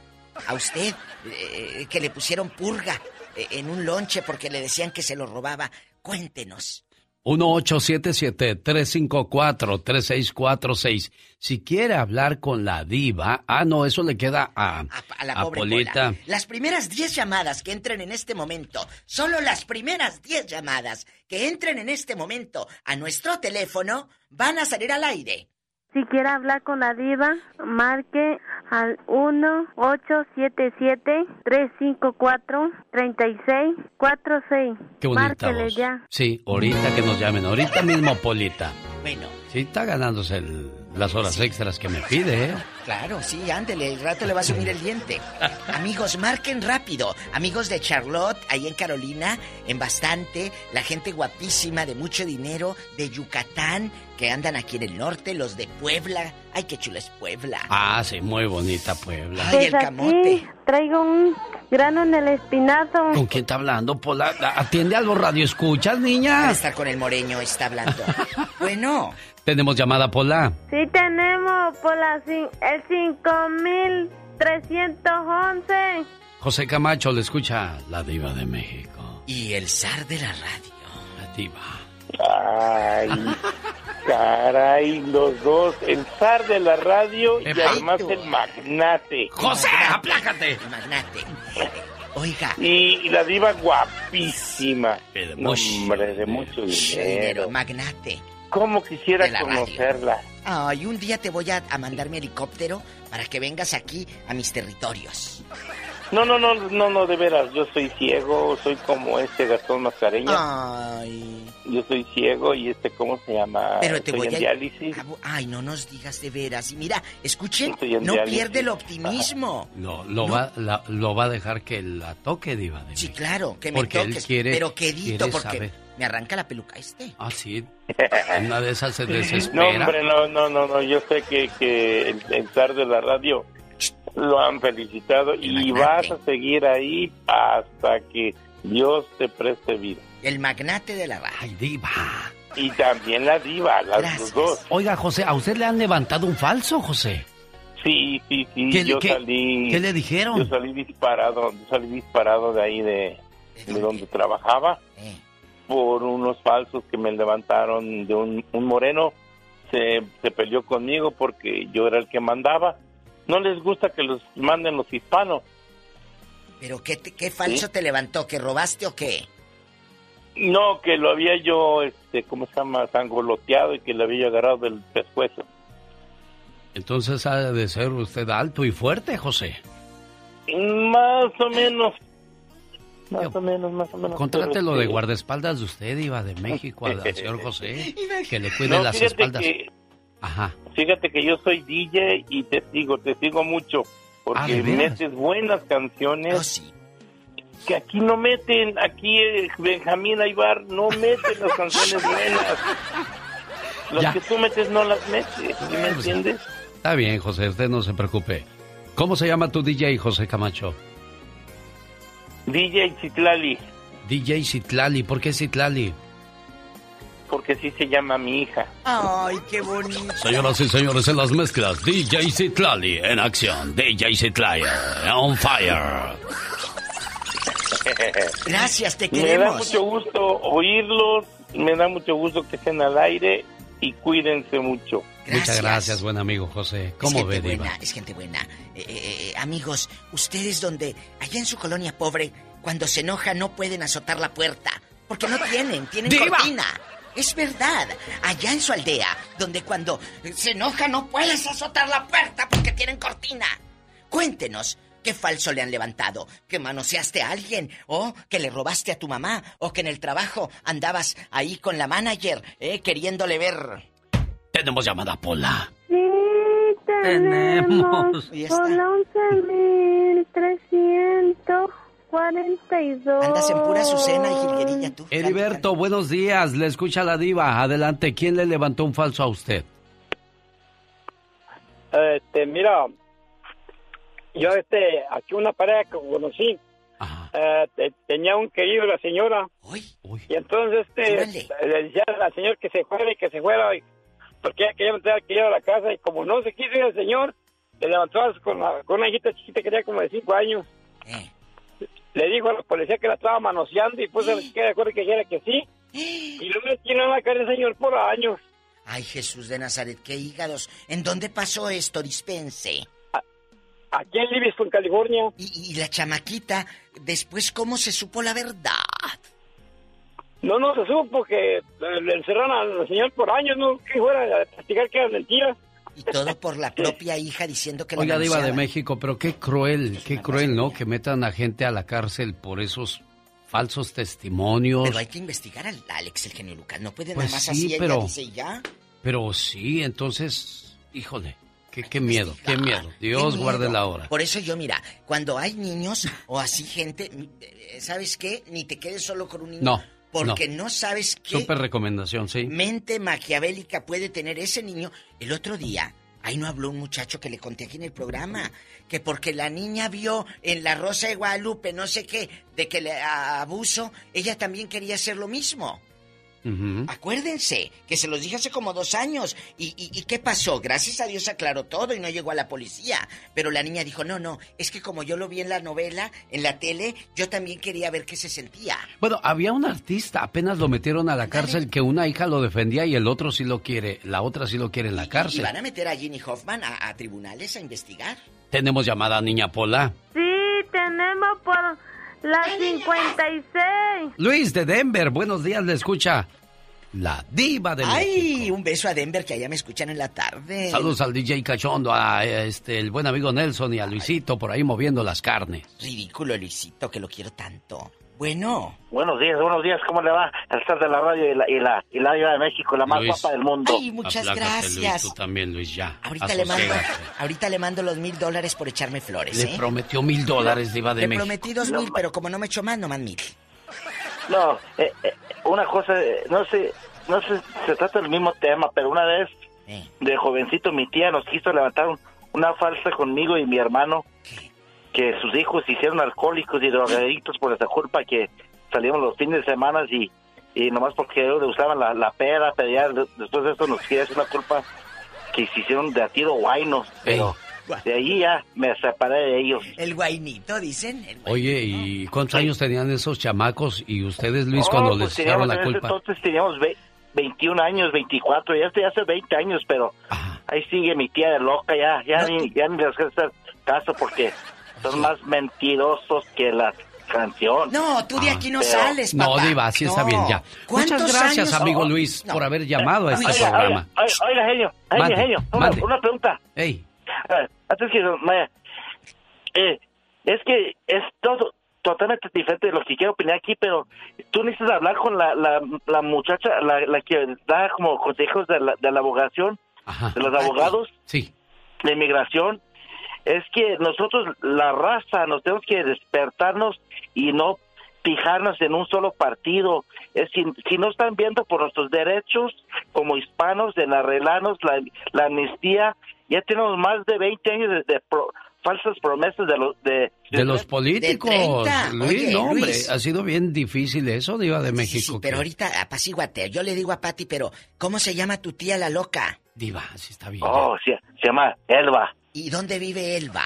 A usted, eh, que le pusieron purga en un lonche porque le decían que se lo robaba. Cuéntenos. 1-877-354-3646. Si quiere hablar con la diva, ah, no, eso le queda a, A la a pobre Polita. Pola. Las primeras 10 llamadas que entren en este momento, solo las primeras 10 llamadas que entren en este momento a nuestro teléfono van a salir al aire. Si quiere hablar con la diva, marque al 1-877-354-3646. Qué bonita Márquele voz. ya. Sí, ahorita que nos llamen, ahorita mismo Polita. Bueno, Sí, está ganándose el- las horas extras que me pide, ¿eh? claro, sí, ándele, el rato le va a subir el diente. Amigos, marquen rápido. Amigos de Charlotte, ahí en Carolina, en bastante. La gente guapísima, de mucho dinero, de Yucatán, que andan aquí en el norte, los de Puebla. Ay, qué chula es Puebla. Ah, sí, muy bonita Puebla. Ay, el Pues camote. aquí traigo un grano en el espinazo. ¿Con quién está hablando, Pola? Atiende algo radio, ¿escuchas, niña? estar con el moreño, está hablando. bueno. Tenemos llamada, Pola. Sí tenemos por la, cin- el 5311. José Camacho le escucha la diva de México. Y el zar de la radio. La diva. Ay, caray, los dos, el zar de la radio y además el magnate. ¡José, aplácate! Magnate. Oiga. Y, y la diva guapísima. de No, mucho hombre, de mucho Dinero, dinero. magnate. ¿Cómo quisiera conocerla? Ay, un día te voy a, a mandar mi helicóptero para que vengas aquí a mis territorios. No, no, no, no, no, de veras, yo soy ciego, soy como este Gastón Mascareña. Ay. Yo soy ciego y este, ¿cómo se llama? Pero te voy en a... diálisis. Ay, no nos digas de veras. Y mira, escuchen, no diálisis. pierde el optimismo. No, lo, Va, la- lo va a dejar que la toque, diva de Sí, claro, que me Porque él quiere- pero quedito, quiere porque saber. Me arranca la peluca este. Ah, sí. Una de esas se No, desespera. hombre, no, no, no, no, yo sé que, que el, el zar de la radio lo han felicitado y vas a seguir ahí hasta que Dios te preste vida. El magnate de la radio. Ay, diva. Y también la diva, las Gracias. dos. Oiga, José, ¿a usted le han levantado un falso, José? Sí, sí, sí. ¿Qué le- yo qué- salí. qué le dijeron? Yo salí disparado, yo salí disparado de ahí de, de donde trabajaba Eh. Por unos falsos que me levantaron de un, un moreno. Se, se peleó conmigo porque yo era el que mandaba. No les gusta que los manden los hispanos. ¿Pero qué, te- qué falso te levantó? ¿Que robaste o qué? No, que lo había yo, este, ¿cómo se llama? Sangoloteado y que le había agarrado del pescuezo. Entonces ha de ser usted alto y fuerte, José. Más o menos. Más o menos, más o menos. Contrátelo de guardaespaldas de usted, iba de México, al señor José, que le cuide No, las espaldas. que- Ajá. Fíjate que yo soy DJ y te sigo, te sigo mucho. Ah, Porque ¿de veras? metes buenas canciones. Oh, Que aquí no meten, aquí eh, Benjamín Aybar no meten las canciones buenas. Las Ya. que tú metes no las metes, ¿sí me entiendes? Está bien, José, usted no se preocupe. ¿Cómo se llama tu DJ, José Camacho? DJ Citlali, DJ Citlali. ¿Por qué Citlali? porque así se llama mi hija. Ay, qué bonito. Señoras y señores, en las mezclas, DJ Citlali en acción. DJ Citlali on fire. Gracias, te Me da queremos. mucho gusto oírlos, me da mucho gusto que estén al aire y cuídense mucho. Muchas gracias, buen amigo José. Es ¿Cómo gente ve, Diva? buena, es gente buena. Eh, eh, eh, amigos, ustedes donde, allá en su colonia pobre, cuando se enoja no pueden azotar la puerta, porque no tienen, tienen ¡Diva! cortina. Es verdad, allá en su aldea, donde cuando se enoja no puedes azotar la puerta porque tienen cortina. Cuéntenos, ¿qué falso le han levantado? ¿Que manoseaste a alguien? ¿O que le robaste a tu mamá? ¿O que en el trabajo andabas ahí con la manager, eh, queriéndole ver? Tenemos llamada Pola. Sí, tenemos Ahí está. por la 11.342. Andas en pura Azucena y jilguerilla tú. Heriberto, buenos días. Le escucha la diva. Adelante, ¿quién le levantó un falso a usted? Este, mira, yo este, aquí una pareja que conocí, eh, te- tenía un querido la señora, y entonces este, le decía al señor que se fuera y que se fuera, y- porque ella quería meter al querido a la casa, y como no se quiso ir el señor, le levantó con, la- con una hijita chiquita que tenía como de cinco años. Le dijo a la policía que la estaba manoseando y pues que de acuerdo que dijera que sí. Y lo metieron a la cara el señor por años. Ay, Jesús de Nazaret, qué hígados. ¿En dónde pasó esto? Dispense. Aquí en Livingston, California. Y, y la chamaquita, después, ¿cómo se supo la verdad? No, no se supo que le encerraron al señor por años, ¿no? Que fuera a castigar que era mentira. Y todo por la propia hija diciendo que la Oiga, diva de. México, pero qué cruel, qué cruel, ¿no? Que metan a gente a la cárcel por esos falsos testimonios. Pero hay que investigar al Alex, el genio Lucas. No puede Pues nada más sí, así, ella pero- dice y ya. Pero sí, entonces, híjole, qué, qué miedo, qué miedo. Dios Qué guarde la hora. Por eso yo, mira, cuando hay niños o así gente, ¿sabes qué? Ni te quedes solo con un niño. No, Porque no, sabes qué Súper recomendación, sí. mente maquiavélica puede tener ese niño. El otro día, ahí no habló un muchacho que le conté aquí en el programa, que porque la niña vio en la Rosa de Guadalupe, no sé qué, de que le a- abuso, ella también quería hacer lo mismo. Acuérdense que se los dije hace como dos años. ¿Y, y, y qué pasó? Gracias a Dios aclaró todo y no llegó a la policía. Pero la niña dijo, no, no, es que como yo lo vi en la novela, en la tele, yo también quería ver qué se sentía. Bueno, había un artista, apenas lo metieron a la cárcel, que una hija lo defendía y el otro sí lo quiere, la otra sí lo quiere en la Y cárcel. van a meter a Ginny Hoffman a, a tribunales a investigar. Tenemos llamada Niña Pola. Sí, tenemos por la 56. Luis de Denver, buenos días, le escucha la diva de Ay, México. un beso a Denver que allá me escuchan en la tarde. Saludos al DJ Cachondo, a este, el buen amigo Nelson y a Luisito por ahí moviendo las carnes. Ridículo, Luisito, que lo quiero tanto. Bueno. Buenos días, buenos días, ¿cómo le va? El estar de la radio y la, y la, y la de México, la más Luis. guapa del mundo. Ay, muchas Aplácate, gracias. Luis, tú también, Luis, ya. Ahorita le, mando, ahorita le mando los mil dólares por echarme flores, Le ¿eh? prometió mil dólares, diva de Le México. prometí dos mil, pero como no me echó más, nomás mil. No, eh, eh, una cosa, no sé, no sé, se trata del mismo tema, pero una vez Eh. de jovencito mi tía nos quiso levantar un, una falsa conmigo y mi hermano, que sus hijos se hicieron alcohólicos y drogadictos por esa culpa que salíamos los fines de semana y, y nomás porque ellos le usaban la, la pera, pero ya después de esto nos quiere hacer una culpa que se hicieron de a tiro guainos, pero de ahí ya me separé de ellos. El guainito, dicen. el Oye, ¿y cuántos años tenían esos chamacos y ustedes, Luis, cuando No, les pues echaron teníamos- la culpa? Entonces teníamos ve- 21 años, 24, ya estoy hace 20 años, pero ahí sigue mi tía de loca, ya, ya, ni, ya ni les quiero hacer caso porque son más mentirosos que la canción. No, tú de aquí no Pero- sales, papá. No, Diva, así está No. bien ya. ¿Cuántos Muchas gracias, años? amigo Luis, no. por haber llamado a este Oiga, programa. Oiga, oiga, genio, genio, Mande, genio, una, mande. una pregunta. Ey, Ah, Antes que Maya, eh, es que es todo totalmente diferente de lo que quiero opinar aquí, pero tú necesitas hablar con la, la, la muchacha, la, la que da como consejos de la, de la abogación, de los abogados sí. de inmigración. Es que nosotros, la raza, nos tenemos que despertarnos y no fijarnos en un solo partido. Es si, si no están viendo por nuestros derechos como hispanos, en arreglarnos la, la amnistía, ya tenemos más de 20 años de, de pro- falsas promesas de los de, De los políticos, De 30. Luis, Oye, no, hombre, Luis. ha sido bien difícil eso, Diva de México. Pero que- ahorita apacíguate. Yo le digo a Pati, pero ¿cómo se llama tu tía la loca? Diva, así está bien. Oh, se, se llama Elba. ¿Y dónde vive Elba?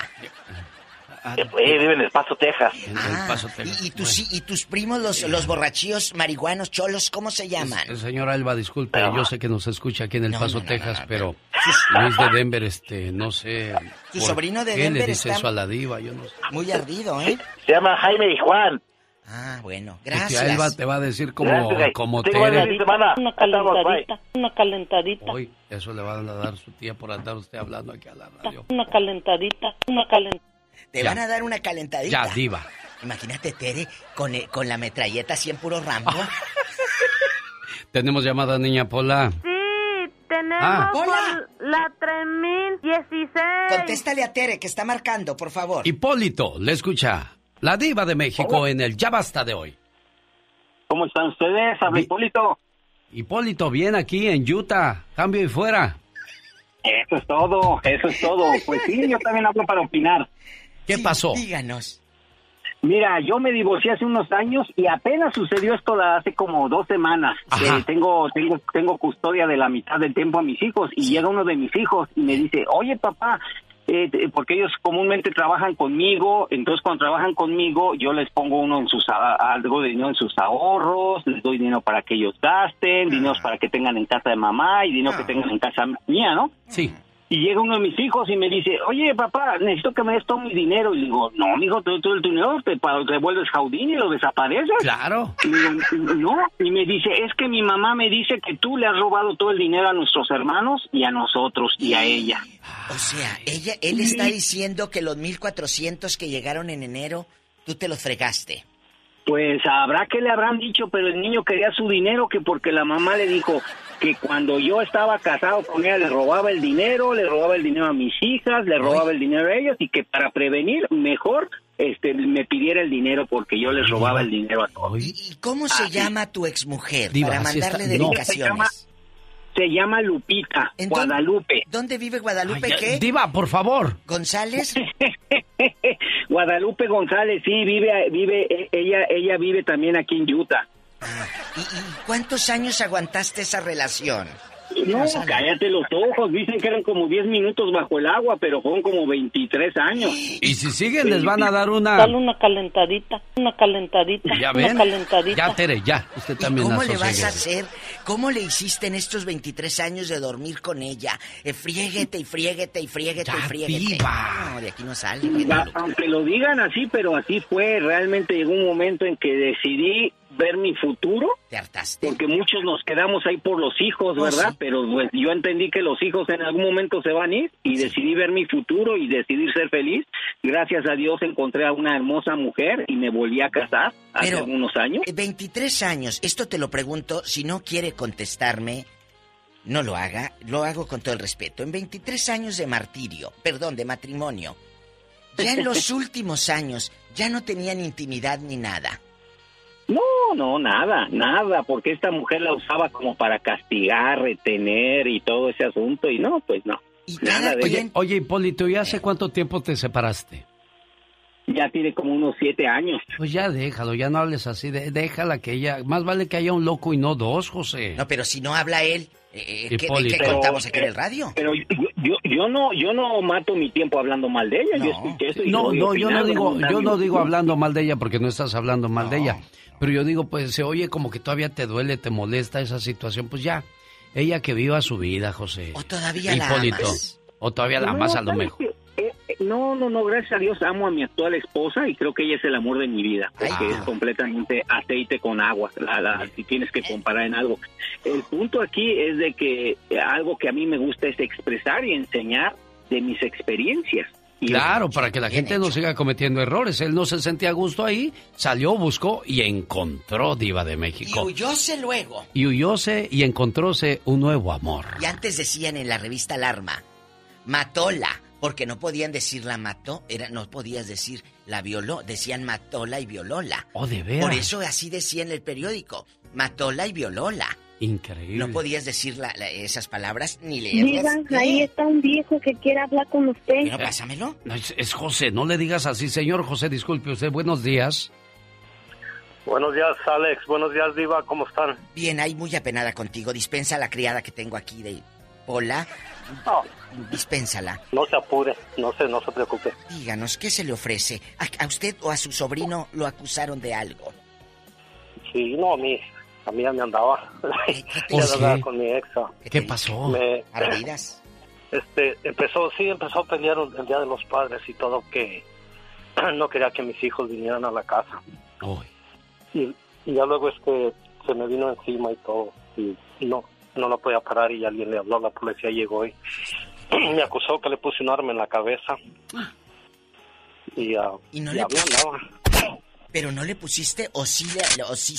Eh, vive en El Paso, Texas. Ah, ¿y, y tus, y tus primos, los, los borrachíos, marihuanos, cholos, cómo se llaman? Eh, Señora Alba, disculpe, yo sé que nos escucha aquí en El No, Paso, no, no, Texas, pero Luis de Denver, este, no sé. Tu sobrino de ¿Qué Denver le dice está- eso a la diva? Yo no sé. Muy ardido, ¿eh? Se llama Jaime y Juan. Ah, bueno, gracias. Elba te va a decir como, Gracias, como. Una calentadita, una calentadita, Hoy, eso le van a dar su tía por andar usted hablando aquí a la radio. una calentadita, una calentadita. Te Ya. van a dar una calentadita. Ya, diva. Imagínate, Tere, con, el- con la metralleta así en puro rambo. Tenemos llamada, niña Pola. Sí, tenemos Ah. por la 3016. Contéstale a Tere, que está marcando, por favor. Hipólito, le escucha. La diva de México en el Ya Basta de hoy. ¿Cómo están ustedes? Habla Hipólito. Hipólito, bien aquí en Utah. Cambio y fuera. Eso es todo, eso es todo. Pues sí, yo también hablo para opinar. ¿Qué pasó? Díganos. Mira, yo me divorcié hace unos años y apenas sucedió esto la- hace como dos semanas. Eh, tengo, tengo, tengo custodia de la mitad del tiempo a mis hijos y llega uno de mis hijos y me dice, oye papá, eh, porque ellos comúnmente trabajan conmigo, entonces cuando trabajan conmigo yo les pongo uno en sus algo de dinero en sus ahorros, les doy dinero para que ellos gasten, dinero para que tengan en casa de mamá y dinero que tengan en casa mía, ¿no? Sí. Y llega uno de mis hijos y me dice, oye, papá, necesito que me des todo mi dinero. Y le digo, no, mijo, todo, todo el dinero te pa- revuelves Jaudín y lo desapareces. Claro. Y le digo, no. Y me dice, es que mi mamá me dice que tú le has robado todo el dinero a nuestros hermanos y a nosotros y a ella. O sea, ella, él está diciendo que los 1400 que llegaron en enero, tú te los fregaste. Pues habrá que le habrán dicho, pero el niño quería su dinero, que porque la mamá le dijo que cuando yo estaba casado con ella le robaba el dinero, le robaba el dinero a mis hijas, le robaba el dinero a ellos y que para prevenir mejor este me pidiera el dinero porque yo les robaba el dinero a todos. ¿Y cómo se llama tu exmujer? Diva, para mandarle está- no. Se llama Lupita, ¿En dónde- Guadalupe. ¿Dónde vive Guadalupe? Ya, ¿Qué? Diva, por favor. ¿González? Guadalupe González, sí, vive, vive, ella, ella vive también aquí en Utah. ¿Cuántos años aguantaste esa relación? No, cállate los ojos, dicen que eran como 10 minutos bajo el agua, pero fueron como 23 años. Y si siguen, les van a dar una. Dale una calentadita, una calentadita, Ya una ven. calentadita. Ya, Tere, ya. Usted también ¿Cómo le vas a hacer? ¿Cómo le hiciste en estos 23 años de dormir con ella? Eh, friéguete y friéguete y friéguete y friéguete. No, de aquí no sale. Aunque lo digan así, pero así fue. Realmente llegó un momento en que decidí ver mi futuro. ¿Te hartaste? Porque muchos nos quedamos ahí por los hijos, Pues ¿verdad? sí. Pero pues, yo entendí que los hijos en algún momento se van a ir y decidí ver mi futuro y decidí ser feliz. Gracias a Dios encontré a una hermosa mujer y me volví a casar hace Pero- algunos años. Eh, 23 años. Esto te lo pregunto. Si no quiere contestarme, no lo haga. Lo hago con todo el respeto. En 23 años de martirio, perdón, de matrimonio, ya en los últimos años, ya no tenían intimidad ni nada. No, no, nada, nada, porque esta mujer la usaba como para castigar, retener y todo ese asunto y no, pues no. ¿Y oye, oye, Hipólito, ¿y hace cuánto tiempo te separaste? Ya tiene como unos siete años. Pues ya déjalo, ya no hables así, déjala que ella... Más vale que haya un loco y no dos, José. No, pero si no habla él, eh, ¿qué, ¿qué, contamos aquí en el radio? Pero yo, yo, no yo no mato mi tiempo hablando mal de ella. No, yo escuché eso y no, no yo no digo yo no digo hablando mal de ella porque no estás hablando mal de ella. Pero yo digo, pues se oye como que todavía te duele, te molesta esa situación, pues ya, ella que viva su vida, José. O todavía Hipólito. la amas. O todavía la amas a lo mejor. No, no, no, gracias a Dios amo a mi actual esposa y creo que ella es el amor de mi vida, porque es completamente aceite con agua, si tienes que comparar en algo. El punto aquí es de que algo que a mí me gusta es expresar y enseñar de mis experiencias. Claro, para que la gente no siga cometiendo errores. Él no se sentía a gusto ahí, salió, buscó y encontró Diva de México. Y huyóse luego. Y huyóse y encontróse un nuevo amor. Y antes decían en la revista Alarma, matóla, porque no podían decir la mató, era, no podías decir la violó, decían matóla y violóla. Oh, de veras. Por eso así decía en el periódico, matóla y violóla. Increíble. No podías decir esas palabras ni leerlas. Diga, ahí está un viejo que quiere hablar con usted. Pero pásamelo. es, José, no le digas así, señor José, disculpe usted. Buenos días. Buenos días, Alex. Buenos días, Diva. ¿Cómo están? Bien, hay muy apenada contigo. Dispensa la criada que tengo aquí de Hola. No. Dispénsala. No se apure, no se, no se preocupe. Díganos, ¿qué se le ofrece? ¿A, usted o a su sobrino lo acusaron de algo? Sí, no, a mí, a mí ya me andaba. ¿Qué, ¿Qué? con mi ex. ¿Qué, pasó? Me, Este, empezó, sí, empezó a pelear el Día de los Padres y todo que no quería que mis hijos vinieran a la casa. Y, y ya luego este se me vino encima y todo y, no no lo podía parar y alguien le habló, la policía llegó y me acusó que le puse un arma en la cabeza. Y, uh, ¿Y no le Pero no le pusiste o sí le o sí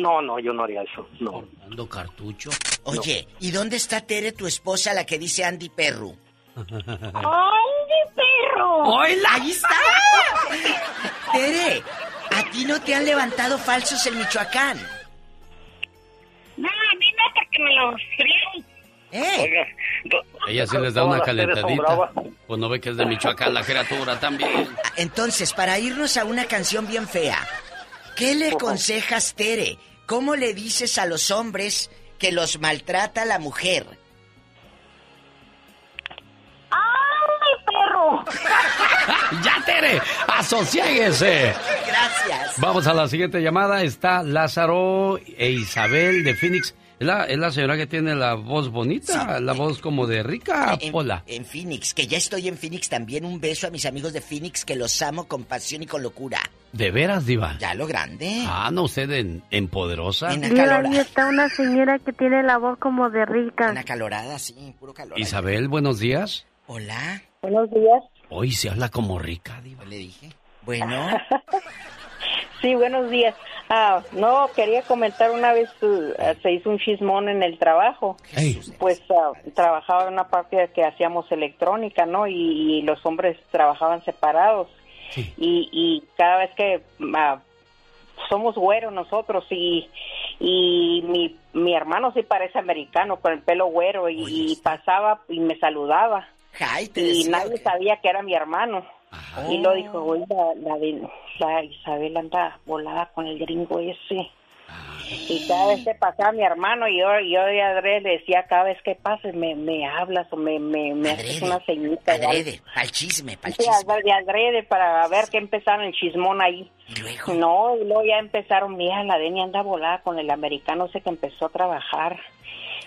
no, no, yo no haría eso, no. Ando cartucho. Oye, ¿y dónde está Tere, tu esposa, la que dice Andy Perro? ¡Andy Perro! ¡Hola! ¡Ahí está! Tere, ¿a ti no te han levantado falsos en Michoacán? No, a mí no, porque me los ¿Eh? Oiga, Ella sí les da una calentadita. Pues no ve que es de Michoacán la criatura también. Entonces, para irnos a una canción bien fea, ¿qué le aconsejas, Tere? ¿Cómo le dices a los hombres que los maltrata la mujer? ¡Ay, perro! ¡Ya, Tere! ¡Asociéguese! Gracias. Vamos a la siguiente llamada. Está Lázaro e Isabel de Phoenix. Es la, señora que tiene la voz bonita, la voz como de rica en, pola. En Phoenix, que ya estoy en Phoenix también. Un beso a mis amigos de Phoenix que los amo con pasión y con locura. ¿De veras, Diva? Ya lo grande. Ah, ¿no usted en, Poderosa? En ahí está una señora que tiene la voz como de rica. Una calorada, sí, puro calor. Isabel, buenos días. Hola. Buenos días. Hoy se habla como rica, Diva. Le dije. Bueno. sí, buenos días. Ah, no, quería comentar una vez uh, se hizo un chismón en el trabajo. Pues uh, trabajaba en una parte que hacíamos electrónica, ¿no? Y, los hombres trabajaban separados. Y, y cada vez que uh, somos güeros nosotros y, y mi, mi hermano sí parece americano con el pelo güero y, pasaba y me saludaba. y nadie sabía que era mi hermano. Y lo dijo, oiga, la, la, Isabel anda volada con el gringo ese. Y cada vez que pasaba mi hermano, y yo, yo de adrede le decía, cada vez que pases me, me hablas o me, me, me haces una ceñita. Adrede, al chisme, para sí, de adrede para ver qué empezaron el chismón ahí. No, y luego ya empezaron, mira, la Deni anda volada con el americano ese que empezó a trabajar.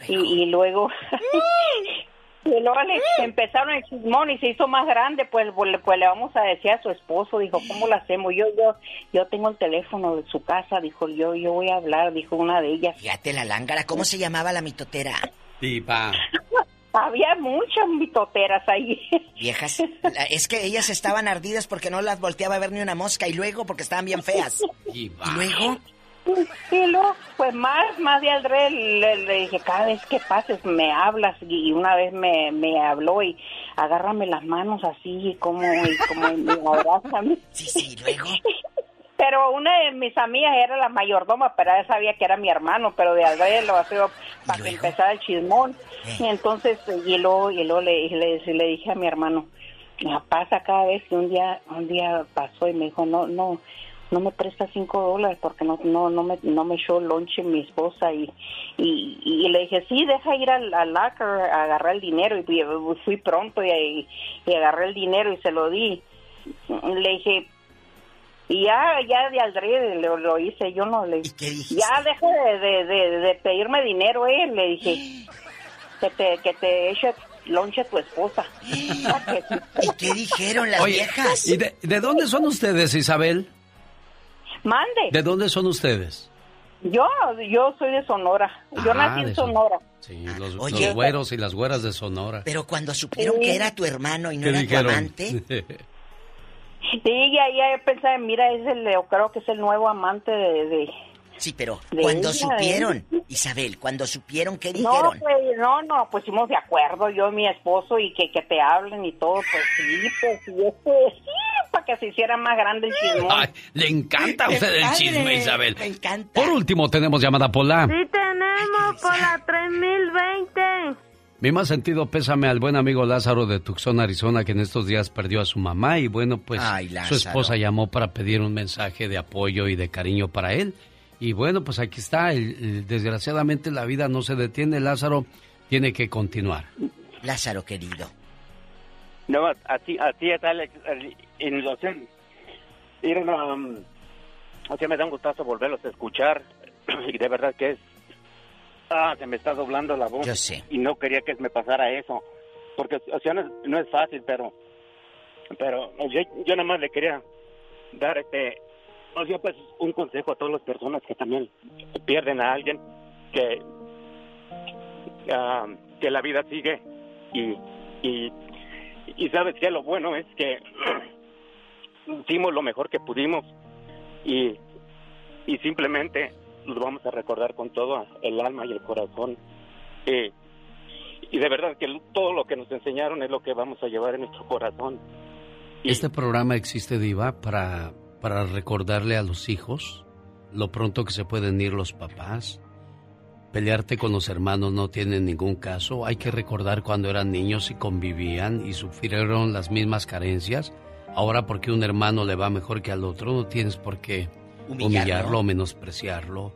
Y, y, luego Y luego le empezaron el chismón y se hizo más grande, pues, pues, pues, le vamos a decir a su esposo, dijo, ¿cómo lo hacemos? Yo, yo, yo tengo el teléfono de su casa, dijo, yo, yo voy a hablar, dijo una de ellas. Fíjate la lángara, ¿cómo se llamaba la mitotera? Pipa. Había muchas mitoteras ahí. Viejas, es que ellas estaban ardidas porque no las volteaba a ver ni una mosca y luego porque estaban bien feas. ¿Y luego? Sí, luego, pues más, más de al le, le, dije, cada vez que pases me hablas y una vez me, me habló y agárrame las manos así como, y como me abraza. Sí, sí, luego. Pero una de mis amigas era la mayordoma, pero ella sabía que era mi hermano, pero de Aldré lo hacía para que empezara el chismón. Y entonces, y luego, y luego le, le, le dije a mi hermano, pasa cada vez que un día, un día pasó y me dijo, no, no, no me presta cinco dólares porque no no no me no me echó lonche mi esposa y, y, le dije sí deja ir al, al locker a agarrar el dinero y fui, pronto y, y, agarré el dinero y se lo di le dije y ya ya de aldrede lo, lo hice yo no le ya deja de, de, de, pedirme dinero eh le dije que te que te eche lonche a tu esposa ¿Y qué dijeron las viejas? ¿Y de, de dónde son ustedes, Isabel? Mande. ¿De dónde son ustedes? Yo, yo soy de Sonora. Yo ah, nací en Sonora. Sí, los, güeros y las güeras de Sonora. Pero cuando supieron que era tu hermano y no era tu amante. sí, ya, ya pensé, mira, es el, creo que es el nuevo amante de, Sí, pero cuando supieron, Isabel, cuando supieron, ¿qué dijeron? No, pues, no, no, pues hicimos de acuerdo, yo y mi esposo, y que, que te hablen y todo, pues sí, pues sí, este, sí, para que se hiciera más grande el chisme. Ay, le encanta a usted el chisme, Isabel. Me encanta. Por último, tenemos llamada Pola. Sí, tenemos Pola 3020. Mi más sentido pésame al buen amigo Lázaro de Tucson, Arizona, que en estos días perdió a su mamá y bueno, pues su esposa llamó para pedir un mensaje de apoyo y de cariño para él. Y bueno, pues aquí está. desgraciadamente la vida no se detiene. Lázaro tiene que continuar. Lázaro, querido. No, a ti, a ti está en los Miren, um, así me da un gustazo volverlos a escuchar. Y de verdad que es. Ah, se me está doblando la voz. Yo sé. Y no quería que me pasara eso. Porque, o sea, no, es fácil, pero. Pero yo, yo nada más le quería dar este o sea, pues un consejo a todas las personas que también pierden a alguien, que, ah, que la vida sigue y, y, y sabes que lo bueno es que hicimos lo mejor que pudimos y, y simplemente lo vamos a recordar con todo el alma y el corazón. Eh, y de verdad que todo lo que nos enseñaron es lo que vamos a llevar en nuestro corazón. Este programa existe, Diva, para para recordarle a los hijos lo pronto que se pueden ir los papás. Pelearte con los hermanos no tiene ningún caso. Hay que recordar cuando eran niños y convivían y sufrieron las mismas carencias. Ahora porque un hermano le va mejor que al otro, no tienes por qué humillarlo, o menospreciarlo.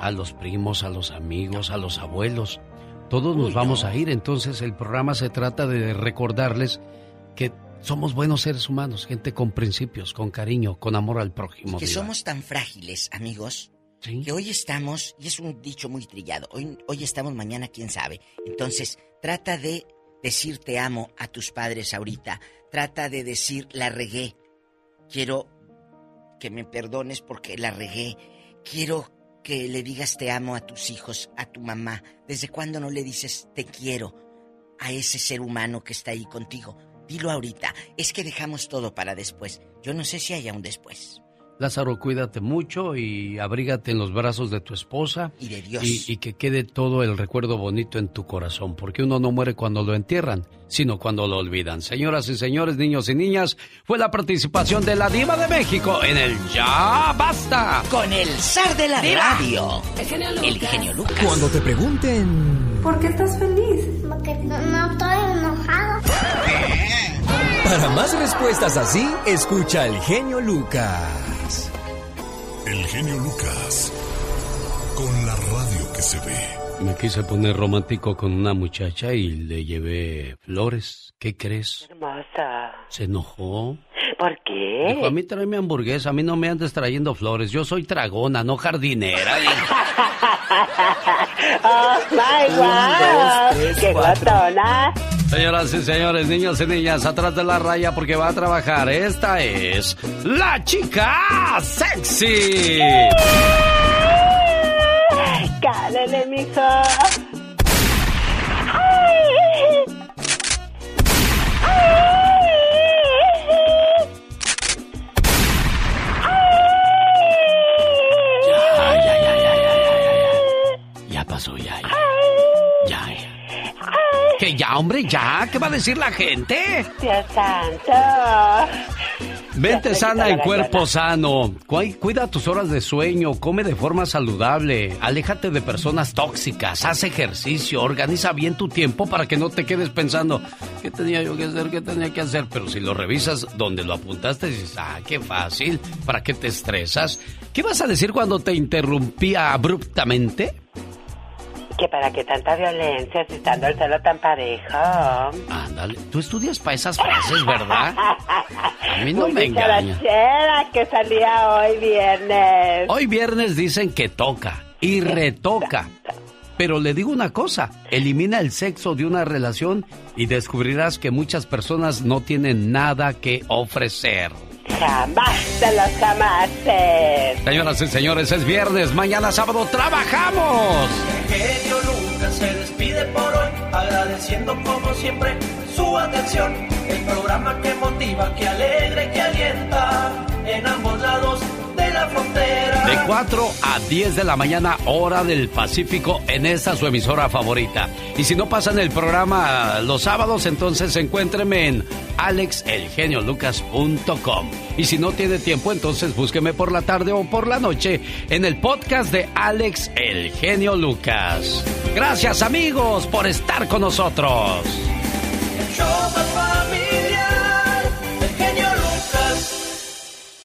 A los primos, a los amigos, a los abuelos. Todos nos vamos a ir. Entonces el programa se trata de recordarles que somos buenos seres humanos, gente con principios, con cariño, con amor al prójimo. que somos tan frágiles, amigos, que hoy estamos, y es un dicho muy trillado, hoy, hoy estamos, mañana quién sabe. Entonces, trata de decir te amo a tus padres ahorita, trata de decir la regué, quiero que me perdones porque la regué, quiero que le digas te amo a tus hijos, a tu mamá. ¿Desde cuándo no le dices te quiero a ese ser humano que está ahí contigo? Dilo ahorita. Es que dejamos todo para después. Yo no sé si haya un después. Lázaro, cuídate mucho y abrígate en los brazos de tu esposa. Y de Dios. Y, que quede todo el recuerdo bonito en tu corazón, porque uno no muere cuando lo entierran, sino cuando lo olvidan. Señoras y señores, niños y niñas, fue la participación de la Diva de México en el Ya Basta. Con el zar de la radio. El genio, Lucas. Cuando te pregunten... ¿Por qué estás feliz? Porque no estoy enojado. Para más respuestas así, escucha el genio Lucas. El genio Lucas. Con la radio que se ve. Me quise poner romántico con una muchacha y le llevé flores. ¿Qué crees? Hermosa. ¿Se enojó? ¿Por qué? Dijo, a mí tráeme hamburguesa, a mí no me andes trayendo flores. Yo soy tragona, no jardinera. ¡Oh, my God! ¡Qué guatona! Señoras y señores, niños y niñas, atrás de la raya porque va a trabajar. Esta es la chica sexy. ¡Cálele, mijo! Que ya, hombre, ya. ¿Qué va a decir la gente? Dios santo. Mente sana en cuerpo sano. Cuida tus horas de sueño, come de forma saludable, aléjate de personas tóxicas, haz ejercicio, organiza bien tu tiempo para que no te quedes pensando, ¿qué tenía yo que hacer? ¿Qué tenía que hacer? Pero si lo revisas donde lo apuntaste, dices, ah, qué fácil, ¿para qué te estresas? ¿Qué vas a decir cuando te interrumpía abruptamente? Que para qué tanta violencia si estando el cielo tan parejo. Ándale, tú estudias para esas frases, ¿verdad? A mí no me engaña. que salía hoy viernes. Hoy viernes dicen que toca y retoca. Pero le digo una cosa, elimina el sexo de una relación y descubrirás que muchas personas no tienen nada que ofrecer. Jamás de los jamases. Señoras y señores, es viernes, mañana sábado trabajamos. El genio Lucas se despide por hoy, agradeciendo como siempre su atención. El programa que motiva, que alegra que alienta en ambos lados de 4 a 10 de la mañana, hora del Pacífico, en esta su emisora favorita. Y si no pasan el programa los sábados, entonces encuéntreme en alexelgeniolucas.com. Y si no tiene tiempo, entonces búsqueme por la tarde o por la noche en el podcast de Alex El Genio Lucas. Gracias amigos por estar con nosotros. show